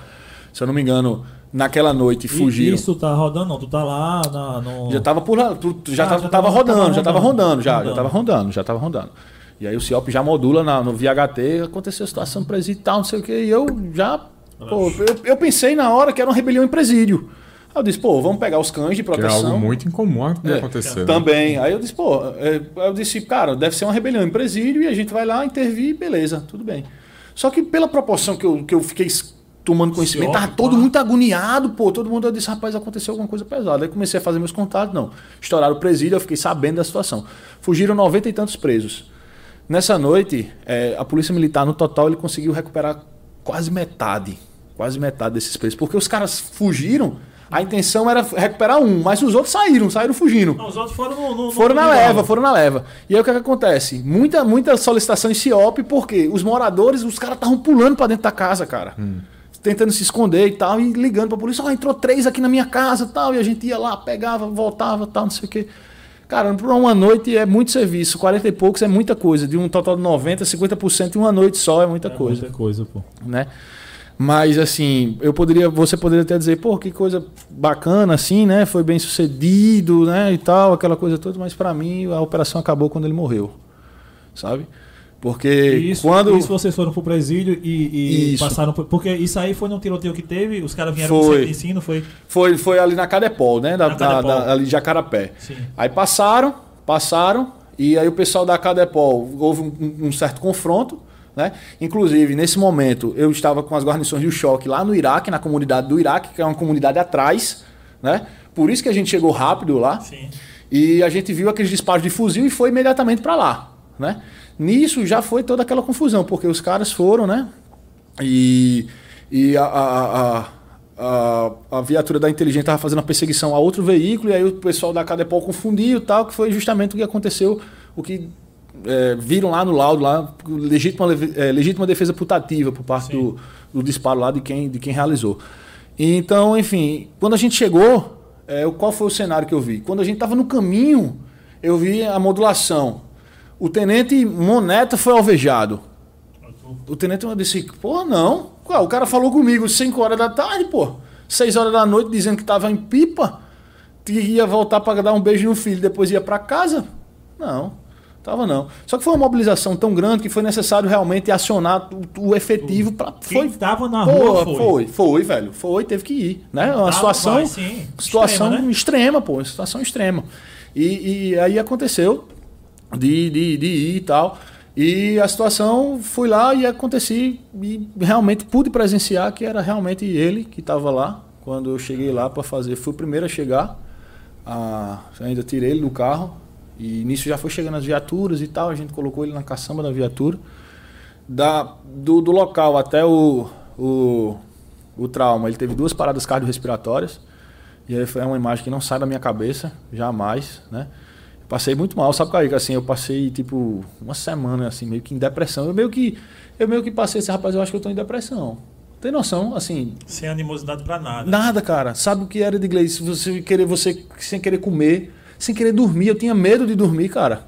Speaker 2: Se eu não me engano, naquela noite
Speaker 5: E
Speaker 2: fugiram.
Speaker 5: isso tá rodando, não. Tu tá lá na, no.
Speaker 2: Já estava por lá, tu, tu já,
Speaker 5: Ah,
Speaker 2: tava,
Speaker 5: já
Speaker 2: tava
Speaker 5: tava-
Speaker 2: rodando,
Speaker 5: tava
Speaker 2: já estava
Speaker 5: rodando.
Speaker 2: rodando, já, já
Speaker 5: Rodando.
Speaker 2: já estava rodando. E aí o CIOP já modula na- no VHT, aconteceu a situação no presídio e tal, não sei o que, e eu já. Pô, eu, eu pensei na hora que era uma rebelião em presídio. Aí eu disse, pô, vamos pegar os cães de
Speaker 1: Que é
Speaker 2: proteção.
Speaker 1: algo muito incomum de
Speaker 2: É,
Speaker 1: acontecer. né?
Speaker 2: Também. Aí eu disse, pô, é, eu disse, cara, deve ser uma rebelião em presídio e a gente vai lá intervir, beleza, tudo bem. Só que pela proporção que eu, que eu fiquei tomando conhecimento, tava todo
Speaker 3: pá.
Speaker 2: muito agoniado, pô, todo mundo eu disse, rapaz, aconteceu alguma coisa pesada. Aí comecei a fazer meus contatos, não. Estouraram o presídio, eu fiquei sabendo da situação. Fugiram noventa e tantos presos. Nessa noite, é, a polícia militar, no total, ele conseguiu recuperar quase metade. Quase metade desses presos. Porque os caras fugiram, a intenção era recuperar um, mas os outros saíram, saíram fugindo.
Speaker 3: Não, os outros foram no. no- no
Speaker 2: Foram na leva, foram na leva. E aí o que, que acontece? Muita, muita solicitação em CIOP, porque os moradores, os caras estavam pulando pra dentro da casa, cara. Tentando se esconder e tal, e ligando pra polícia, ó, entrou três aqui na minha casa e tal, e a gente ia lá, pegava, voltava tal, não sei o quê. Cara, pra uma noite é muito serviço, 40 e poucos é muita coisa. De um total de 90, 50% em uma noite só é muita
Speaker 5: É
Speaker 2: coisa
Speaker 5: Muita coisa, pô.
Speaker 2: né? Mas assim, eu poderia, você poderia até dizer, pô, que coisa bacana assim, né? Foi bem sucedido, né? E tal, aquela coisa toda, mas pra mim a operação acabou quando ele morreu. Sabe? Porque
Speaker 5: Isso,
Speaker 2: quando
Speaker 5: isso vocês foram pro presídio e, e passaram por. Porque isso aí foi num tiroteio que teve, os caras vieram
Speaker 2: Foi.
Speaker 5: de ensino, foi.
Speaker 2: foi, foi ali na Cadepol, né? Da,
Speaker 5: Na
Speaker 2: da-
Speaker 5: Cadepol.
Speaker 2: da- ali de Jacarapé.
Speaker 5: Sim.
Speaker 2: Aí passaram, passaram, e aí o pessoal da Cadepol houve um, um certo confronto, né? Inclusive, nesse momento, eu estava com as guarnições do choque lá no Iraque, na comunidade do Iraque, que é uma comunidade atrás, né? Por isso que a gente chegou rápido lá.
Speaker 3: Sim.
Speaker 2: E a gente viu aqueles disparos de fuzil e foi imediatamente para lá, né? Nisso já foi toda aquela confusão, porque os caras foram, né? E, e a, a, a, a, a viatura da inteligência estava fazendo a perseguição a outro veículo, e aí o pessoal da Cadepol confundiu e tal, que foi justamente o que aconteceu, o que é, viram lá no laudo, lá, legítima, é, legítima defesa putativa por parte do, do disparo lá de quem, de quem realizou. Então, enfim, quando a gente chegou, é, o- qual foi o cenário que eu vi? Quando a gente estava no caminho, eu vi a modulação. O tenente Moneta foi alvejado. O tenente disse, pô, não. O cara falou comigo 5 horas da tarde, pô. 6 horas da noite dizendo que estava em pipa. Que ia voltar para dar um beijo no filho, depois ia para casa. Não, tava não. Só que foi uma mobilização tão grande que foi necessário realmente acionar o, o efetivo para foi
Speaker 5: tava na
Speaker 2: Pô,
Speaker 5: rua foi.
Speaker 2: foi, foi, velho. Foi, teve que ir. Né? Uma
Speaker 3: Tava,
Speaker 2: situação,
Speaker 3: vai,
Speaker 2: situação
Speaker 3: Extrema,
Speaker 2: extrema,
Speaker 3: né?
Speaker 2: pô. Situação extrema. E, e aí aconteceu de, de, de ir e tal. E a situação, fui lá e aconteci. E realmente pude presenciar que era realmente ele que estava lá. Quando eu cheguei lá para fazer, fui o primeiro a chegar. Ah, ainda tirei ele do carro. E nisso já foi chegando as viaturas e tal. A gente colocou ele na caçamba da viatura da, do, do local até o, o, o trauma, ele teve duas paradas cardiorrespiratórias. E aí foi uma imagem que não sai da minha cabeça, jamais, né? Passei muito mal, sabe, Kaique? Assim, eu passei, tipo, uma semana, assim, meio que em depressão. Eu meio que, eu meio que passei esse rapaz, eu acho que eu tô em depressão. Tem noção, assim,
Speaker 3: Sem animosidade pra nada.
Speaker 2: Nada, cara. Sabe o que era de inglês? Você querer, você sem querer comer, sem querer dormir. Eu tinha medo de dormir, cara.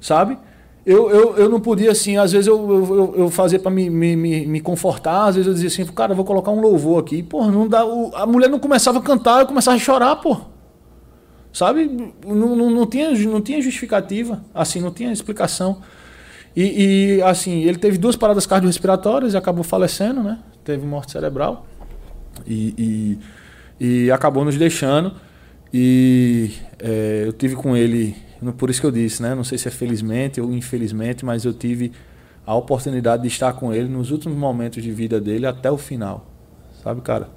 Speaker 2: Sabe? Eu, eu, eu não podia, assim, às vezes eu, eu, eu- fazia pra me, me, me, me confortar, às vezes eu dizia assim, cara, eu vou colocar um louvor aqui. Pô, não dá. o- a mulher não começava a cantar, eu começava a chorar, pô. Sabe? Não, não, não, tinha, não tinha justificativa, assim, não tinha explicação. E, e, assim, ele teve duas paradas cardiorrespiratórias e acabou falecendo, né? Teve morte cerebral. E, e, e acabou nos deixando. E é, eu tive com ele, por isso que eu disse, né? Não sei se é felizmente ou infelizmente, mas eu tive a oportunidade de estar com ele nos últimos momentos de vida dele até o final. Sabe, cara?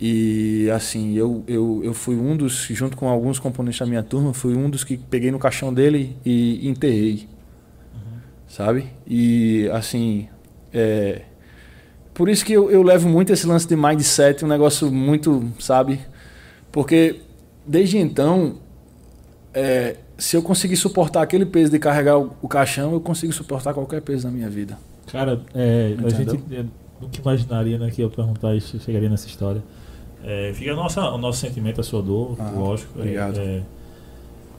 Speaker 2: E assim, eu, eu, eu fui um dos, junto com alguns componentes da minha turma, fui um dos que peguei no caixão dele e enterrei. sabe? E assim, é, por isso que eu, eu levo muito esse lance de mindset, um negócio muito, sabe? Porque desde então, é, se eu conseguir suportar aquele peso de carregar o, o caixão, eu consigo suportar qualquer peso na minha vida.
Speaker 3: Cara, é, a gente é, nunca imaginaria né, que eu perguntar isso, chegaria nessa história. É, fica nossa, o nosso sentimento, a sua dor,
Speaker 2: Ah,
Speaker 3: lógico. é-
Speaker 2: obrigado.
Speaker 3: É,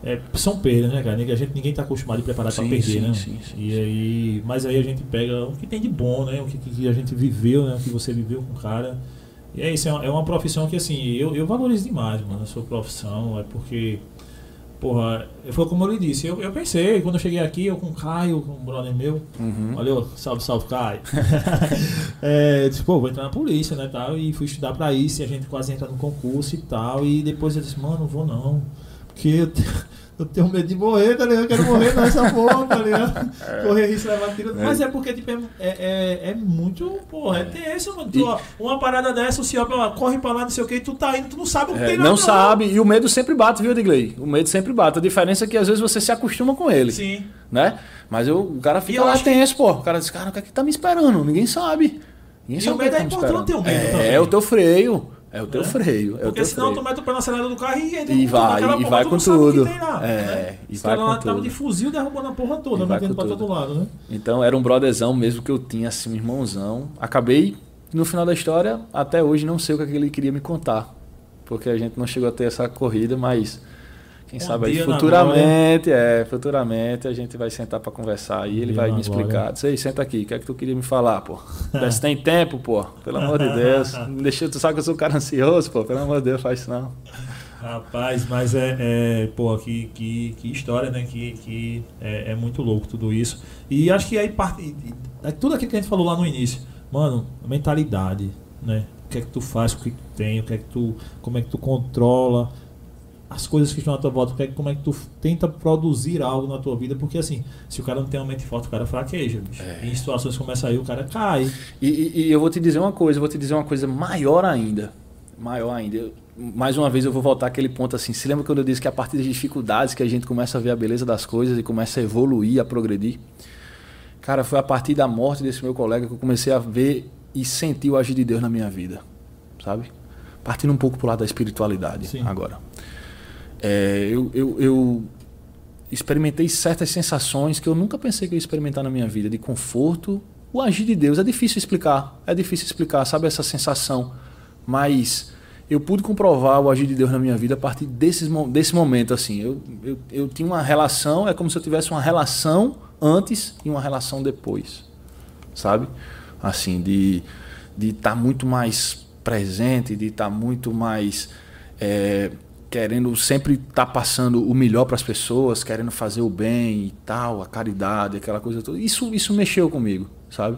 Speaker 3: é, são perdas, né, cara? A gente, ninguém tá acostumado e preparado para perder,
Speaker 2: sim,
Speaker 3: né?
Speaker 2: sim, sim,
Speaker 3: e aí, mas aí a gente pega o que tem de bom, né? O que, que a gente viveu, né? O que você viveu com o cara. E é isso, é uma, é uma profissão que assim, eu, eu valorizo demais, mano, a sua profissão. É porque, porra, foi como eu lhe disse, eu, eu pensei, quando eu cheguei aqui, eu com o Caio, com um brother meu,
Speaker 2: Uhum.
Speaker 3: Valeu, salve, salve, Caio. é, disse, pô, vou entrar na polícia, né, tal, e fui estudar pra isso, e a gente quase entra no concurso e tal, e depois eu disse, mano, não vou não, porque eu, eu tenho medo de morrer, tá ligado? Eu quero morrer nessa porra, tá ligado? Correr risco, levar tiro, mas é porque, tipo, é, é, é muito, porra, é tenso, mano, tu, ó, uma parada dessa, o senhor ó, corre pra lá, não sei o que, tu tá indo, tu não sabe o que
Speaker 2: É,
Speaker 3: tem
Speaker 2: não
Speaker 3: lá,
Speaker 2: sabe, e o medo sempre bate, viu, Digley? O medo sempre bate. A diferença é que às vezes você se acostuma com ele,
Speaker 3: Sim.
Speaker 2: né? Mas eu, o cara fica lá
Speaker 3: acho
Speaker 2: tenso, pô. O cara diz, cara, o que é que tá me esperando? Ninguém sabe. Ninguém
Speaker 3: E
Speaker 2: sabe
Speaker 3: o medo
Speaker 2: que
Speaker 3: é
Speaker 2: tá
Speaker 3: importante
Speaker 2: esperando.
Speaker 3: ter o medo
Speaker 2: É,
Speaker 3: também.
Speaker 2: é o teu freio. É o teu
Speaker 3: Né?
Speaker 2: freio. É o
Speaker 3: Porque
Speaker 2: teu
Speaker 3: senão
Speaker 2: freio.
Speaker 3: tu mete o pé no acelerador do carro e entra
Speaker 2: E vai, e
Speaker 3: porra,
Speaker 2: vai
Speaker 3: tu
Speaker 2: com
Speaker 3: o
Speaker 2: tudo.
Speaker 3: lá,
Speaker 2: É,
Speaker 3: né?
Speaker 2: e
Speaker 3: Os
Speaker 2: vai
Speaker 3: caras lá
Speaker 2: com
Speaker 3: tavam
Speaker 2: tudo.
Speaker 3: de fuzil derrubando a porra toda, metendo
Speaker 2: com
Speaker 3: pra todo lado, né?
Speaker 2: Então era um brotherzão mesmo que eu tinha, assim, um irmãozão. Acabei, no final da história, até hoje não sei o que, é que ele queria me contar. Porque a gente não chegou a ter essa corrida, mas quem
Speaker 3: Um
Speaker 2: sabe aí futuramente, é, futuramente a gente vai sentar pra conversar e ele vai me explicar. Diz aí, senta aqui, o que é que tu queria me falar, pô? Se tem tempo, pô. Pelo amor de Deus. Deixa, tu sabe que eu sou um cara ansioso, pô. Pelo amor de Deus, faz isso não.
Speaker 3: Rapaz, mas é, é pô, que, que, que história, né? Que, que é, é muito louco tudo isso. E acho que aí parte. é tudo aquilo que a gente falou lá no início. Mano, a mentalidade, né? O que é que tu faz o que tu tem, o que é que tu. Como é que tu controla as coisas que estão à tua volta, é como é que tu tenta produzir algo na tua vida, porque assim, se o cara não tem uma mente forte, o cara fraqueja, bicho.
Speaker 2: É.
Speaker 3: Em situações como essa aí, o cara cai.
Speaker 2: E, e- e eu vou te dizer uma coisa, eu vou te dizer uma coisa maior ainda. Maior ainda. Eu- mais uma vez eu vou voltar àquele ponto assim. Se lembra quando eu disse que a partir das dificuldades que a gente começa a ver a beleza das coisas e começa a evoluir, a progredir? Cara, foi a partir da morte desse meu colega que eu comecei a ver e sentir o agir de Deus na minha vida. Sabe? Partindo um pouco pro lado da espiritualidade
Speaker 3: Sim.
Speaker 2: agora. É, eu, eu, eu experimentei certas sensações que eu nunca pensei que eu ia experimentar na minha vida, de conforto. O agir de Deus é difícil explicar, é difícil explicar, sabe essa sensação. Mas eu pude comprovar o agir de Deus na minha vida a partir desses, desse momento. assim. Eu, eu, eu tinha uma relação, é como se eu tivesse uma relação antes e uma relação depois, sabe? Assim, de de estar muito mais presente, de estar muito mais é, querendo sempre estar passando o melhor para as pessoas, querendo fazer o bem e tal, a caridade, aquela coisa toda. Isso, isso mexeu comigo, sabe?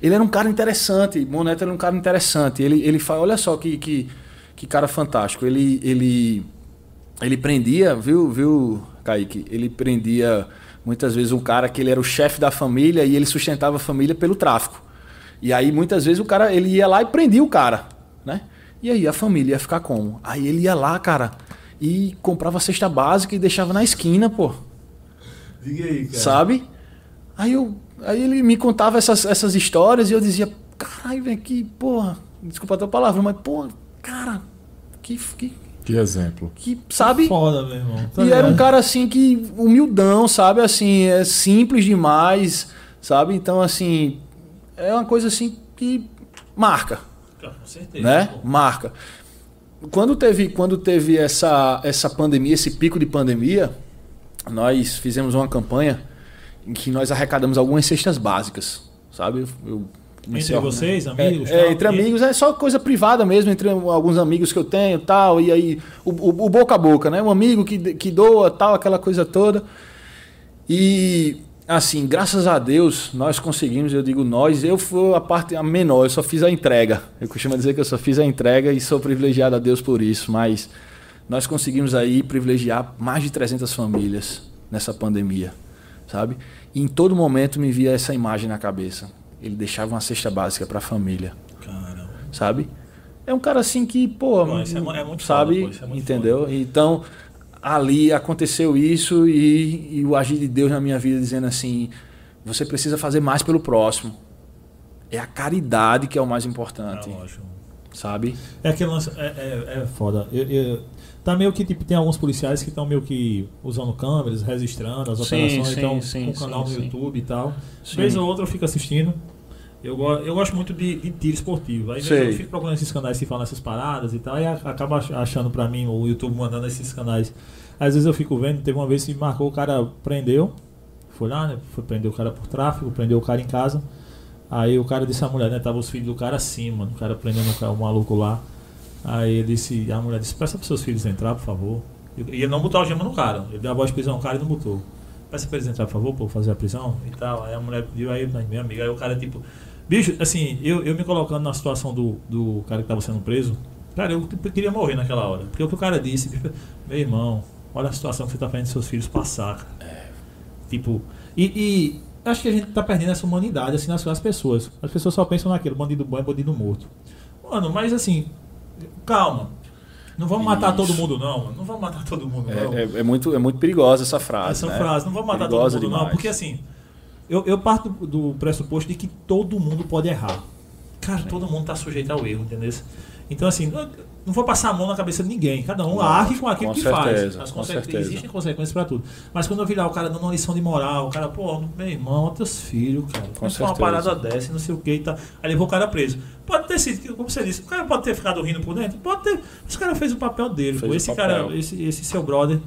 Speaker 2: Ele era um cara interessante, Moneta era um cara interessante. Ele, ele fala, olha só que, que, que cara fantástico. Ele, ele, ele prendia, viu, viu, Kaique? Ele prendia muitas vezes um cara que ele era o chefe da família e ele sustentava a família pelo tráfico. E aí muitas vezes o cara ele ia lá e prendia o cara, né? E aí a família ia ficar como? Aí ele ia lá, cara, e comprava cesta básica e deixava na esquina, pô.
Speaker 3: Diga aí, cara.
Speaker 2: Sabe? Aí eu aí ele me contava essas, essas histórias e eu dizia, caralho, velho, que porra, desculpa a tua palavra, mas porra, cara, que que,
Speaker 1: Que exemplo.
Speaker 2: que sabe?
Speaker 3: Foda, meu irmão. Tá
Speaker 2: E era um
Speaker 3: ligado?
Speaker 2: cara assim que humildão, sabe? Assim, é simples demais, sabe? Então assim, é uma coisa assim que marca,
Speaker 3: Com certeza.
Speaker 2: né?
Speaker 3: pô.
Speaker 2: Marca. Quando teve, quando teve essa, essa pandemia, esse pico de pandemia, nós fizemos uma campanha em que nós arrecadamos algumas cestas básicas, sabe? Eu,
Speaker 3: Entre
Speaker 2: a-
Speaker 3: vocês,
Speaker 2: É,
Speaker 3: amigos?
Speaker 2: é,
Speaker 3: tal,
Speaker 2: entre
Speaker 3: e-
Speaker 2: amigos, é só coisa privada mesmo, entre alguns amigos que eu tenho tal, e aí o, o- o boca a boca, né? Um amigo que, que doa tal, aquela coisa toda. E assim, graças a Deus, nós conseguimos, eu digo nós, eu fui a parte a menor, eu só fiz a entrega. Eu costumo dizer que eu só fiz a entrega e sou privilegiado a Deus por isso, mas nós conseguimos aí privilegiar mais de 300 famílias nessa pandemia, sabe? E em todo momento me via essa imagem na cabeça. Ele deixava uma cesta básica para a família,
Speaker 3: Caramba.
Speaker 2: sabe? É um cara assim que, pô,
Speaker 3: isso é é muito
Speaker 2: sabe?
Speaker 3: foda, pô, é muito
Speaker 2: entendeu? Então, ali aconteceu isso e, e o agir de Deus na minha vida dizendo assim: Você precisa fazer mais pelo próximo. É a caridade que é o mais importante.
Speaker 6: É lógico.
Speaker 2: Sabe?
Speaker 3: É aquele lance. É, é, é foda. Eu, eu- tá meio que tipo, tem alguns policiais que estão meio que usando câmeras, registrando as
Speaker 2: Sim,
Speaker 3: operações,
Speaker 2: sim,
Speaker 3: então
Speaker 2: sim,
Speaker 3: com um canal no. YouTube e tal.
Speaker 2: Sim.
Speaker 3: Vez ou outra eu fico assistindo. Eu, eu gosto muito de, de tiro esportivo. Aí eu fico procurando esses canais que falam essas paradas e tal, e acaba ach- achando pra mim o YouTube mandando esses canais. Às vezes eu fico vendo, teve uma vez que marcou, o cara prendeu, foi lá, né? Foi prender o cara por tráfico, prendeu o cara em casa. Aí o cara disse à mulher, né? Tava os filhos do cara acima, o cara prendendo o, cara, o maluco lá. Aí ele disse, a mulher disse, peça para seus filhos entrar, por favor. E ele não botou a gema no cara. Ele deu a voz de prisão ao cara e não botou. Peça pra eles entrar, por favor, pra fazer a prisão e tal. Aí a mulher pediu, aí minha amiga, aí o cara tipo. Bicho, assim, eu, eu me colocando na situação do, do cara que tava sendo preso, cara, eu tipo, queria morrer naquela hora. Porque o que o cara disse, meu irmão, olha a situação que você tá fazendo seus filhos passar, cara. Tipo, e, e acho que a gente tá perdendo essa humanidade, assim, nas, nas pessoas. As pessoas só pensam naquilo, bandido bom é bandido morto. Mano, mas assim, calma. Não vamos matar
Speaker 2: Isso.
Speaker 3: todo mundo, não, mano. Não vamos matar todo mundo, não.
Speaker 2: É, é- é muito, é muito perigosa essa frase.
Speaker 3: Essa
Speaker 2: né?
Speaker 3: frase, não vamos matar
Speaker 2: Perigosa
Speaker 3: todo mundo, não.
Speaker 2: demais.
Speaker 3: Porque assim, eu, eu parto do, pressuposto de que todo mundo pode errar. Cara, todo mundo tá sujeito ao erro, entendeu? Então, assim, não, não vou passar a mão na cabeça de ninguém. Cada um arque com aquilo
Speaker 2: com
Speaker 3: que
Speaker 2: certeza,
Speaker 3: faz. As
Speaker 2: com certeza.
Speaker 3: Existem consequências pra tudo. Mas quando eu virar o cara dando uma lição de moral, o cara, pô, meu irmão, teus filhos, cara.
Speaker 2: Com
Speaker 3: que uma
Speaker 2: certeza.
Speaker 3: parada dessa, não sei o que e tal. Aí levou o cara preso. Pode ter sido, como você disse, o cara pode ter ficado rindo por dentro? Pode ter. Mas o cara fez o papel dele.
Speaker 2: Fez
Speaker 3: pô. Esse
Speaker 2: papel.
Speaker 3: cara, esse, esse seu brother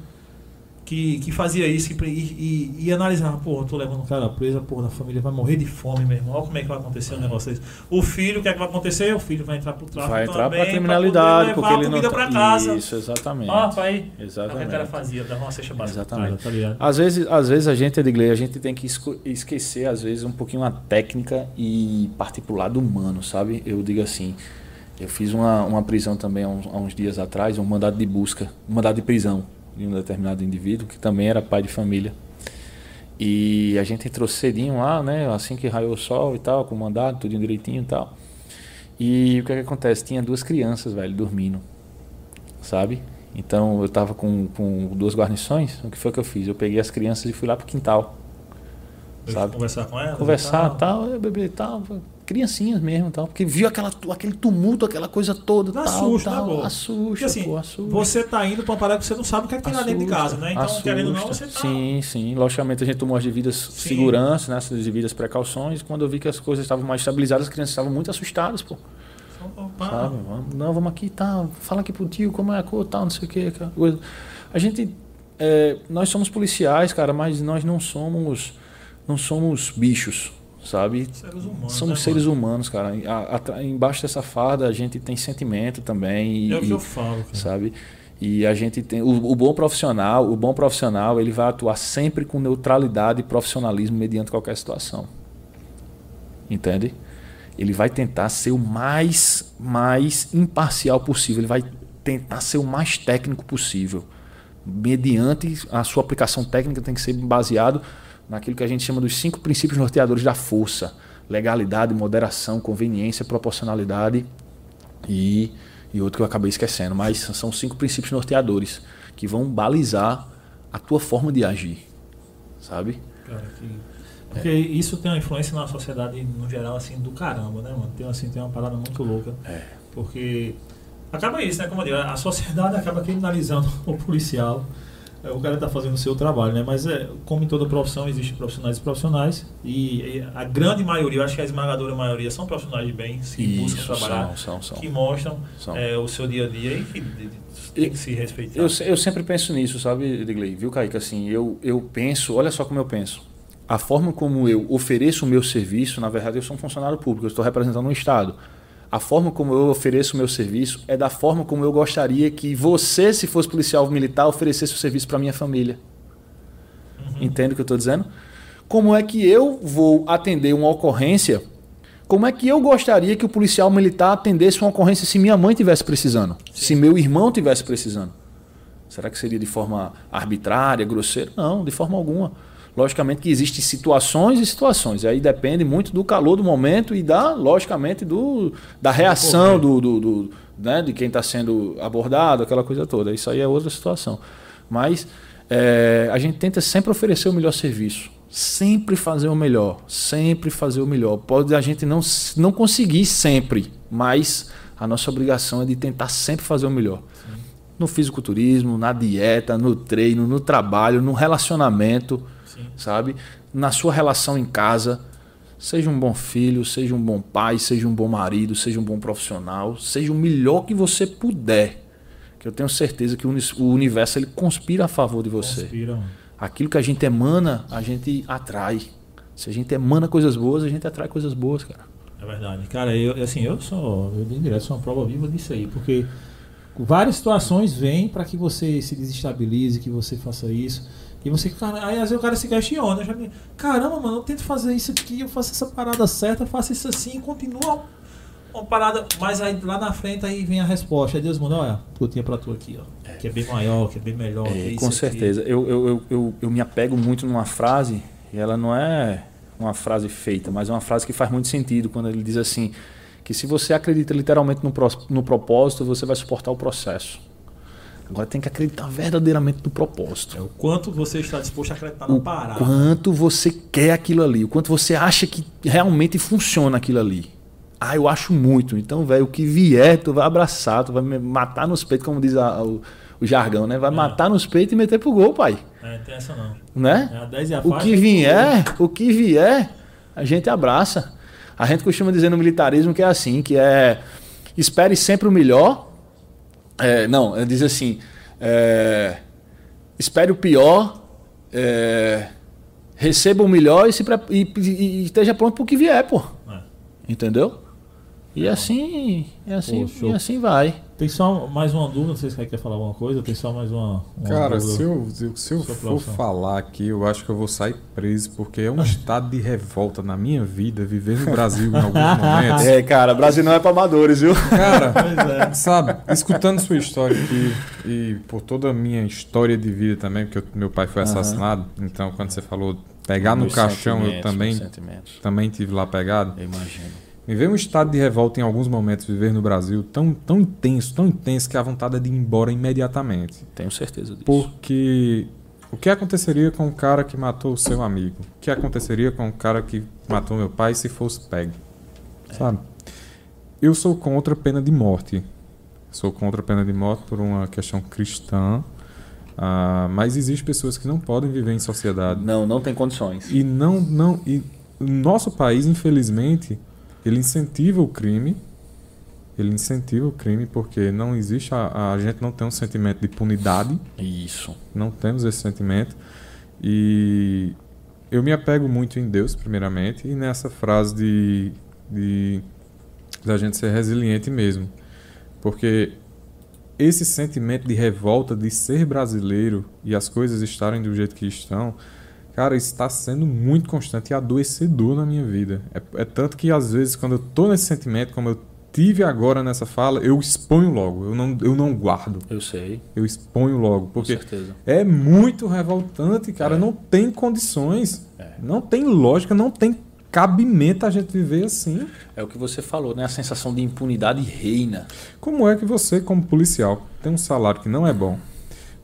Speaker 3: que, que fazia isso e, e, e analisava, porra, tô levando o cara preso, porra, a família vai morrer de fome, meu irmão. Olha como é que vai acontecer um negócio desse. O filho, o que é que vai acontecer? O filho vai entrar pro tráfico
Speaker 2: Vai entrar
Speaker 3: também,
Speaker 2: pra criminalidade,
Speaker 3: poder
Speaker 2: porque ele
Speaker 3: a
Speaker 2: não
Speaker 3: comida pra casa.
Speaker 2: Isso, exatamente.
Speaker 3: Ó, pai. É o que
Speaker 2: Exatamente.
Speaker 3: o cara fazia, dava uma cesta básica.
Speaker 2: Exatamente.
Speaker 3: Cara, tá ligado?
Speaker 2: Às vezes, às vezes a gente, Edgley, a gente tem que esquecer, às vezes, um pouquinho a técnica e partir pro lado humano, sabe? Eu digo assim, eu fiz uma, uma prisão também há uns, há uns dias atrás, um mandado de busca, um mandado de prisão de um determinado indivíduo, que também era pai de família. E a gente entrou cedinho lá, né? Assim que raiou o sol e tal, com o mandado, tudo direitinho e tal. E o que, é que acontece? Tinha duas crianças, velho, dormindo, sabe? Então eu tava com, com duas guarnições. O que foi que eu fiz? Eu peguei as crianças e fui lá pro quintal. Sabe?
Speaker 3: Conversar com ela.
Speaker 2: Conversar tal, é, bebê tal. Criancinhas mesmo tal. Porque viu aquela, aquele tumulto, aquela coisa toda.
Speaker 3: Dá
Speaker 2: tal, tal,
Speaker 3: né, pô?
Speaker 2: Assusta,
Speaker 3: Porque assim,
Speaker 2: pô, assusta.
Speaker 3: você tá indo pra uma parada que você não sabe o que é que tem lá dentro de casa, né? Então,
Speaker 2: Assusta,
Speaker 3: querendo ou não,
Speaker 2: assusta.
Speaker 3: você tá.
Speaker 2: Sim, sim. Logicamente a gente tomou as devidas seguranças, né, as devidas precauções. Quando eu vi que as coisas estavam mais estabilizadas, as crianças estavam muito assustadas, pô.
Speaker 3: Opa,
Speaker 2: Sabe? Vamos, não, vamos aqui, tá. Fala aqui pro tio como é a cor, tal, não sei o que. coisa. A gente. é, nós somos policiais, cara, mas nós não somos. Não somos bichos, sabe?
Speaker 3: Seres humanos.
Speaker 2: Somos
Speaker 3: né,
Speaker 2: seres
Speaker 3: mano?
Speaker 2: humanos, cara. A- atra- embaixo dessa farda a gente tem sentimento também. E,
Speaker 3: É o que
Speaker 2: e-
Speaker 3: eu falo, cara.
Speaker 2: sabe? E a gente tem o, o bom profissional, o bom profissional, ele vai atuar sempre com neutralidade e profissionalismo mediante qualquer situação. Entende? Ele vai tentar ser o mais mais imparcial possível, ele vai tentar ser o mais técnico possível. Mediante a sua aplicação técnica tem que ser baseado naquilo que a gente chama dos cinco princípios norteadores da força: legalidade, moderação, conveniência, proporcionalidade e, e outro que eu acabei esquecendo, mas são cinco princípios norteadores que vão balizar a tua forma de agir, sabe?
Speaker 3: Cara, que- Porque isso tem uma influência na sociedade no geral, assim, do caramba, né, mano? Tem, assim, tem uma parada muito louca.
Speaker 2: É.
Speaker 3: Porque acaba isso, né? Como eu digo, a sociedade acaba criminalizando o policial. É, O cara tá fazendo o seu trabalho, né? Mas é, como em toda profissão, existem profissionais e profissionais. E, e a grande maioria, eu acho que a esmagadora maioria são profissionais de bem, que buscam
Speaker 2: Isso,
Speaker 3: trabalhar,
Speaker 2: são, são, são.
Speaker 3: que mostram é, o seu dia a dia e que de- tem que se respeitar.
Speaker 2: Eu, eu sempre penso nisso, sabe, Edgley? Viu, Kaique? Assim, eu, eu penso, olha só como eu penso. A forma como eu ofereço o meu serviço, na verdade, eu sou um funcionário público, eu estou representando um Estado. A forma como eu ofereço o meu serviço é da forma como eu gostaria que você, se fosse policial militar, oferecesse o serviço para minha família. Entende o que eu estou dizendo? Como é que eu vou atender uma ocorrência? Como é que eu gostaria que o policial militar atendesse uma ocorrência se minha mãe tivesse precisando? Se meu irmão tivesse precisando? Será que seria de forma arbitrária, grosseira? Não, de forma alguma. Logicamente que existem situações e situações. E aí depende muito do calor do momento e da, logicamente, do, da reação do, do, do- né, de quem está sendo abordado, aquela coisa toda. Isso aí é outra situação. Mas é, a gente tenta sempre oferecer o melhor serviço, Sempre fazer o melhor. Sempre fazer o melhor. Pode a gente não, não conseguir sempre, mas a nossa obrigação é de tentar sempre fazer o melhor. Sim. No fisiculturismo, na dieta, no treino, no trabalho, no relacionamento, Sim. sabe? Na sua relação em casa. Seja um bom filho, seja um bom pai, seja um bom marido, seja um bom profissional, seja o melhor que você puder. Que eu tenho certeza que o universo ele conspira a favor de você. Conspira. Aquilo que a gente emana, a gente atrai. Se a gente emana coisas boas, a gente atrai coisas boas, cara.
Speaker 5: É verdade. Cara, eu assim, eu sou, eu direto sou uma prova viva disso aí, porque várias situações vêm para que você se desestabilize, que você faça isso. E você, cara, aí às vezes o cara se questiona. Já, Caramba, mano, eu tento fazer isso aqui, eu faço essa parada certa, eu faço isso assim, e continua uma parada. Mas aí lá na frente aí vem a resposta. Aí Deus manda, olha, eu tinha pra tu aqui, ó. É. Que é bem maior, que é bem melhor. É
Speaker 2: com certeza. Eu, eu, eu, eu, eu me apego muito numa frase, e ela não é uma frase feita, mas é uma frase que faz muito sentido quando ele diz assim: que se você acredita literalmente no, pro, no propósito, você vai suportar o processo. Agora tem que acreditar verdadeiramente no propósito.
Speaker 5: É o quanto você está disposto a acreditar na parada.
Speaker 2: O quanto você quer aquilo ali, o quanto você acha que realmente funciona aquilo ali. Ah, eu acho muito. Então, velho, o que vier, tu vai abraçar, tu vai me matar nos peitos, como diz a, o, o, jargão, né? Vai é. matar nos peitos e meter pro gol, pai.
Speaker 5: É, tem essa não.
Speaker 2: Né? É a 10 e a o que vier, o que vier, a gente abraça. A gente costuma dizer no militarismo que é assim, que é espere sempre o melhor é, não, diz assim: é, espere o pior, é, receba o melhor e, se, e, e, esteja pronto para o que vier, pô. É. Entendeu? E assim, e assim, e assim vai.
Speaker 5: Tem só mais uma dúvida, não sei se você quer falar alguma coisa, tem só mais uma. uma
Speaker 1: Cara, se eu, se eu for falar aqui, eu acho que eu vou sair preso, porque é um estado de revolta na minha vida viver no Brasil em alguns momentos.
Speaker 2: É, cara, Brasil não é para amadores, viu?
Speaker 1: Cara, é. sabe, escutando sua história aqui e por toda a minha história de vida também, porque meu pai foi assassinado, uhum. então quando você falou pegar no caixão, eu também, também tive lá pegado.
Speaker 2: Eu imagino.
Speaker 1: Viver um estado de revolta em alguns momentos, viver no Brasil, tão, tão intenso, tão intenso que a vontade é de ir embora imediatamente.
Speaker 2: Tenho certeza disso.
Speaker 1: Porque o que aconteceria com o cara que matou o seu amigo? O que aconteceria com o cara que matou meu pai se fosse pego? É. Sabe? Eu sou contra a pena de morte. Sou contra a pena de morte por uma questão cristã. Uh, mas existem pessoas que não podem viver em sociedade.
Speaker 2: Não, não tem condições.
Speaker 1: E não, não, e nosso país, infelizmente, ele incentiva o crime, ele incentiva o crime porque não existe a, a gente não tem um sentimento de punidade.
Speaker 2: Isso.
Speaker 1: Não temos esse sentimento e eu me apego muito em Deus primeiramente e nessa frase de de da gente ser resiliente mesmo, porque esse sentimento de revolta de ser brasileiro e as coisas estarem do jeito que estão, Cara, isso está sendo muito constante e adoecedor na minha vida. É, é, tanto que às vezes, quando eu tô nesse sentimento, como eu tive agora nessa fala, eu exponho logo. Eu não, eu não guardo.
Speaker 2: Eu sei.
Speaker 1: Eu exponho logo. Porque é muito revoltante, cara. É. Não tem condições. É. Não tem lógica, não tem cabimento a gente viver assim.
Speaker 2: É o que você falou, né? A sensação de impunidade reina.
Speaker 1: Como é que você, como policial, tem um salário que não é bom?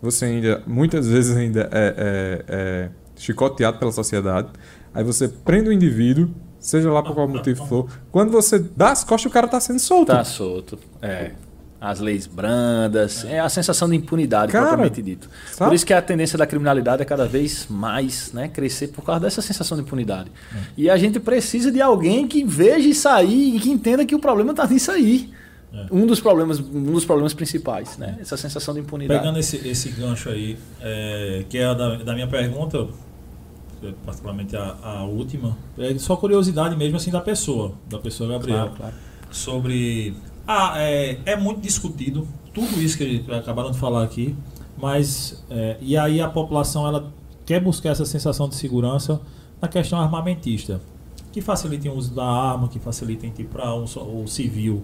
Speaker 1: Você ainda, muitas vezes ainda é, é, é chicoteado pela sociedade. Aí você prende o indivíduo, seja lá por qual motivo for. Quando você dá as costas, o cara está sendo solto.
Speaker 2: Está solto. É. As leis brandas, é a sensação de impunidade, cara, propriamente dito. Sabe? Por isso que a tendência da criminalidade é cada vez mais né, crescer por causa dessa sensação de impunidade. É. E a gente precisa de alguém que veja isso aí e que entenda que o problema está nisso aí. É. Um dos problemas, um dos problemas principais, né? Essa sensação de impunidade.
Speaker 3: Pegando esse, esse gancho aí, é, que é da, da minha pergunta, particularmente a, a, última, é só curiosidade mesmo assim da pessoa, da pessoa Gabriel, claro, claro. sobre ah, é, é, muito discutido tudo isso que acabaram de falar aqui, mas é, e aí a população ela quer buscar essa sensação de segurança na questão armamentista, que facilitem o uso da arma, que facilitem tipo, para um, o civil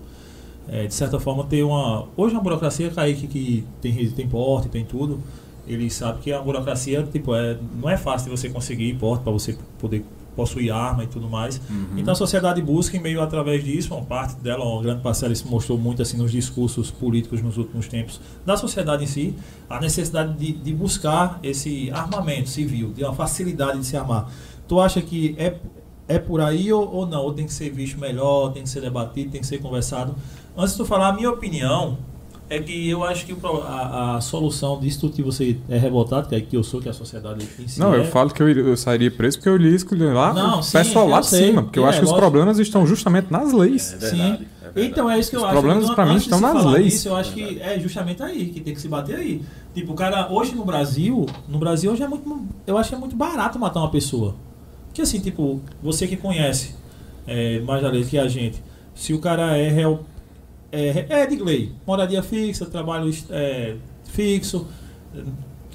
Speaker 3: é, de certa forma ter uma hoje uma burocracia Kaique que tem tem porte tem tudo ele sabe que a burocracia tipo, é, não é fácil de você conseguir porte para você poder possuir arma e tudo mais. Uhum. Então a sociedade busca, em meio através disso, uma parte dela, uma grande parcela, isso mostrou muito assim nos discursos políticos nos últimos tempos, da sociedade em si, a necessidade de, de buscar esse armamento civil, de uma facilidade de se armar. Tu acha que é, é por aí ou, ou não? Ou tem que ser visto melhor, tem que ser debatido, tem que ser conversado? Antes de tu falar, a minha opinião é que eu acho que a, a solução disso tudo que você é revoltado, que é que eu sou, que a sociedade em si
Speaker 1: Não,
Speaker 3: é,
Speaker 1: eu falo que eu, eu sairia preso porque eu iria escolher lá
Speaker 3: Não,
Speaker 1: o
Speaker 3: sim,
Speaker 1: pessoal lá
Speaker 3: eu
Speaker 1: de cima, porque eu
Speaker 3: É,
Speaker 1: acho que os
Speaker 3: lógico.
Speaker 1: problemas estão justamente nas leis.
Speaker 2: É
Speaker 3: Sim.
Speaker 2: verdade, é verdade.
Speaker 3: Então é isso que eu
Speaker 1: Os
Speaker 3: acho.
Speaker 1: problemas,
Speaker 3: Então,
Speaker 1: pra mim, estão nas leis.
Speaker 3: disso, eu acho que é justamente aí que tem que se bater aí. Tipo, o cara, hoje no Brasil, no Brasil hoje é muito. Eu acho que é muito barato matar uma pessoa. Porque assim, tipo, você que conhece é, mais da lei que a gente, se o cara é réu. É, é de lei, moradia fixa, trabalho é, fixo, é,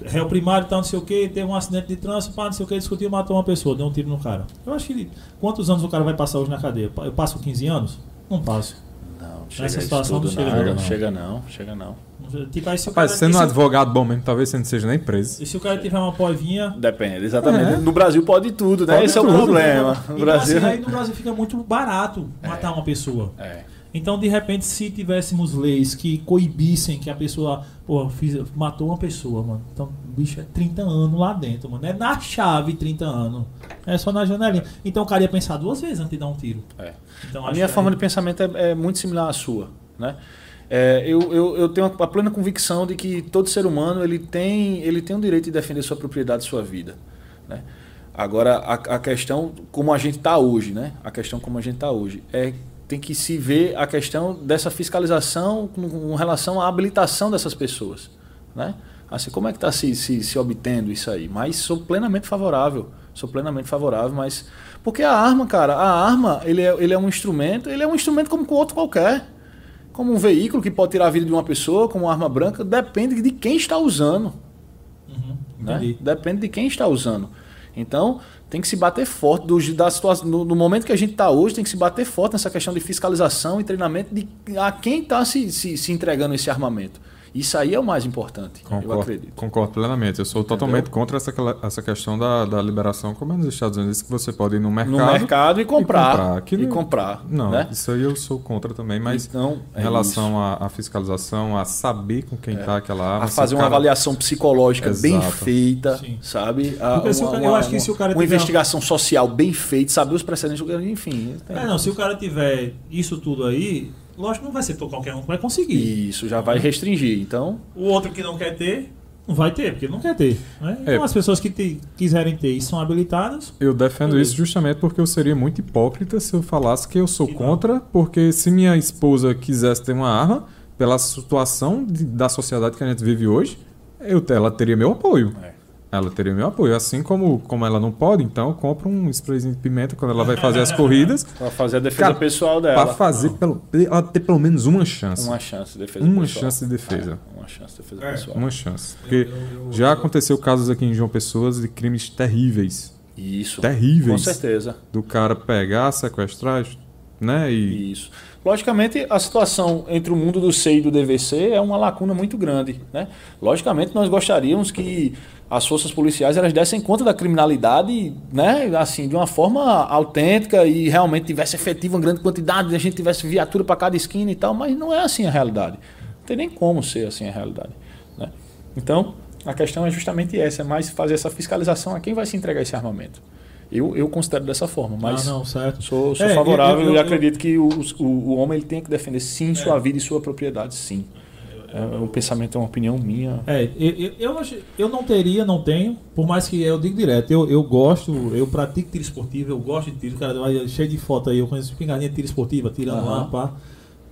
Speaker 3: réu primário, tal, não sei o que, teve um acidente de trânsito, pá, não sei o que, discutiu, matou uma pessoa, deu um tiro no cara. Eu acho que. Quantos anos o cara vai passar hoje na cadeia? Eu passo 15 anos? Não passo.
Speaker 2: Não, chega
Speaker 3: Nessa situação
Speaker 2: tudo,
Speaker 3: não chega
Speaker 2: nada,
Speaker 3: não,
Speaker 2: chega não, chega não.
Speaker 3: Tipo, aí se
Speaker 1: Rapaz,
Speaker 3: cara,
Speaker 1: sendo um advogado bom mesmo, talvez você não seja nem preso.
Speaker 3: E se o cara tiver uma povinha.
Speaker 2: Depende, exatamente.
Speaker 1: É.
Speaker 2: No Brasil pode tudo, né?
Speaker 1: Pode
Speaker 2: Esse é o
Speaker 1: tudo.
Speaker 2: problema. No Brasil.
Speaker 3: assim, aí no Brasil fica muito barato matar uma pessoa.
Speaker 2: É.
Speaker 3: Então, de repente, se tivéssemos leis que coibissem que a pessoa, pô, fiz- matou uma pessoa, mano. Então, o bicho é 30 anos lá dentro, mano. É na chave 30 anos. É só na janelinha. Então, o cara ia pensar duas vezes antes de dar um tiro.
Speaker 2: É.
Speaker 3: Então,
Speaker 2: A minha forma de pensamento é, é muito similar à sua, né? É, eu, eu, eu tenho a plena convicção de que todo ser humano ele tem, ele tem o direito de defender sua propriedade, sua vida, né? Agora a, a questão como a gente está hoje, né? A questão como a gente está hoje é tem que se ver a questão dessa fiscalização com, relação à habilitação dessas pessoas, né? Assim, como é que está se, se, se obtendo isso aí? Mas sou plenamente favorável, sou plenamente favorável, mas porque a arma, cara, a arma, ele é, ele é um instrumento, ele é um instrumento como outro qualquer. Como um veículo que pode tirar a vida de uma pessoa, como uma arma branca, depende de quem está usando.
Speaker 3: Uhum,
Speaker 2: Né? Depende de quem está usando. Então, tem que se bater forte. Do, da situação, no, no momento que a gente está hoje, tem que se bater forte nessa questão de fiscalização e treinamento de a quem está se, se, se entregando esse armamento. Isso aí é o mais importante, eu
Speaker 1: Concordo,
Speaker 2: acredito.
Speaker 1: concordo plenamente. Eu sou totalmente contra essa, essa questão da, da liberação, como é nos Estados Unidos, que você pode ir no mercado.
Speaker 2: No mercado e comprar.
Speaker 1: comprar. Aqui
Speaker 2: E
Speaker 1: não-
Speaker 2: comprar.
Speaker 1: Não,
Speaker 2: né?
Speaker 1: isso aí eu sou contra também, mas
Speaker 2: então,
Speaker 1: em relação à, à fiscalização, a saber com quem está aquela arma.
Speaker 2: É. a fazer uma
Speaker 1: cara-
Speaker 2: avaliação psicológica bem
Speaker 1: Exato.
Speaker 2: feita,
Speaker 3: Sim.
Speaker 2: sabe? A-
Speaker 3: cara- eu acho que se o cara
Speaker 2: uma investigação social bem feita, saber os precedentes, enfim.
Speaker 3: É, não, se o cara tiver isso tudo aí, lógico que não vai ser todo qualquer um que vai conseguir.
Speaker 2: Isso já vai restringir. Então,
Speaker 3: O outro que não quer ter, não vai ter, porque não quer ter. Né? Então
Speaker 1: É.
Speaker 3: as pessoas que te- quiserem ter e são habilitadas,
Speaker 1: Eu defendo isso justamente porque eu seria muito hipócrita se eu falasse que eu sou
Speaker 3: Que não.
Speaker 1: contra, porque se minha esposa quisesse ter uma arma, pela situação de- da sociedade que a gente vive hoje, eu, ela teria meu apoio.
Speaker 2: É.
Speaker 1: Ela teria meu apoio. Assim como, como ela não pode, então eu compro um sprayzinho de pimenta quando ela vai fazer as corridas,
Speaker 2: para fazer a defesa
Speaker 1: Cara,
Speaker 2: pessoal dela.
Speaker 1: para fazer pelo, ela ter pelo menos uma chance.
Speaker 2: uma chance de defesa
Speaker 1: Uma
Speaker 2: pessoal.
Speaker 1: chance de defesa.
Speaker 2: É, uma chance de defesa
Speaker 3: É.
Speaker 2: pessoal.
Speaker 1: Uma chance. Porque já aconteceu casos aqui em João Pessoas de crimes terríveis.
Speaker 2: Isso.
Speaker 1: Terríveis.
Speaker 2: Com certeza.
Speaker 1: Do cara pegar, sequestrar, né? E
Speaker 2: Isso. Logicamente, a situação entre o mundo do C e do DVC é uma lacuna muito grande. Né? Logicamente, nós gostaríamos que as forças policiais elas dessem conta da criminalidade né? assim, de uma forma autêntica e realmente tivesse efetiva uma grande quantidade, a gente tivesse viatura para cada esquina e tal, mas não é assim a realidade. Não tem nem como ser assim a realidade. Né? Então, a questão é justamente essa, é mais fazer essa fiscalização a quem vai se entregar esse armamento. Eu, eu considero dessa forma, mas
Speaker 3: ah, não.
Speaker 2: Sou, sou
Speaker 3: É,
Speaker 2: favorável
Speaker 3: eu- eu-
Speaker 2: e acredito que o, o, o homem ele tem que defender sim sua vida e sua propriedade, sim. É, um pensamento, é uma opinião minha.
Speaker 3: É, eu, eu, eu, não teria, não tenho, por mais que eu digo direto, eu, eu gosto, eu pratico tiro esportivo, eu gosto de tiro, cara, vai cheio de foto aí, eu conheço espingardinha de tiro esportiva, tirando
Speaker 2: Aham.
Speaker 3: lá, pá.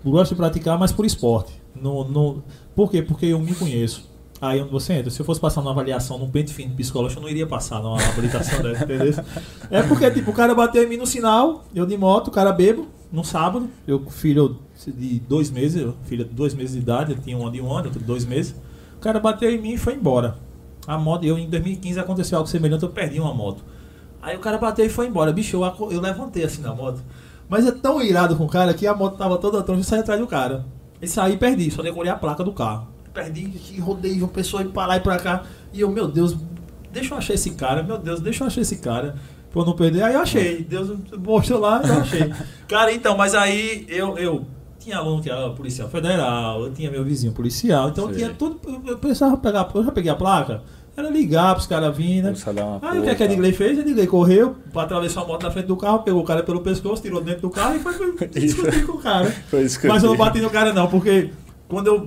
Speaker 3: Eu gosto de praticar, mas por esporte. No, no, por quê? Porque eu me conheço. Aí onde você entra, se eu fosse passar numa avaliação num pente fino psicológico, eu não iria passar numa habilitação dessa, entendeu? É porque, tipo, o cara bateu em mim no sinal, eu de moto, o cara bebo, no sábado, eu filho de dois meses, eu- filha de dois meses de idade, ele tinha um ano de um ano, outro de dois meses. O cara bateu em mim e foi embora. A moto, eu em 2015 aconteceu algo semelhante, eu perdi uma moto. Aí o cara bateu e foi embora. Bicho, eu, eu levantei assim na moto. Mas é tão irado com o cara que a moto tava toda troncha e saí atrás do cara. E saí e perdi, só decorei a placa do carro. Perdi, e rodei uma pessoa e pra lá e pra cá. E eu, meu Deus, deixa eu achar esse cara, meu Deus, deixa eu achar esse cara. Pra eu não perder. Aí eu achei. Deus mostrou lá e eu achei. cara, então, mas aí eu, eu tinha aluno que era policial federal, eu tinha meu vizinho policial, então eu
Speaker 2: Sei.
Speaker 3: tinha tudo. Eu precisava pegar, eu já peguei a placa. Era ligar pros caras virem, né? Aí o que, é que a. Edgley fez? A Edgley correu, atravessou a moto na frente do carro, pegou o cara pelo pescoço, tirou dentro do carro e foi foi discutir com o cara.
Speaker 2: Eu
Speaker 3: Mas eu não bati no cara não, porque quando eu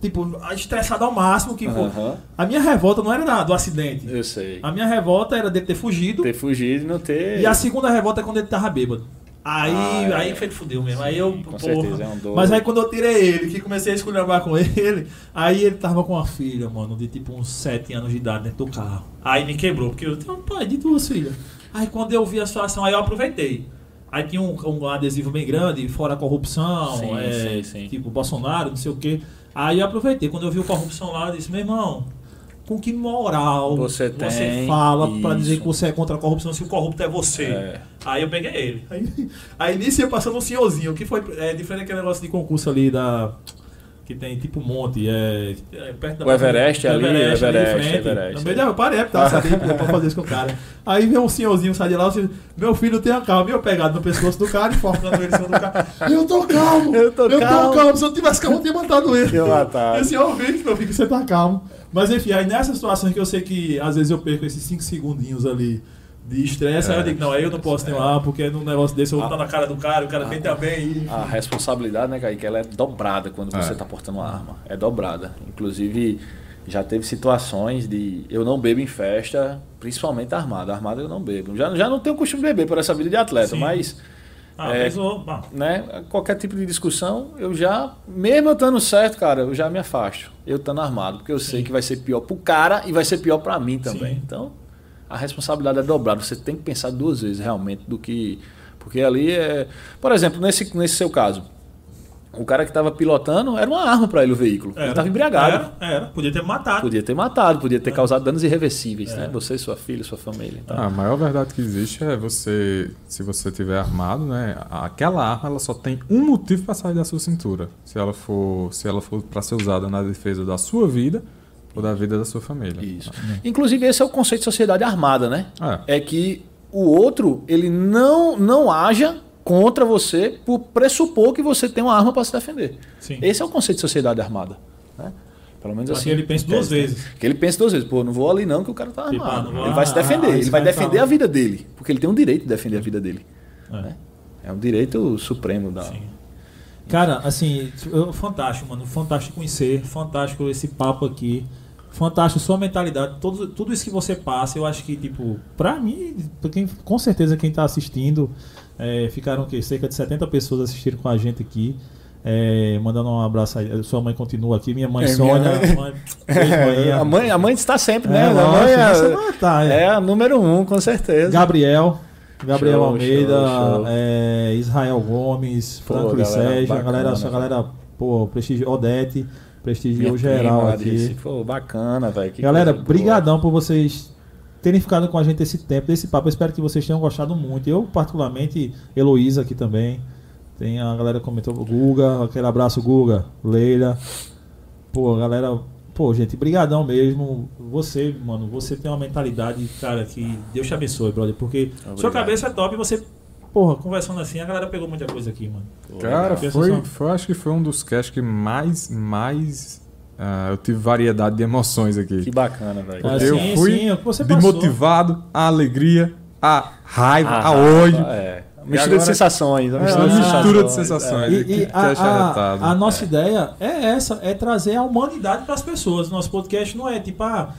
Speaker 3: tipo, estressado ao máximo, que pô,
Speaker 2: Aham.
Speaker 3: a minha revolta não era da- do acidente.
Speaker 2: Eu sei.
Speaker 3: A minha revolta era dele ter fugido.
Speaker 2: Ter fugido e não ter.
Speaker 3: E a segunda revolta é quando ele tava bêbado. Aí,
Speaker 2: Ah, é.
Speaker 3: aí foi que fudeu mesmo. aí eu, porra.
Speaker 2: certeza, é um.
Speaker 3: Mas aí quando eu tirei ele, que comecei a esculhambar com ele, aí ele tava com uma filha, mano, de tipo uns 7 anos de idade dentro do carro. Aí me quebrou, porque eu tenho um pai de duas filhas. Aí quando eu vi a situação, aí eu aproveitei. Aí tinha um, um adesivo bem grande, fora a corrupção,
Speaker 2: Sim,
Speaker 3: é,
Speaker 2: sim, sim.
Speaker 3: tipo Bolsonaro, não sei o quê. Aí eu aproveitei. Quando eu vi o corrupção lá, eu disse, meu irmão, com que moral
Speaker 2: Você tem
Speaker 3: fala pra dizer que você é contra a corrupção se o corrupto é você?
Speaker 2: É.
Speaker 3: Aí eu peguei ele. Aí, aí nisso ia passando um senhorzinho, que foi é, diferente daquele negócio de concurso ali da. Que tem tipo um monte, é, é perto da
Speaker 2: O Everest
Speaker 3: do
Speaker 2: ali,
Speaker 3: Everest, ali em
Speaker 2: Everest,
Speaker 3: frente.
Speaker 2: Everest.
Speaker 3: Meio da- eu parei, tá, sabia pra fazer isso com o cara. Aí vem um senhorzinho, sai de lá, assim, meu filho tem a calma, e eu pegado no pescoço do cara e forçando ele em cima do cara. Eu tô calmo!
Speaker 2: Eu tô calmo.
Speaker 3: Se eu tivesse calmo, eu tinha matado ele.
Speaker 2: Tinha matado.
Speaker 3: Esse é o vídeo, meu filho, que você tá calmo. Mas enfim, aí nessas situações que eu sei que às vezes eu perco esses 5 segundinhos ali de estresse, aí eu digo, não, aí eu não posso ter lá, porque num negócio desse eu vou estar na cara do cara, o cara tem também. E...
Speaker 2: A responsabilidade, né, Kaique, ela é dobrada quando
Speaker 1: É.
Speaker 2: você está portando uma arma. É dobrada. Inclusive, já teve situações de eu não bebo em festa, principalmente armada. Armada eu não bebo. Já, já não tenho costume de beber por essa vida de atleta,
Speaker 7: Sim.
Speaker 2: mas
Speaker 7: Ah,
Speaker 2: É.
Speaker 7: bah,
Speaker 2: né, qualquer tipo de discussão, eu já, mesmo eu estando certo, cara, eu já me afasto. Eu estando armado, porque eu sei que vai ser pior pro cara e vai ser pior para mim também.
Speaker 7: Sim.
Speaker 2: Então, a responsabilidade é dobrada. Você tem que pensar duas vezes realmente do que. Porque ali é. Por exemplo, nesse, nesse seu caso, o cara que estava pilotando era uma arma para ele o veículo. ele
Speaker 7: era.
Speaker 2: estava embriagado.
Speaker 7: Era, era, podia ter matado.
Speaker 2: Podia ter matado, podia ter causado danos irreversíveis,
Speaker 7: É.
Speaker 2: né? Você, sua filha, sua família. Então,
Speaker 1: Ah, A maior verdade que existe é você, se você tiver armado, né? Aquela arma ela só tem um motivo para sair da sua cintura. Se ela for, se ela for para ser usada na defesa da sua vida ou da vida da sua família.
Speaker 2: Isso. Inclusive, esse é o conceito de sociedade armada, né?
Speaker 1: É.
Speaker 2: É que o outro, ele não, não haja contra você por pressupor que você tem uma arma para se defender.
Speaker 7: Sim.
Speaker 2: Esse é o conceito de sociedade armada. Né? Pelo menos assim.
Speaker 7: que ele pense duas
Speaker 2: né?
Speaker 7: vezes.
Speaker 2: Que ele pense duas vezes. Pô, não vou ali não que o cara tá
Speaker 7: Tipo,
Speaker 2: armado.
Speaker 7: ah,
Speaker 2: ele vai se defender.
Speaker 3: ah,
Speaker 2: ele
Speaker 3: esse
Speaker 2: vai defender a vida dele. Porque ele tem um direito de defender a vida dele.
Speaker 7: É.
Speaker 2: né? É um direito supremo da...
Speaker 7: Sim.
Speaker 3: Cara, assim, fantástico, mano. Fantástico conhecer, fantástico esse papo aqui. Fantástico sua mentalidade, tudo, tudo isso que você passa, eu acho que, tipo, pra mim, pra quem, com certeza quem tá assistindo, é, ficaram o quê? cerca de 70 pessoas assistiram com a gente aqui. É, mandando um abraço aí. Sua mãe continua aqui, minha mãe
Speaker 2: É,
Speaker 3: Sônia.
Speaker 2: minha-
Speaker 3: Mãe, beijo,
Speaker 2: a, mãe, a mãe está sempre, né?
Speaker 3: É,
Speaker 2: a mãe é,
Speaker 3: tá, é.
Speaker 2: é a número um, com certeza.
Speaker 3: Gabriel. Gabriel
Speaker 2: Show,
Speaker 3: Almeida,
Speaker 2: show, show.
Speaker 3: é, Israel Gomes, Franco
Speaker 2: galera
Speaker 3: Sérgio, a galera,
Speaker 2: velho.
Speaker 3: galera, pô, prestigio, Odete, prestigiou geral
Speaker 2: prima
Speaker 3: aqui.
Speaker 2: Pô, bacana, velho.
Speaker 3: Galera,
Speaker 2: coisa boa.
Speaker 3: brigadão por vocês terem ficado com a gente esse tempo, desse papo. Eu espero que vocês tenham gostado muito. Eu, particularmente, Heloísa aqui também. Tem a galera que comentou, Guga, aquele abraço, Guga, Leila. Pô, galera, pô, gente, brigadão mesmo. Você, mano, você tem uma mentalidade, cara, que Deus te abençoe, brother, porque sua
Speaker 2: Obrigado.
Speaker 3: cabeça é top e você, porra, conversando assim, a galera pegou muita coisa aqui, mano.
Speaker 1: Cara,
Speaker 2: legal.
Speaker 1: foi, foi, acho que foi um dos casts que mais, mais ah, eu tive variedade de emoções aqui.
Speaker 2: Que bacana, velho.
Speaker 3: Ah,
Speaker 1: eu
Speaker 3: sim,
Speaker 1: fui
Speaker 3: sim, é
Speaker 1: de motivado, a alegria, a raiva,
Speaker 2: Ah,
Speaker 1: a ódio.
Speaker 2: É.
Speaker 1: E
Speaker 2: Mistura
Speaker 1: agora-
Speaker 2: de sensações.
Speaker 1: É
Speaker 2: mistura
Speaker 1: uma
Speaker 2: de
Speaker 1: mistura de
Speaker 2: sensações, é.
Speaker 3: E, e
Speaker 1: que
Speaker 3: a,
Speaker 1: é
Speaker 3: a, a nossa ideia é essa, é trazer a humanidade para as pessoas. Nosso podcast não é tipo ah,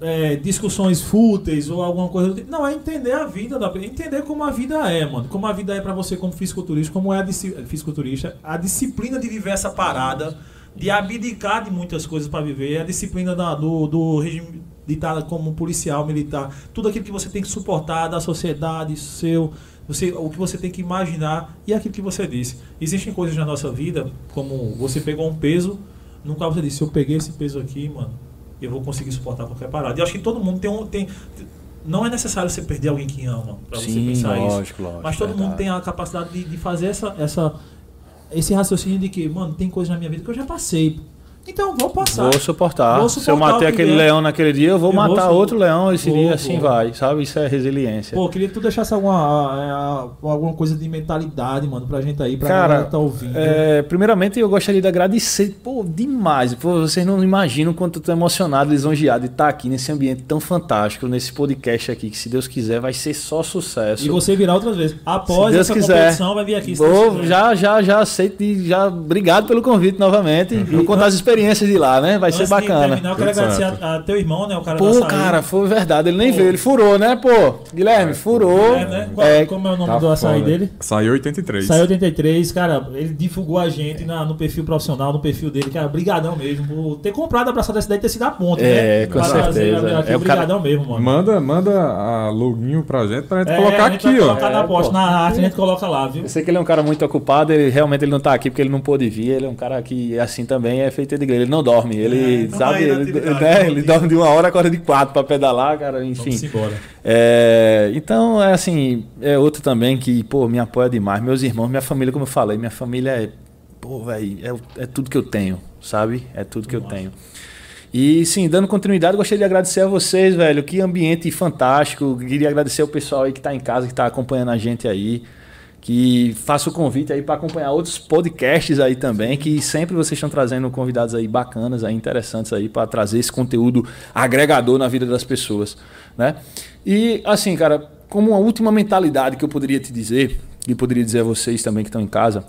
Speaker 3: é, discussões fúteis ou alguma coisa. do tipo. Não, é entender a vida da entender como a vida é, mano. Como a vida é para você como fisiculturista, como é a fisiculturista, a disciplina de viver essa parada, de abdicar de muitas coisas para viver, a disciplina da- do, do regime de estar como policial, militar, tudo aquilo que você tem que suportar da sociedade, seu, você, o que você tem que imaginar e aquilo que você disse. Existem coisas na nossa vida, como você pegou um peso, no qual você disse, se eu peguei esse peso aqui, mano, eu vou conseguir suportar qualquer parada. E acho que todo mundo tem um. Tem, não é necessário você perder alguém que ama para você pensar isso.
Speaker 2: lógico, lógico.
Speaker 3: Mas todo mundo
Speaker 2: verdade.
Speaker 3: tem a capacidade de, de fazer essa, essa, esse raciocínio de que, mano, tem coisa na minha vida que eu já passei.
Speaker 5: Então, vou passar.
Speaker 2: Vou suportar.
Speaker 5: Vou
Speaker 2: Se eu
Speaker 5: suportar
Speaker 2: matei aquele leão naquele dia, eu vou
Speaker 5: Eu vou
Speaker 2: matar
Speaker 5: su-
Speaker 2: outro leão esse
Speaker 5: Vou,
Speaker 2: dia, assim
Speaker 5: vou.
Speaker 2: vai, sabe? Isso é resiliência.
Speaker 5: Pô, queria que tu deixasse alguma, é, alguma coisa de mentalidade, mano, pra gente aí, pra
Speaker 2: Cara,
Speaker 5: tá ouvindo.
Speaker 2: É, primeiramente eu gostaria de agradecer, pô, demais. Pô, vocês não imaginam quanto eu tô emocionado, lisonjeado de estar aqui nesse ambiente tão fantástico, nesse podcast aqui, que se Deus quiser vai ser só sucesso.
Speaker 5: E você virar outras vezes. Após essa
Speaker 2: quiser.
Speaker 5: competição, vai vir aqui.
Speaker 2: Vou, já, já, já aceito e já obrigado pelo convite novamente. Vou contar as experiências de lá, né? Vai ser
Speaker 3: Antes
Speaker 2: bacana.
Speaker 3: terminar, eu quero
Speaker 1: Tudo
Speaker 3: agradecer a, a teu irmão, né? O cara da
Speaker 2: Pô,
Speaker 3: açaí.
Speaker 2: cara, foi verdade, ele nem
Speaker 3: Pô.
Speaker 2: veio, ele furou, né, pô? Guilherme, furou.
Speaker 3: É, né? Qual-
Speaker 2: É,
Speaker 3: como é o nome
Speaker 1: Tá
Speaker 3: do açaí
Speaker 1: foda.
Speaker 3: dele?
Speaker 1: Saiu 83.
Speaker 5: Saiu 83, cara, ele divulgou a gente na- no perfil profissional, no perfil dele, cara, brigadão mesmo por ter comprado a braçada dessa daí e ter sido a ponte,
Speaker 2: É,
Speaker 5: né?
Speaker 2: com certeza.
Speaker 5: Aqui,
Speaker 2: É, cara-
Speaker 5: brigadão mesmo, mano.
Speaker 1: Manda, manda a login pra gente pra gente
Speaker 3: É,
Speaker 1: colocar
Speaker 3: a gente
Speaker 1: aqui, ó.
Speaker 3: colocar na
Speaker 2: É,
Speaker 3: posta, na arte, a gente coloca lá, viu?
Speaker 2: Eu sei que ele é um cara muito ocupado, ele realmente ele não tá aqui porque ele não pôde vir. Ele é um cara que, assim também, é feito de igreja. Ele não dorme. Ele,
Speaker 3: É,
Speaker 2: sabe, ele, né, ele dorme de uma hora, acorda de quatro pra pedalar, cara, enfim. É, então, é assim, é outro também que, pô, me apoia demais. Meus irmãos, minha família, como eu falei, minha família é, pô, velho, é, é tudo que eu tenho, sabe? É tudo que eu tenho. E sim, dando continuidade, gostaria de agradecer a vocês, velho. Que ambiente fantástico. Queria agradecer o pessoal aí que tá em casa, que tá acompanhando a gente aí. Que faça o convite aí para acompanhar outros podcasts aí também, que sempre vocês estão trazendo convidados aí bacanas, aí interessantes aí para trazer esse conteúdo agregador na vida das pessoas, né? E assim, cara, como uma última mentalidade que eu poderia te dizer, e poderia dizer a vocês também que estão em casa,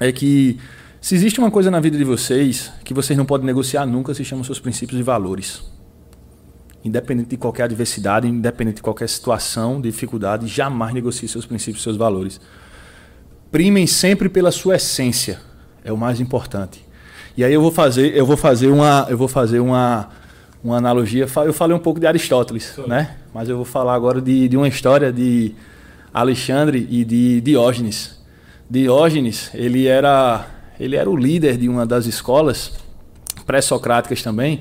Speaker 2: é que se existe uma coisa na vida de vocês que vocês não podem negociar nunca, se chama seus princípios e valores. Independente de qualquer adversidade, independente de qualquer situação, dificuldade, jamais negocie seus princípios seus valores. Primem sempre pela sua essência, é o mais importante. E aí eu vou fazer, eu vou fazer uma, eu vou fazer uma, uma analogia. Eu falei um pouco de Aristóteles, né? Mas eu vou falar agora de, de uma história de Alexandre e de Diógenes. Diógenes, ele era, ele era o líder de uma das escolas pré-socráticas também,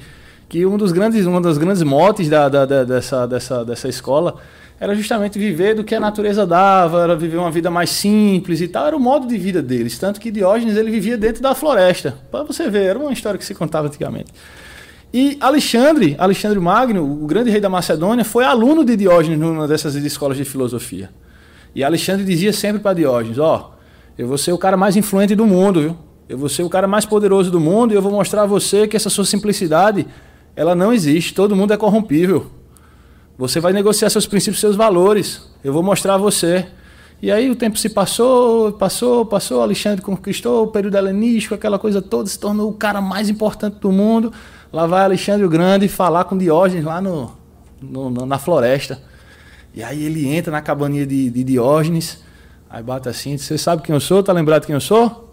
Speaker 2: que um dos grandes, uma das grandes motes da, da- da- dessa, dessa, dessa escola era justamente viver do que a natureza dava, era viver uma vida mais simples e tal, era o modo de vida deles. Tanto que Diógenes ele vivia dentro da floresta. Para você ver, era uma história que se contava antigamente. E Alexandre, Alexandre Magno, o grande rei da Macedônia, foi aluno de Diógenes numa dessas escolas de filosofia. E Alexandre dizia sempre para Diógenes: Ó, eu vou ser o cara mais influente do mundo, viu? Eu vou ser o cara mais poderoso do mundo e eu vou mostrar a você que essa sua simplicidade, ela não existe. Todo mundo é corrompível. Você vai negociar seus princípios, seus valores. Eu vou mostrar a você. E aí o tempo se passou, passou, passou. Alexandre conquistou o período helenístico, aquela coisa toda, se tornou o cara mais importante do mundo. Lá vai Alexandre o Grande falar com Diógenes lá no, no- na floresta. E aí ele entra na cabaninha de, de Diógenes, aí bate assim, você sabe quem eu sou? Tá lembrado quem eu sou?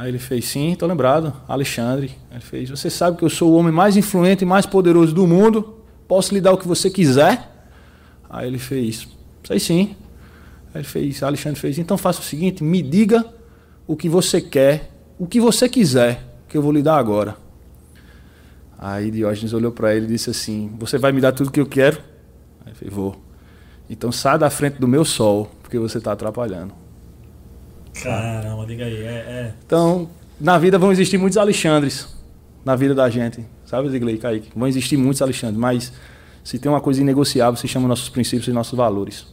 Speaker 2: Aí ele fez, sim, tô lembrado, Alexandre. Aí ele fez, você sabe que eu sou o homem mais influente e mais poderoso do mundo, posso lhe dar o que você quiser? Aí ele fez, sei sim. Aí ele fez, Alexandre fez, então faça o seguinte, me diga o que você quer, o que você quiser, que eu vou lhe dar agora. Aí Diógenes olhou para ele e disse assim, você vai me dar tudo que eu quero? Aí ele fez, vou. Então sai da frente do meu sol, porque você está atrapalhando.
Speaker 3: Caramba, diga aí. É, é.
Speaker 2: Então, na vida vão existir muitos Alexandres na vida da gente. Sabe, Zigley, Kaique? Vão existir muitos Alexandres, mas se tem uma coisa inegociável, se chama nossos princípios e nossos valores.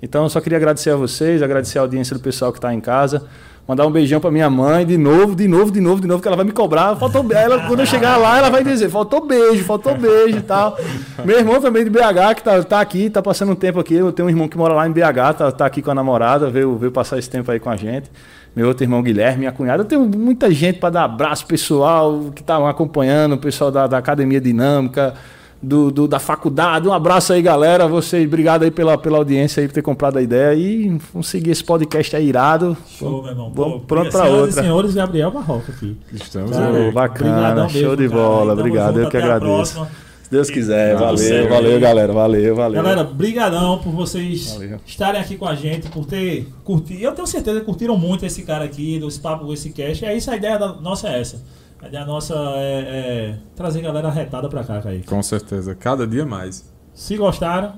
Speaker 2: Então, eu só queria agradecer a vocês, agradecer a audiência do pessoal que está em casa. Mandar um beijão para minha mãe, de novo, de novo, de novo, de novo, que ela vai me cobrar. Faltou ela Quando eu chegar lá, ela vai dizer: faltou beijo, faltou beijo e tal. Meu irmão também de BH, que tá, tá aqui, tá passando um tempo aqui. Eu tenho um irmão que mora lá em BH, tá, tá aqui com a namorada, veio, veio passar esse tempo aí com a gente. Meu outro irmão Guilherme, minha cunhada. Eu tenho muita gente para dar abraço pessoal que tá acompanhando, o pessoal da, da Academia Dinâmica. Do, do- da faculdade, um abraço aí galera, vocês, obrigado aí pela, pela audiência aí por ter comprado a ideia e vamos seguir esse podcast aí irado.
Speaker 3: Show, meu irmão.
Speaker 2: Vamos
Speaker 3: Pô,
Speaker 2: pronto pra
Speaker 3: senhoras
Speaker 2: outra.
Speaker 3: e senhores, Gabriel Barroca aqui.
Speaker 1: Estamos
Speaker 2: Ô,
Speaker 1: aí.
Speaker 2: bacana, show
Speaker 3: mesmo,
Speaker 2: de
Speaker 3: cara.
Speaker 2: bola,
Speaker 3: Tamo
Speaker 2: obrigado,
Speaker 3: junto,
Speaker 2: eu que agradeço. Se Deus quiser, valeu, valeu galera, valeu, valeu.
Speaker 3: Galera, brigadão por vocês
Speaker 2: Valeu.
Speaker 3: estarem aqui com a gente, por ter curtido. Eu tenho certeza que curtiram muito esse cara aqui, desse papo, esse cast. É isso, a ideia da nossa é essa. A ideia nossa é, é trazer galera retada pra cá, Kaique.
Speaker 1: Com certeza. Cada dia mais.
Speaker 3: Se gostaram,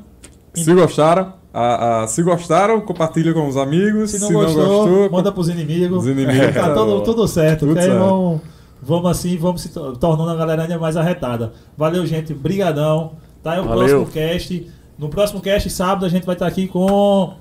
Speaker 1: Se gostaram, a- a- se gostaram, compartilha com os amigos.
Speaker 3: se não, gostou, manda pros inimigos.
Speaker 1: Os inimigos.
Speaker 3: Tá tudo, tudo certo.
Speaker 1: Tudo certo.
Speaker 3: vão, Vamos assim, vamos se to- tornando a galera ainda mais arretada. Valeu, gente. Brigadão. Tá aí o
Speaker 2: Valeu.
Speaker 3: próximo cast. No próximo cast, sábado, a gente vai estar aqui com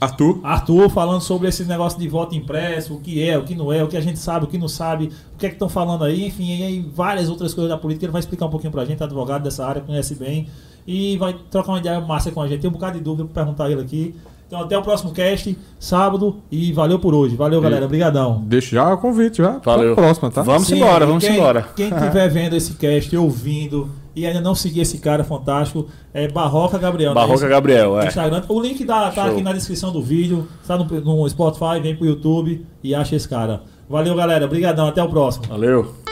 Speaker 1: Arthur,
Speaker 3: Arthur falando sobre esse negócio de voto impresso, o que é, o que não é, o que a gente sabe, o que não sabe, o que é que estão falando aí, enfim, e aí várias outras coisas da política. Ele vai explicar um pouquinho pra gente, advogado dessa área, conhece bem, e vai trocar uma ideia massa com a gente. Tem um bocado de dúvida pra perguntar a ele aqui. Então até o próximo cast, sábado, e valeu por hoje. Valeu, galera. Obrigadão.
Speaker 1: deixa já o convite já.
Speaker 2: Valeu.
Speaker 1: Próxima, tá?
Speaker 2: Vamos
Speaker 3: Sim,
Speaker 2: embora, vamos
Speaker 3: quem,
Speaker 2: embora.
Speaker 3: Quem estiver vendo esse cast, ouvindo, e ainda não seguir esse cara fantástico, é Barroca Gabriel. né?
Speaker 2: Barroca
Speaker 3: Esse-
Speaker 2: Gabriel, é.
Speaker 3: Instagram. O link dá, tá
Speaker 2: Show.
Speaker 3: aqui na descrição do vídeo, tá no, no Spotify, vem pro YouTube e acha esse cara. Valeu, galera. Obrigadão. Até o próximo.
Speaker 2: Valeu.